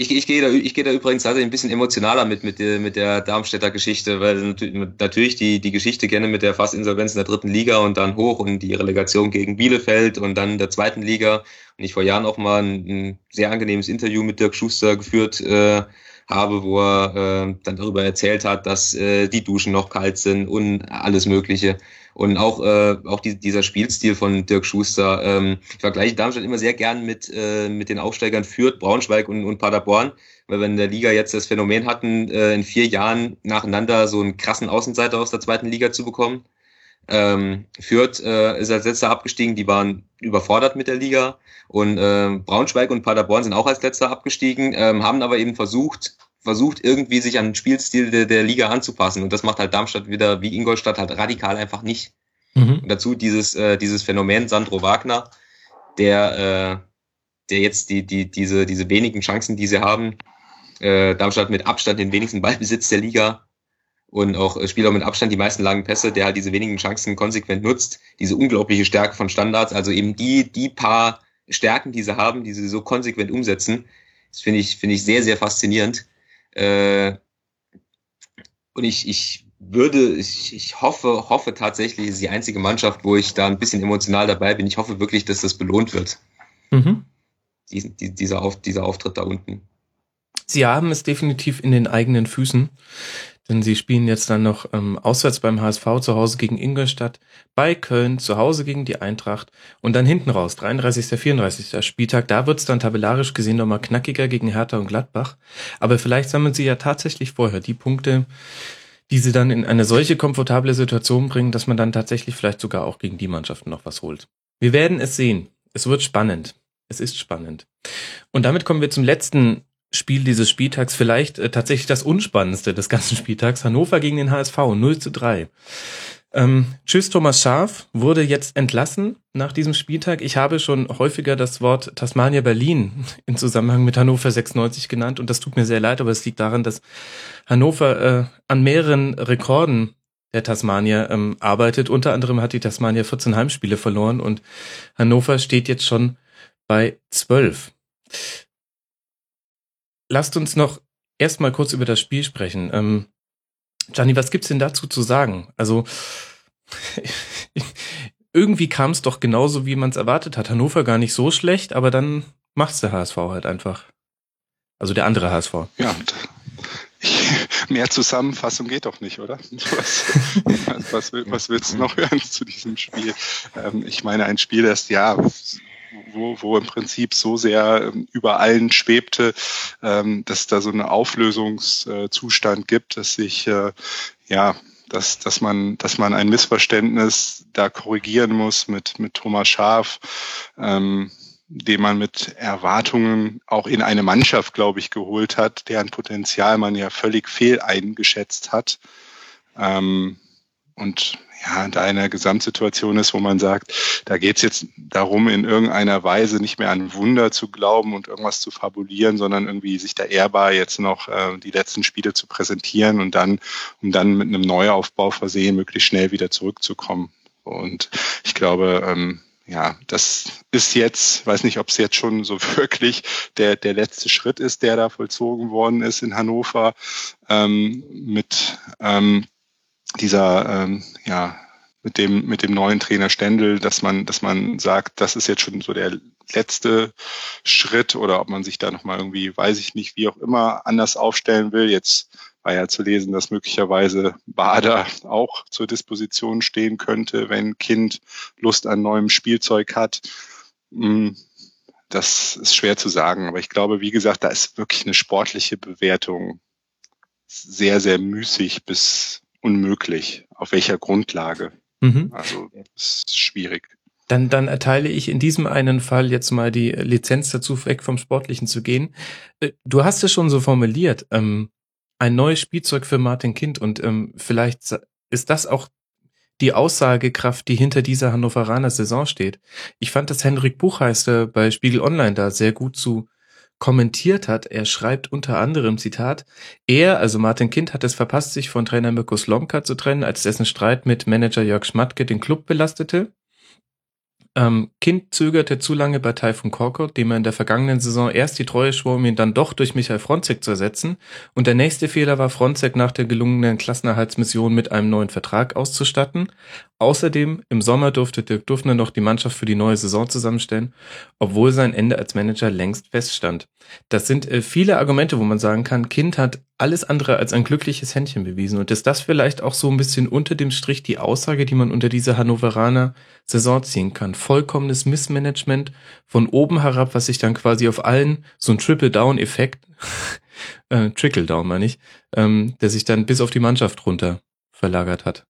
Ich, ich gehe da, ich gehe da übrigens tatsächlich ein bisschen emotionaler mit, mit der, mit der Darmstädter Geschichte, weil natü- natürlich die, die Geschichte gerne mit der Fassinsolvenz in der dritten Liga und dann hoch und die Relegation gegen Bielefeld und dann in der zweiten Liga. Und ich vor Jahren auch mal ein, ein sehr angenehmes Interview mit Dirk Schuster geführt äh, habe, wo er äh, dann darüber erzählt hat, dass äh, die Duschen noch kalt sind und alles Mögliche. Und auch, äh, auch die, dieser Spielstil von Dirk Schuster. Ähm, ich vergleiche Darmstadt immer sehr gern mit, äh, mit den Aufsteigern Fürth, Braunschweig und, und Paderborn, weil wir in der Liga jetzt das Phänomen hatten, äh, in vier Jahren nacheinander so einen krassen Außenseiter aus der zweiten Liga zu bekommen. Ähm, Fürth äh, ist als letzter abgestiegen, die waren überfordert mit der Liga. Und äh, Braunschweig und Paderborn sind auch als letzter abgestiegen, ähm, haben aber eben versucht, versucht irgendwie sich an den Spielstil der, der Liga anzupassen. Und das macht halt Darmstadt wieder wie Ingolstadt halt radikal einfach nicht. Mhm. Und dazu dieses, äh, dieses Phänomen Sandro Wagner, der, äh, der jetzt die, die, diese, diese wenigen Chancen, die sie haben, äh, Darmstadt mit Abstand den wenigsten Ballbesitz der Liga und auch äh, Spieler mit Abstand die meisten langen Pässe, der halt diese wenigen Chancen konsequent nutzt, diese unglaubliche Stärke von Standards, also eben die, die paar Stärken, die sie haben, die sie so konsequent umsetzen, das finde ich, finde ich sehr, sehr faszinierend. Äh, und ich, ich würde, ich, ich hoffe, hoffe tatsächlich, ist die einzige Mannschaft, wo ich da ein bisschen emotional dabei bin. Ich hoffe wirklich, dass das belohnt wird, Mhm. diesen, die, dieser, Auf, dieser Auftritt da unten. Sie haben es definitiv in den eigenen Füßen. Denn sie spielen jetzt dann noch ähm, auswärts beim HSV zu Hause gegen Ingolstadt, bei Köln zu Hause gegen die Eintracht und dann hinten raus, 33. 34. Spieltag. Da wird's dann tabellarisch gesehen nochmal knackiger gegen Hertha und Gladbach. Aber vielleicht sammeln sie ja tatsächlich vorher die Punkte, die sie dann in eine solche komfortable Situation bringen, dass man dann tatsächlich vielleicht sogar auch gegen die Mannschaften noch was holt. Wir werden es sehen. Es wird spannend. Es ist spannend. Und damit kommen wir zum letzten Spiel dieses Spieltags vielleicht äh, tatsächlich das unspannendste des ganzen Spieltags. Hannover gegen den HSV 0 zu 3. Ähm, tschüss, Thomas Schaf wurde jetzt entlassen nach diesem Spieltag. Ich habe schon häufiger das Wort Tasmania Berlin in Zusammenhang mit Hannover 96 genannt und das tut mir sehr leid, aber es liegt daran, dass Hannover äh, an mehreren Rekorden der Tasmania ähm, arbeitet. Unter anderem hat die Tasmania 14 Heimspiele verloren und Hannover steht jetzt schon bei 12 lasst uns noch erstmal kurz über das Spiel sprechen. Ähm, Gianni, was gibt's denn dazu zu sagen? Also irgendwie kam es doch genauso, wie man es erwartet hat. Hannover gar nicht so schlecht, aber dann macht's der HSV halt einfach. Also der andere HSV. Ja, mehr Zusammenfassung geht doch nicht, oder? Was, was, was willst du noch hören zu diesem Spiel? Ähm, ich meine, ein Spiel, das ja wo, wo im Prinzip so sehr ähm, über allen schwebte, ähm, dass da so einen Auflösungszustand gibt, dass sich äh, ja dass, dass man, dass man ein Missverständnis da korrigieren muss mit, mit Thomas Schaf, ähm, den man mit Erwartungen auch in eine Mannschaft, glaube ich, geholt hat, deren Potenzial man ja völlig fehl eingeschätzt hat. Ähm, und ja, da eine Gesamtsituation ist, wo man sagt, da geht es jetzt darum, in irgendeiner Weise nicht mehr an Wunder zu glauben und irgendwas zu fabulieren, sondern irgendwie sich da ehrbar jetzt noch äh, die letzten Spiele zu präsentieren und dann, um dann mit einem Neuaufbau versehen, möglichst schnell wieder zurückzukommen. Und ich glaube, ähm, ja, das ist jetzt, weiß nicht, ob es jetzt schon so wirklich der, der letzte Schritt ist, der da vollzogen worden ist in Hannover ähm, mit ähm, dieser, ähm, ja, mit dem, mit dem neuen Trainer Stendel, dass man, dass man sagt, das ist jetzt schon so der letzte Schritt oder ob man sich da nochmal irgendwie, weiß ich nicht, wie auch immer anders aufstellen will. Jetzt war ja zu lesen, dass möglicherweise Bader auch zur Disposition stehen könnte, wenn Kind Lust an neuem Spielzeug hat. Hm, das ist schwer zu sagen, aber ich glaube, wie gesagt, da ist wirklich eine sportliche Bewertung sehr, sehr müßig bis unmöglich. Auf welcher Grundlage? Mhm. Also es ist schwierig. Dann, dann erteile ich in diesem einen Fall jetzt mal die Lizenz dazu, weg vom Sportlichen zu gehen. Äh, du hast es schon so formuliert, ähm, ein neues Spielzeug für Martin Kind und ähm, vielleicht ist das auch die Aussagekraft, die hinter dieser Hannoveraner Saison steht. Ich fand, dass Henrik Buchheister bei Spiegel Online da sehr gut zu kommentiert hat. Er schreibt unter anderem, Zitat, er, also Martin Kind, hat es verpasst, sich von Trainer Mirko Slomka zu trennen, als dessen Streit mit Manager Jörg Schmatke den Club belastete. Ähm, kind zögerte zu lange bei Taifun Korkut, dem er in der vergangenen Saison erst die Treue schwor, um ihn dann doch durch Michael Fronzek zu ersetzen. Und der nächste Fehler war, Fronzek nach der gelungenen Klassenerhaltsmission mit einem neuen Vertrag auszustatten. Außerdem, im Sommer durfte Dirk Duffner noch die Mannschaft für die neue Saison zusammenstellen, obwohl sein Ende als Manager längst feststand. Das sind äh, viele Argumente, wo man sagen kann, Kind hat alles andere als ein glückliches Händchen bewiesen. Und ist das vielleicht auch so ein bisschen unter dem Strich die Aussage, die man unter dieser Hannoveraner Saison ziehen kann? Vollkommenes Missmanagement von oben herab, was sich dann quasi auf allen, so ein Triple-Down-Effekt, äh, Trickle-Down meine ich, ähm, der sich dann bis auf die Mannschaft runter verlagert hat.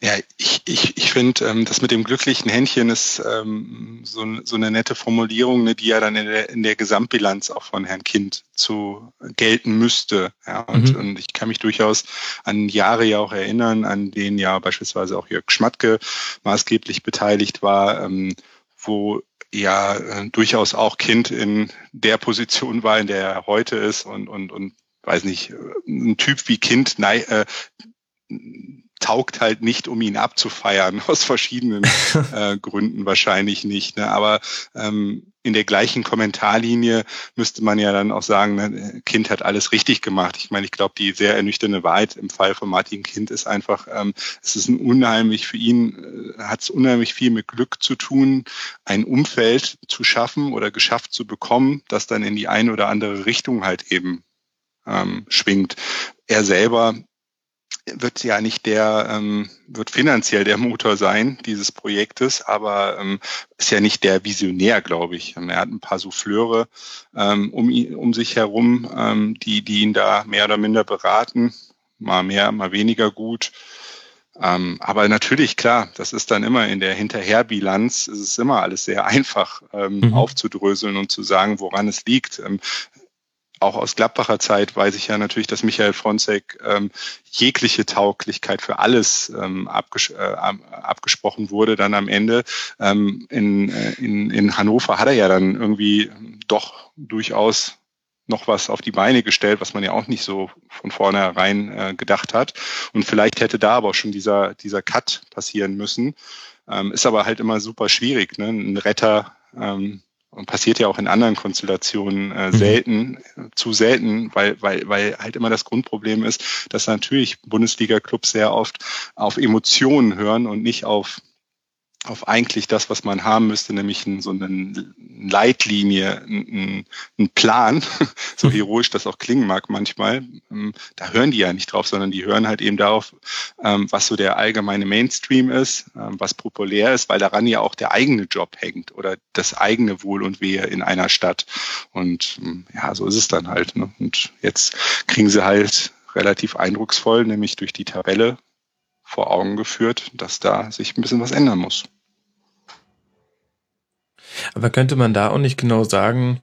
Ja, ich, ich, ich finde, ähm, das mit dem glücklichen Händchen ist ähm, so, so eine nette Formulierung, ne, die ja dann in der, in der Gesamtbilanz auch von Herrn Kind zu gelten müsste. Ja, und, mhm. und ich kann mich durchaus an Jahre ja auch erinnern, an denen ja beispielsweise auch Jörg Schmatke maßgeblich beteiligt war, ähm, wo ja äh, durchaus auch Kind in der Position war, in der er heute ist und, und, und weiß nicht, ein Typ wie Kind nei, äh, taugt halt nicht, um ihn abzufeiern, aus verschiedenen äh, Gründen wahrscheinlich nicht. Ne? Aber ähm, in der gleichen Kommentarlinie müsste man ja dann auch sagen, ne, Kind hat alles richtig gemacht. Ich meine, ich glaube, die sehr ernüchternde Wahrheit im Fall von Martin Kind ist einfach, ähm, es ist ein unheimlich für ihn, äh, hat es unheimlich viel mit Glück zu tun, ein Umfeld zu schaffen oder geschafft zu bekommen, das dann in die eine oder andere Richtung halt eben ähm, schwingt. Er selber wird ja nicht der, ähm, wird finanziell der Motor sein dieses Projektes, aber ähm, ist ja nicht der Visionär, glaube ich. Er hat ein paar Souffleure ähm, um, ihn, um sich herum, ähm, die, die ihn da mehr oder minder beraten, mal mehr, mal weniger gut. Ähm, aber natürlich, klar, das ist dann immer in der Hinterherbilanz, ist es immer alles sehr einfach ähm, mhm. aufzudröseln und zu sagen, woran es liegt. Ähm, auch aus Gladbacher Zeit weiß ich ja natürlich, dass Michael Fronzek ähm, jegliche Tauglichkeit für alles ähm, abges äh, abgesprochen wurde dann am Ende. Ähm, in, äh, in, in Hannover hat er ja dann irgendwie doch durchaus noch was auf die Beine gestellt, was man ja auch nicht so von vornherein äh, gedacht hat. Und vielleicht hätte da aber schon dieser, dieser Cut passieren müssen. Ähm, ist aber halt immer super schwierig. Ne? Ein Retter ähm, und passiert ja auch in anderen Konstellationen äh, mhm. selten, mhm. zu selten, weil, weil, weil halt immer das Grundproblem ist, dass natürlich Bundesliga-Clubs sehr oft auf Emotionen hören und nicht auf auf eigentlich das, was man haben müsste, nämlich so eine Leitlinie, einen Plan, so mhm. heroisch das auch klingen mag manchmal. Ähm, da hören die ja nicht drauf, sondern die hören halt eben darauf, ähm, was so der allgemeine Mainstream ist, ähm, was populär ist, weil daran ja auch der eigene Job hängt oder das eigene Wohl und Wehe in einer Stadt. Und ja, so ist es dann halt. Ne? Und jetzt kriegen sie halt relativ eindrucksvoll, nämlich durch die Tabelle vor Augen geführt, dass da sich ein bisschen was ändern muss. Aber könnte man da auch nicht genau sagen,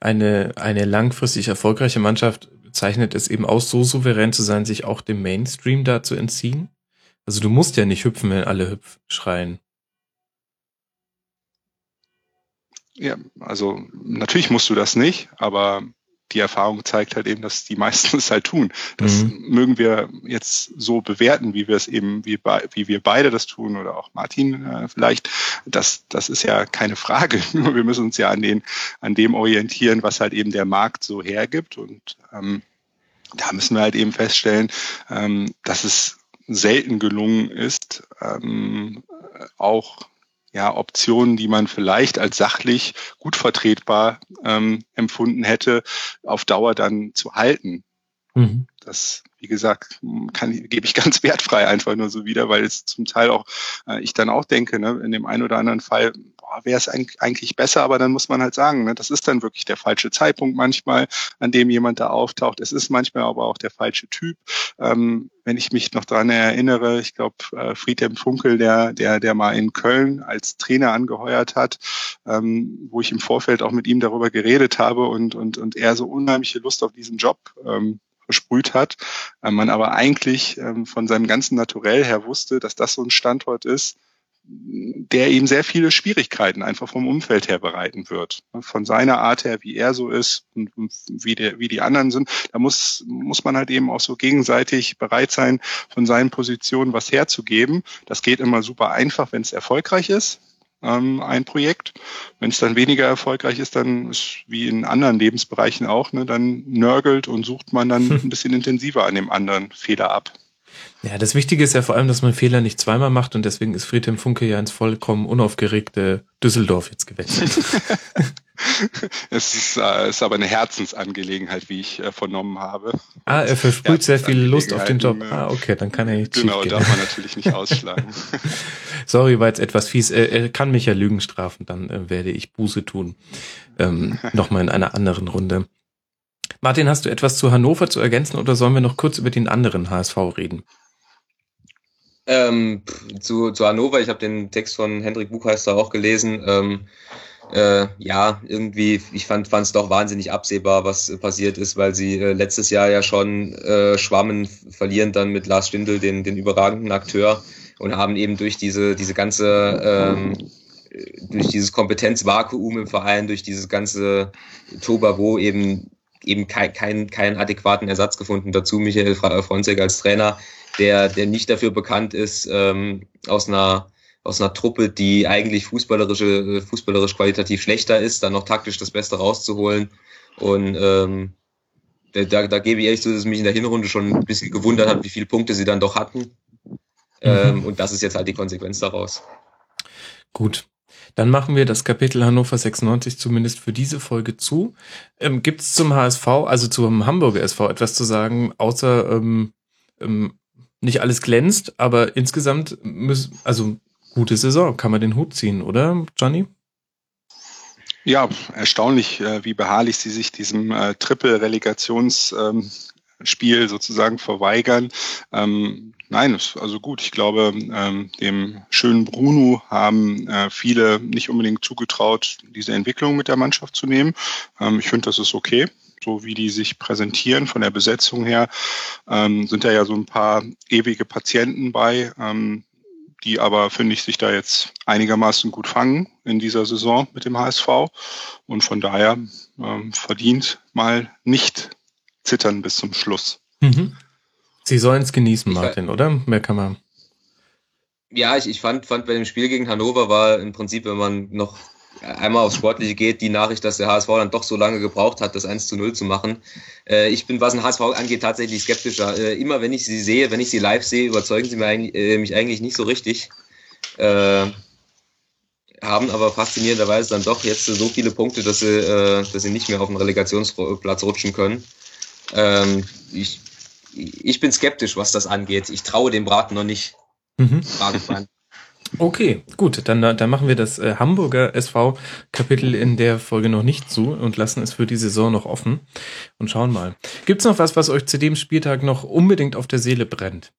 eine, eine langfristig erfolgreiche Mannschaft zeichnet es eben aus, so souverän zu sein, sich auch dem Mainstream da zu entziehen? Also du musst ja nicht hüpfen, wenn alle hüpf schreien. Ja, also natürlich musst du das nicht, aber die Erfahrung zeigt halt eben, dass die meisten es halt tun. Das mhm. mögen wir jetzt so bewerten, wie wir es eben, wie, wie wir beide das tun oder auch Martin äh, vielleicht. Das, das ist ja keine Frage. Nur wir müssen uns ja an den, an dem orientieren, was halt eben der Markt so hergibt. Und ähm, da müssen wir halt eben feststellen, ähm, dass es selten gelungen ist, ähm, auch ja, Optionen, die man vielleicht als sachlich gut vertretbar ähm, empfunden hätte, auf Dauer dann zu halten. Mhm. Das, wie gesagt, kann, gebe ich ganz wertfrei einfach nur so wieder, weil es zum Teil auch, äh, ich dann auch denke, ne, in dem einen oder anderen Fall, wäre es eigentlich besser, aber dann muss man halt sagen, ne, das ist dann wirklich der falsche Zeitpunkt manchmal, an dem jemand da auftaucht. Es ist manchmal aber auch der falsche Typ. Ähm, wenn ich mich noch dran erinnere, ich glaube, äh, Friedhelm Funkel, der, der, der mal in Köln als Trainer angeheuert hat, ähm, wo ich im Vorfeld auch mit ihm darüber geredet habe und, und, und er so unheimliche Lust auf diesen Job ähm, versprüht hat. Äh, man aber eigentlich ähm, von seinem ganzen Naturell her wusste, dass das so ein Standort ist, der ihm sehr viele Schwierigkeiten einfach vom Umfeld her bereiten wird. Von seiner Art her, wie er so ist und wie, der, wie die anderen sind, da muss, muss man halt eben auch so gegenseitig bereit sein, von seinen Positionen was herzugeben. Das geht immer super einfach, wenn es erfolgreich ist ähm, ein Projekt. Wenn es dann weniger erfolgreich ist, dann ist wie in anderen Lebensbereichen auch, ne, dann nörgelt und sucht man dann ein bisschen intensiver an dem anderen Fehler ab. Ja, das Wichtige ist ja vor allem, dass man Fehler nicht zweimal macht und deswegen ist Friedhelm Funke ja ins vollkommen unaufgeregte Düsseldorf jetzt gewechselt. es ist, äh, ist aber eine Herzensangelegenheit, wie ich äh, vernommen habe. Ah, er versprüht sehr viel Lust auf den Job. Ah, okay, dann kann er nicht Genau, darf man natürlich nicht ausschlagen. Sorry, war jetzt etwas fies. Er, er kann mich ja Lügen strafen, dann äh, werde ich Buße tun. Ähm, Nochmal in einer anderen Runde. Martin, hast du etwas zu Hannover zu ergänzen oder sollen wir noch kurz über den anderen HSV reden? Ähm, zu, zu Hannover, ich habe den Text von Hendrik Buchheister auch gelesen. Ähm, äh, ja, irgendwie, ich fand es doch wahnsinnig absehbar, was passiert ist, weil sie äh, letztes Jahr ja schon äh, schwammen, verlieren dann mit Lars Stindl den, den überragenden Akteur und haben eben durch diese, diese ganze ähm, durch dieses Kompetenzvakuum im Verein, durch dieses ganze Tobavo eben eben keinen kein, keinen adäquaten Ersatz gefunden. Dazu Michael Fronzek als Trainer, der, der nicht dafür bekannt ist, ähm, aus einer aus einer Truppe, die eigentlich fußballerische, fußballerisch qualitativ schlechter ist, dann noch taktisch das Beste rauszuholen. Und ähm, da, da gebe ich ehrlich zu, dass es mich in der Hinrunde schon ein bisschen gewundert hat, wie viele Punkte sie dann doch hatten. Mhm. Ähm, und das ist jetzt halt die Konsequenz daraus. Gut. Dann machen wir das Kapitel Hannover 96 zumindest für diese Folge zu. Ähm, Gibt es zum HSV, also zum Hamburger SV, etwas zu sagen, außer ähm, ähm, nicht alles glänzt, aber insgesamt müssen, also gute Saison, kann man den Hut ziehen, oder, Johnny? Ja, erstaunlich, äh, wie beharrlich sie sich diesem äh, Triple-Relegations-Spiel ähm, sozusagen verweigern. Ähm, nein, also gut. Ich glaube, ähm, dem schönen Bruno haben äh, viele nicht unbedingt zugetraut, diese Entwicklung mit der Mannschaft zu nehmen. Ähm, ich finde, das ist okay so wie die sich präsentieren von der Besetzung her, ähm, sind da ja so ein paar ewige Patienten bei. Ähm, die aber, finde ich, sich da jetzt einigermaßen gut fangen in dieser Saison mit dem HSV und von daher ähm, verdient mal nicht zittern bis zum Schluss. Mhm. Sie sollen es genießen, Martin, ich, oder? Mehr kann man. Ja, ich, ich fand, fand bei dem Spiel gegen Hannover war im Prinzip, wenn man noch einmal aufs Sportliche geht, die Nachricht, dass der HSV dann doch so lange gebraucht hat, das 1 zu 0 zu machen. Äh, ich bin, was den HSV angeht, tatsächlich skeptischer. Äh, immer wenn ich sie sehe, wenn ich sie live sehe, überzeugen sie mich eigentlich, äh, mich eigentlich nicht so richtig. Äh, haben aber faszinierenderweise dann doch jetzt so viele Punkte, dass sie, äh, dass sie nicht mehr auf den Relegationsplatz rutschen können. Ähm, ich, ich bin skeptisch, was das angeht. Ich traue dem Braten noch nicht. Mhm. Okay, gut, dann, dann machen wir das äh, Hamburger SV-Kapitel in der Folge noch nicht zu und lassen es für die Saison noch offen und schauen mal. Gibt's noch was, was euch zu dem Spieltag noch unbedingt auf der Seele brennt?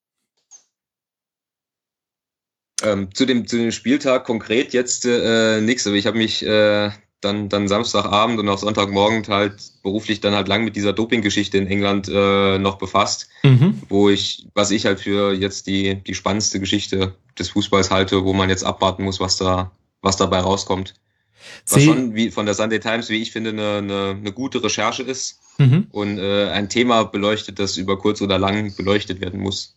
Ähm, zu, dem, zu dem Spieltag konkret jetzt äh, nichts, aber ich habe mich äh, dann, dann Samstagabend und auch Sonntagmorgen halt beruflich dann halt lang mit dieser Doping-Geschichte in England äh, noch befasst, mhm. wo ich, was ich halt für jetzt die, die spannendste Geschichte des Fußballs halte, wo man jetzt abwarten muss, was da, was dabei rauskommt. Was schon wie von der Sunday Times, wie ich finde, eine, eine, eine gute Recherche ist mhm. und äh, ein Thema beleuchtet, das über kurz oder lang beleuchtet werden muss.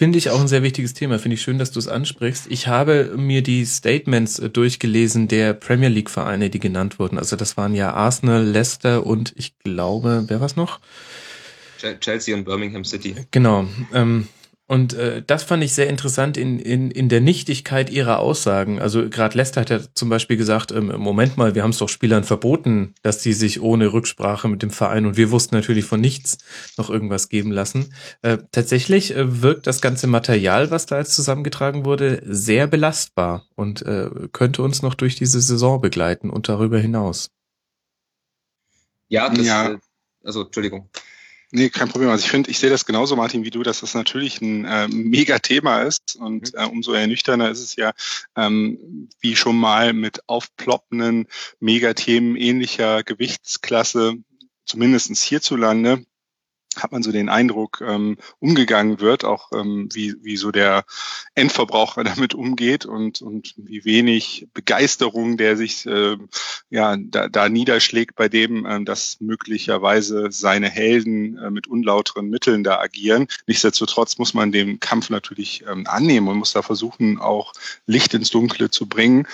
Finde ich auch ein sehr wichtiges Thema. Finde ich schön, dass du es ansprichst. Ich habe mir die Statements äh, durchgelesen der Premier League Vereine, die genannt wurden. Also das waren ja Arsenal, Leicester und ich glaube, wer war's noch? Chelsea und Birmingham City. Genau. Ähm, und äh, das fand ich sehr interessant in, in, in der Nichtigkeit ihrer Aussagen. Also gerade Lester hat ja zum Beispiel gesagt, ähm, Moment mal, wir haben es doch Spielern verboten, dass sie sich ohne Rücksprache mit dem Verein und wir wussten natürlich von nichts noch irgendwas geben lassen. Äh, tatsächlich äh, wirkt das ganze Material, was da jetzt zusammengetragen wurde, sehr belastbar und äh, könnte uns noch durch diese Saison begleiten und darüber hinaus. Ja, das, ja. Äh, also Entschuldigung. Nee, kein Problem. Also ich finde, ich sehe das genauso, Martin, wie du, dass das natürlich ein äh, mega Thema ist. Und mhm. äh, umso ernüchterner ist es ja, ähm, wie schon mal mit aufploppenden Megathemen ähnlicher Gewichtsklasse, zumindestens hierzulande, hat man so den Eindruck, ähm, umgegangen wird, auch ähm, wie, wie so der Endverbraucher damit umgeht und, und wie wenig Begeisterung der sich äh, ja, da, da niederschlägt bei dem, äh, dass möglicherweise seine Helden äh, mit unlauteren Mitteln da agieren. Nichtsdestotrotz muss man den Kampf natürlich ähm, annehmen und muss da versuchen, auch Licht ins Dunkle zu bringen.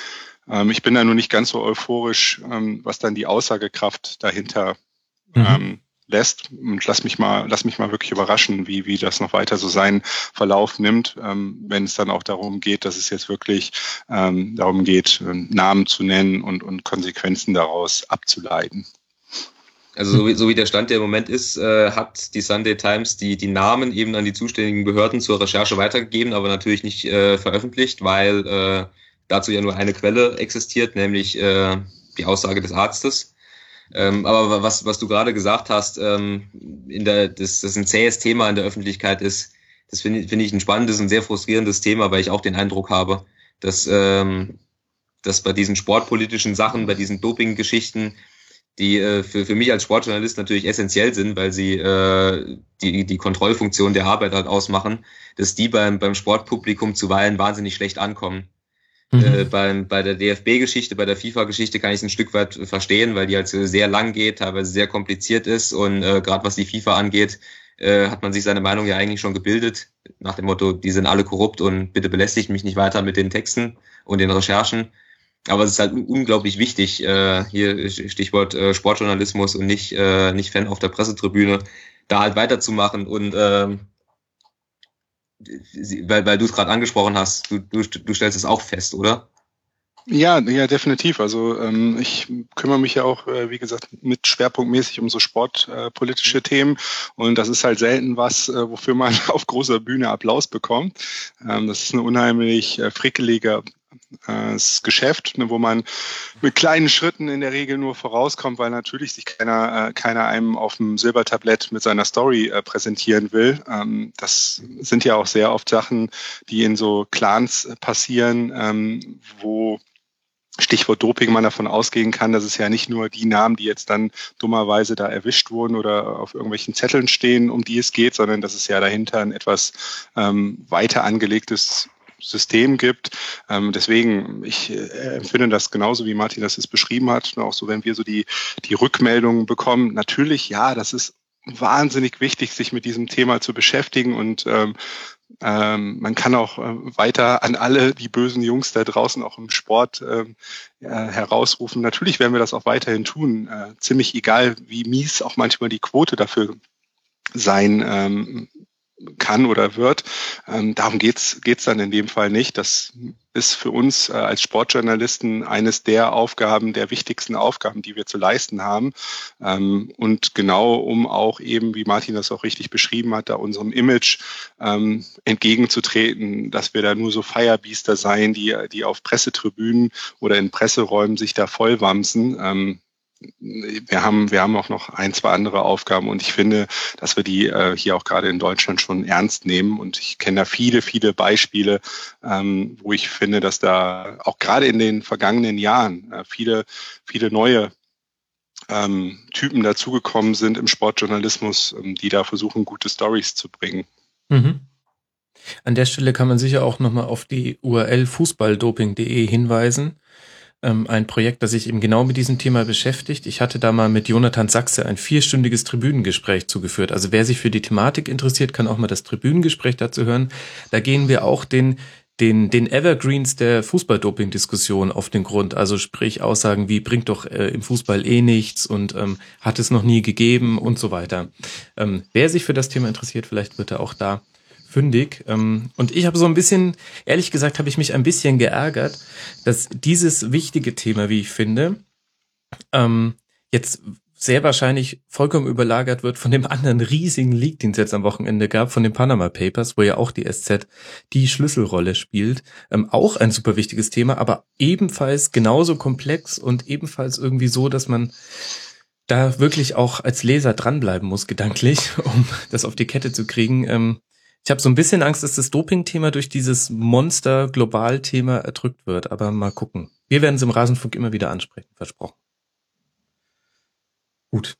Ähm, ich bin da nur nicht ganz so euphorisch, ähm, was dann die Aussagekraft dahinter mhm. ähm, lässt. Und lass mich mal, lass mich mal wirklich überraschen, wie, wie das noch weiter so seinen Verlauf nimmt, ähm, wenn es dann auch darum geht, dass es jetzt wirklich ähm, darum geht, ähm, Namen zu nennen und, und Konsequenzen daraus abzuleiten. Also so wie, so wie der Stand der im Moment ist, äh, hat die Sunday Times die, die Namen eben an die zuständigen Behörden zur Recherche weitergegeben, aber natürlich nicht äh, veröffentlicht, weil äh, dazu ja nur eine Quelle existiert, nämlich äh, die Aussage des Arztes. Ähm, aber was, was du gerade gesagt hast, ähm, in der, das, das ein zähes Thema in der Öffentlichkeit ist, das finde ich, finde ich ein spannendes und sehr frustrierendes Thema, weil ich auch den Eindruck habe, dass, ähm, dass bei diesen sportpolitischen Sachen, bei diesen Doping-Geschichten, die äh, für, für mich als Sportjournalist natürlich essentiell sind, weil sie äh, die, die Kontrollfunktion der Arbeit halt ausmachen, dass die beim, beim Sportpublikum zuweilen wahnsinnig schlecht ankommen. Mhm. Äh, beim, bei der DFB-Geschichte, bei der FIFA-Geschichte kann ich es ein Stück weit verstehen, weil die halt sehr lang geht, teilweise sehr kompliziert ist und äh, gerade was die FIFA angeht, äh, hat man sich seine Meinung ja eigentlich schon gebildet, nach dem Motto, die sind alle korrupt und bitte belästigt mich nicht weiter mit den Texten und den Recherchen. Aber es ist halt unglaublich wichtig, äh, hier Stichwort äh, Sportjournalismus und nicht, äh, nicht Fan auf der Pressetribüne, da halt weiterzumachen und äh, weil, weil du es gerade angesprochen hast, du, du, du stellst es auch fest, oder? Ja, ja, definitiv. Also ähm, ich kümmere mich ja auch, äh, wie gesagt, mit schwerpunktmäßig um so sportpolitische äh, Themen und das ist halt selten was, äh, wofür man auf großer Bühne Applaus bekommt. Ähm, das ist eine unheimlich äh, frickelige Geschäft, ne, wo man mit kleinen Schritten in der Regel nur vorauskommt, weil natürlich sich keiner, äh, keiner einem auf dem Silbertablett mit seiner Story äh, präsentieren will. Ähm, das sind ja auch sehr oft Sachen, die in so Clans passieren, ähm, wo Stichwort Doping man davon ausgehen kann, dass es ja nicht nur die Namen, die jetzt dann dummerweise da erwischt wurden oder auf irgendwelchen Zetteln stehen, um die es geht, sondern dass es ja dahinter ein etwas ähm, weiter angelegtes System gibt. Ähm, deswegen, ich äh, empfinde das genauso, wie Martin das jetzt beschrieben hat. Auch so, wenn wir so die, die Rückmeldungen bekommen. Natürlich, ja, das ist wahnsinnig wichtig, sich mit diesem Thema zu beschäftigen und ähm, ähm, man kann auch äh, weiter an alle die bösen Jungs da draußen auch im Sport ähm, äh, herausrufen. Natürlich werden wir das auch weiterhin tun. Äh, ziemlich egal, wie mies auch manchmal die Quote dafür sein ähm, kann oder wird. Ähm, darum geht's geht's dann in dem Fall nicht. Das ist für uns äh, als Sportjournalisten eines der Aufgaben, der wichtigsten Aufgaben, die wir zu leisten haben. Ähm, und genau um auch eben, wie Martin das auch richtig beschrieben hat, da unserem Image ähm, entgegenzutreten, dass wir da nur so Firebiester seien, die, die auf Pressetribünen oder in Presseräumen sich da vollwamsen. Ähm, wir haben, wir haben auch noch ein, zwei andere Aufgaben und ich finde, dass wir die äh, hier auch gerade in Deutschland schon ernst nehmen und ich kenne da viele, viele Beispiele, ähm, wo ich finde, dass da auch gerade in den vergangenen Jahren äh, viele, viele neue ähm, Typen dazugekommen sind im Sportjournalismus, ähm, die da versuchen, gute Stories zu bringen. Mhm. An der Stelle kann man sicher auch nochmal auf die URL fußballdoping.de hinweisen ähm, ein Projekt, das sich eben genau mit diesem Thema beschäftigt. Ich hatte da mal mit Jonathan Sachse ein vierstündiges Tribünengespräch zugeführt. Also wer sich für die Thematik interessiert, kann auch mal das Tribünengespräch dazu hören. Da gehen wir auch den den, den Evergreens der Fußballdoping-Diskussion auf den Grund. Also sprich Aussagen wie bringt doch äh, im Fußball eh nichts und ähm, hat es noch nie gegeben und so weiter. Ähm, wer sich für das Thema interessiert, vielleicht wird er auch da fündig. Ähm, und ich habe so ein bisschen, ehrlich gesagt, habe ich mich ein bisschen geärgert, dass dieses wichtige Thema, wie ich finde, ähm, jetzt sehr wahrscheinlich vollkommen überlagert wird von dem anderen riesigen Leak, den es jetzt am Wochenende gab, von den Panama Papers, wo ja auch die SZ die Schlüsselrolle spielt. Ähm, auch ein super wichtiges Thema, aber ebenfalls genauso komplex und ebenfalls irgendwie so, dass man da wirklich auch als Leser dranbleiben muss, gedanklich, um das auf die Kette zu kriegen. Ähm, ich habe so ein bisschen Angst, dass das Doping-Thema durch dieses Monster-Global-Thema erdrückt wird, aber mal gucken. Wir werden es im Rasenfunk immer wieder ansprechen, versprochen. Gut.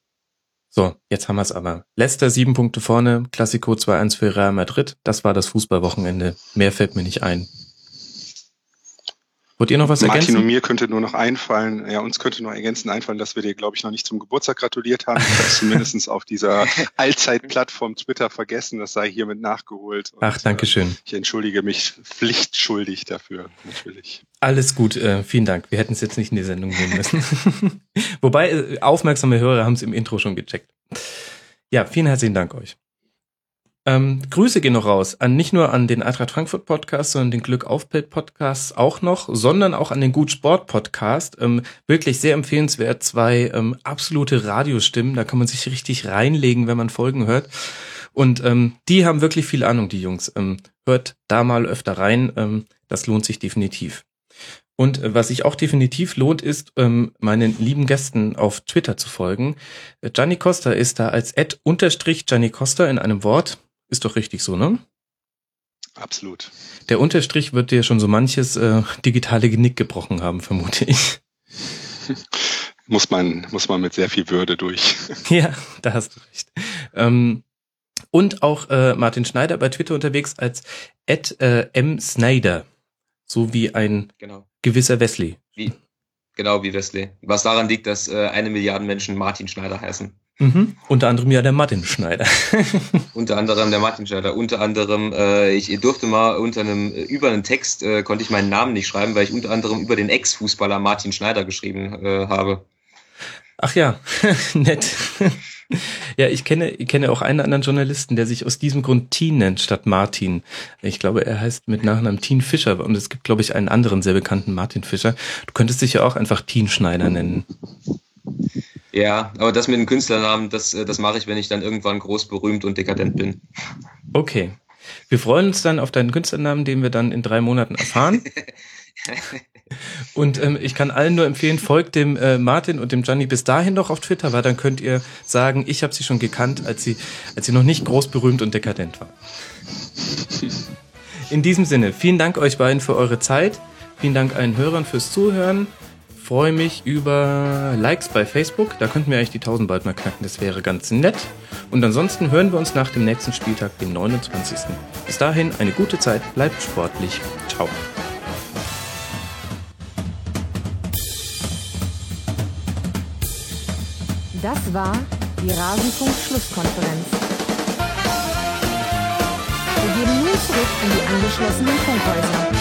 So, jetzt haben wir es aber. Leicester sieben Punkte vorne, Klassiko 2-1 für Real Madrid. Das war das Fußballwochenende. Mehr fällt mir nicht ein. Wollt ihr noch was ergänzen? Martin und mir könnte nur noch einfallen, ja, uns könnte noch ergänzend einfallen, dass wir dir, glaube ich, noch nicht zum Geburtstag gratuliert haben. Das zumindest auf dieser Allzeitplattform Twitter vergessen. Das sei hiermit nachgeholt. Und, Ach, danke schön. Äh, ich entschuldige mich pflichtschuldig dafür, natürlich. Alles gut, äh, vielen Dank. Wir hätten es jetzt nicht in die Sendung nehmen müssen. Wobei, äh, aufmerksame Hörer haben es im Intro schon gecheckt. Ja, vielen herzlichen Dank euch. Ähm, Grüße gehen noch raus an nicht nur an den Eintracht Frankfurt Podcast, sondern den Glück auf Podcast auch noch, sondern auch an den Gut Sport Podcast. Ähm, wirklich sehr empfehlenswert. Zwei ähm, absolute Radiostimmen. Da kann man sich richtig reinlegen, wenn man Folgen hört. Und ähm, die haben wirklich viel Ahnung, die Jungs. Ähm, hört da mal öfter rein. Ähm, das lohnt sich definitiv. Und äh, was sich auch definitiv lohnt, ist, ähm, meinen lieben Gästen auf Twitter zu folgen. Äh, Gianni Costa ist da als Ad unterstrich Gianni Costa in einem Wort ist doch richtig so, ne? Absolut. Der Unterstrich wird dir schon so manches äh, digitale Genick gebrochen haben, vermute ich. muss man, muss man mit sehr viel Würde durch. ja, da hast du recht. Ähm, und auch äh, Martin Schneider bei Twitter unterwegs als Ed, äh, M. Snyder. So wie ein genau. gewisser Wesley. Wie, genau wie Wesley. Was daran liegt, dass äh, eine Milliarde Menschen Martin Schneider heißen. Mhm. Unter anderem ja der Martin Schneider. unter anderem der Martin Schneider. Unter anderem, äh, ich durfte mal unter einem, über einen Text äh, konnte ich meinen Namen nicht schreiben, weil ich unter anderem über den Ex-Fußballer Martin Schneider geschrieben äh, habe. Ach ja, nett. Ja, ich kenne, ich kenne auch einen anderen Journalisten, der sich aus diesem Grund Teen nennt statt Martin. Ich glaube, er heißt mit Nachnamen Teen Fischer und es gibt, glaube ich, einen anderen sehr bekannten Martin Fischer. Du könntest dich ja auch einfach Teen Schneider nennen. Ja, aber das mit dem Künstlernamen, das, äh, das mache ich, wenn ich dann irgendwann groß berühmt und dekadent bin. Okay. Wir freuen uns dann auf deinen Künstlernamen, den wir dann in drei Monaten erfahren. Und ähm, ich kann allen nur empfehlen, folgt dem äh, Martin und dem Gianni bis dahin noch auf Twitter, weil dann könnt ihr sagen, ich habe sie schon gekannt, als sie, als sie noch nicht groß berühmt und dekadent war. In diesem Sinne, vielen Dank euch beiden für eure Zeit. Vielen Dank allen Hörern fürs Zuhören. Freue mich über Likes bei Facebook. Da könnten wir eigentlich die 1000 bald mal knacken. Das wäre ganz nett. Und ansonsten hören wir uns nach dem nächsten Spieltag, dem 29. Bis dahin eine gute Zeit. Bleibt sportlich. Ciao. Das war die Rasenfunk-Schlusskonferenz. Wir gehen nun zurück in die angeschlossenen Funkhäuser.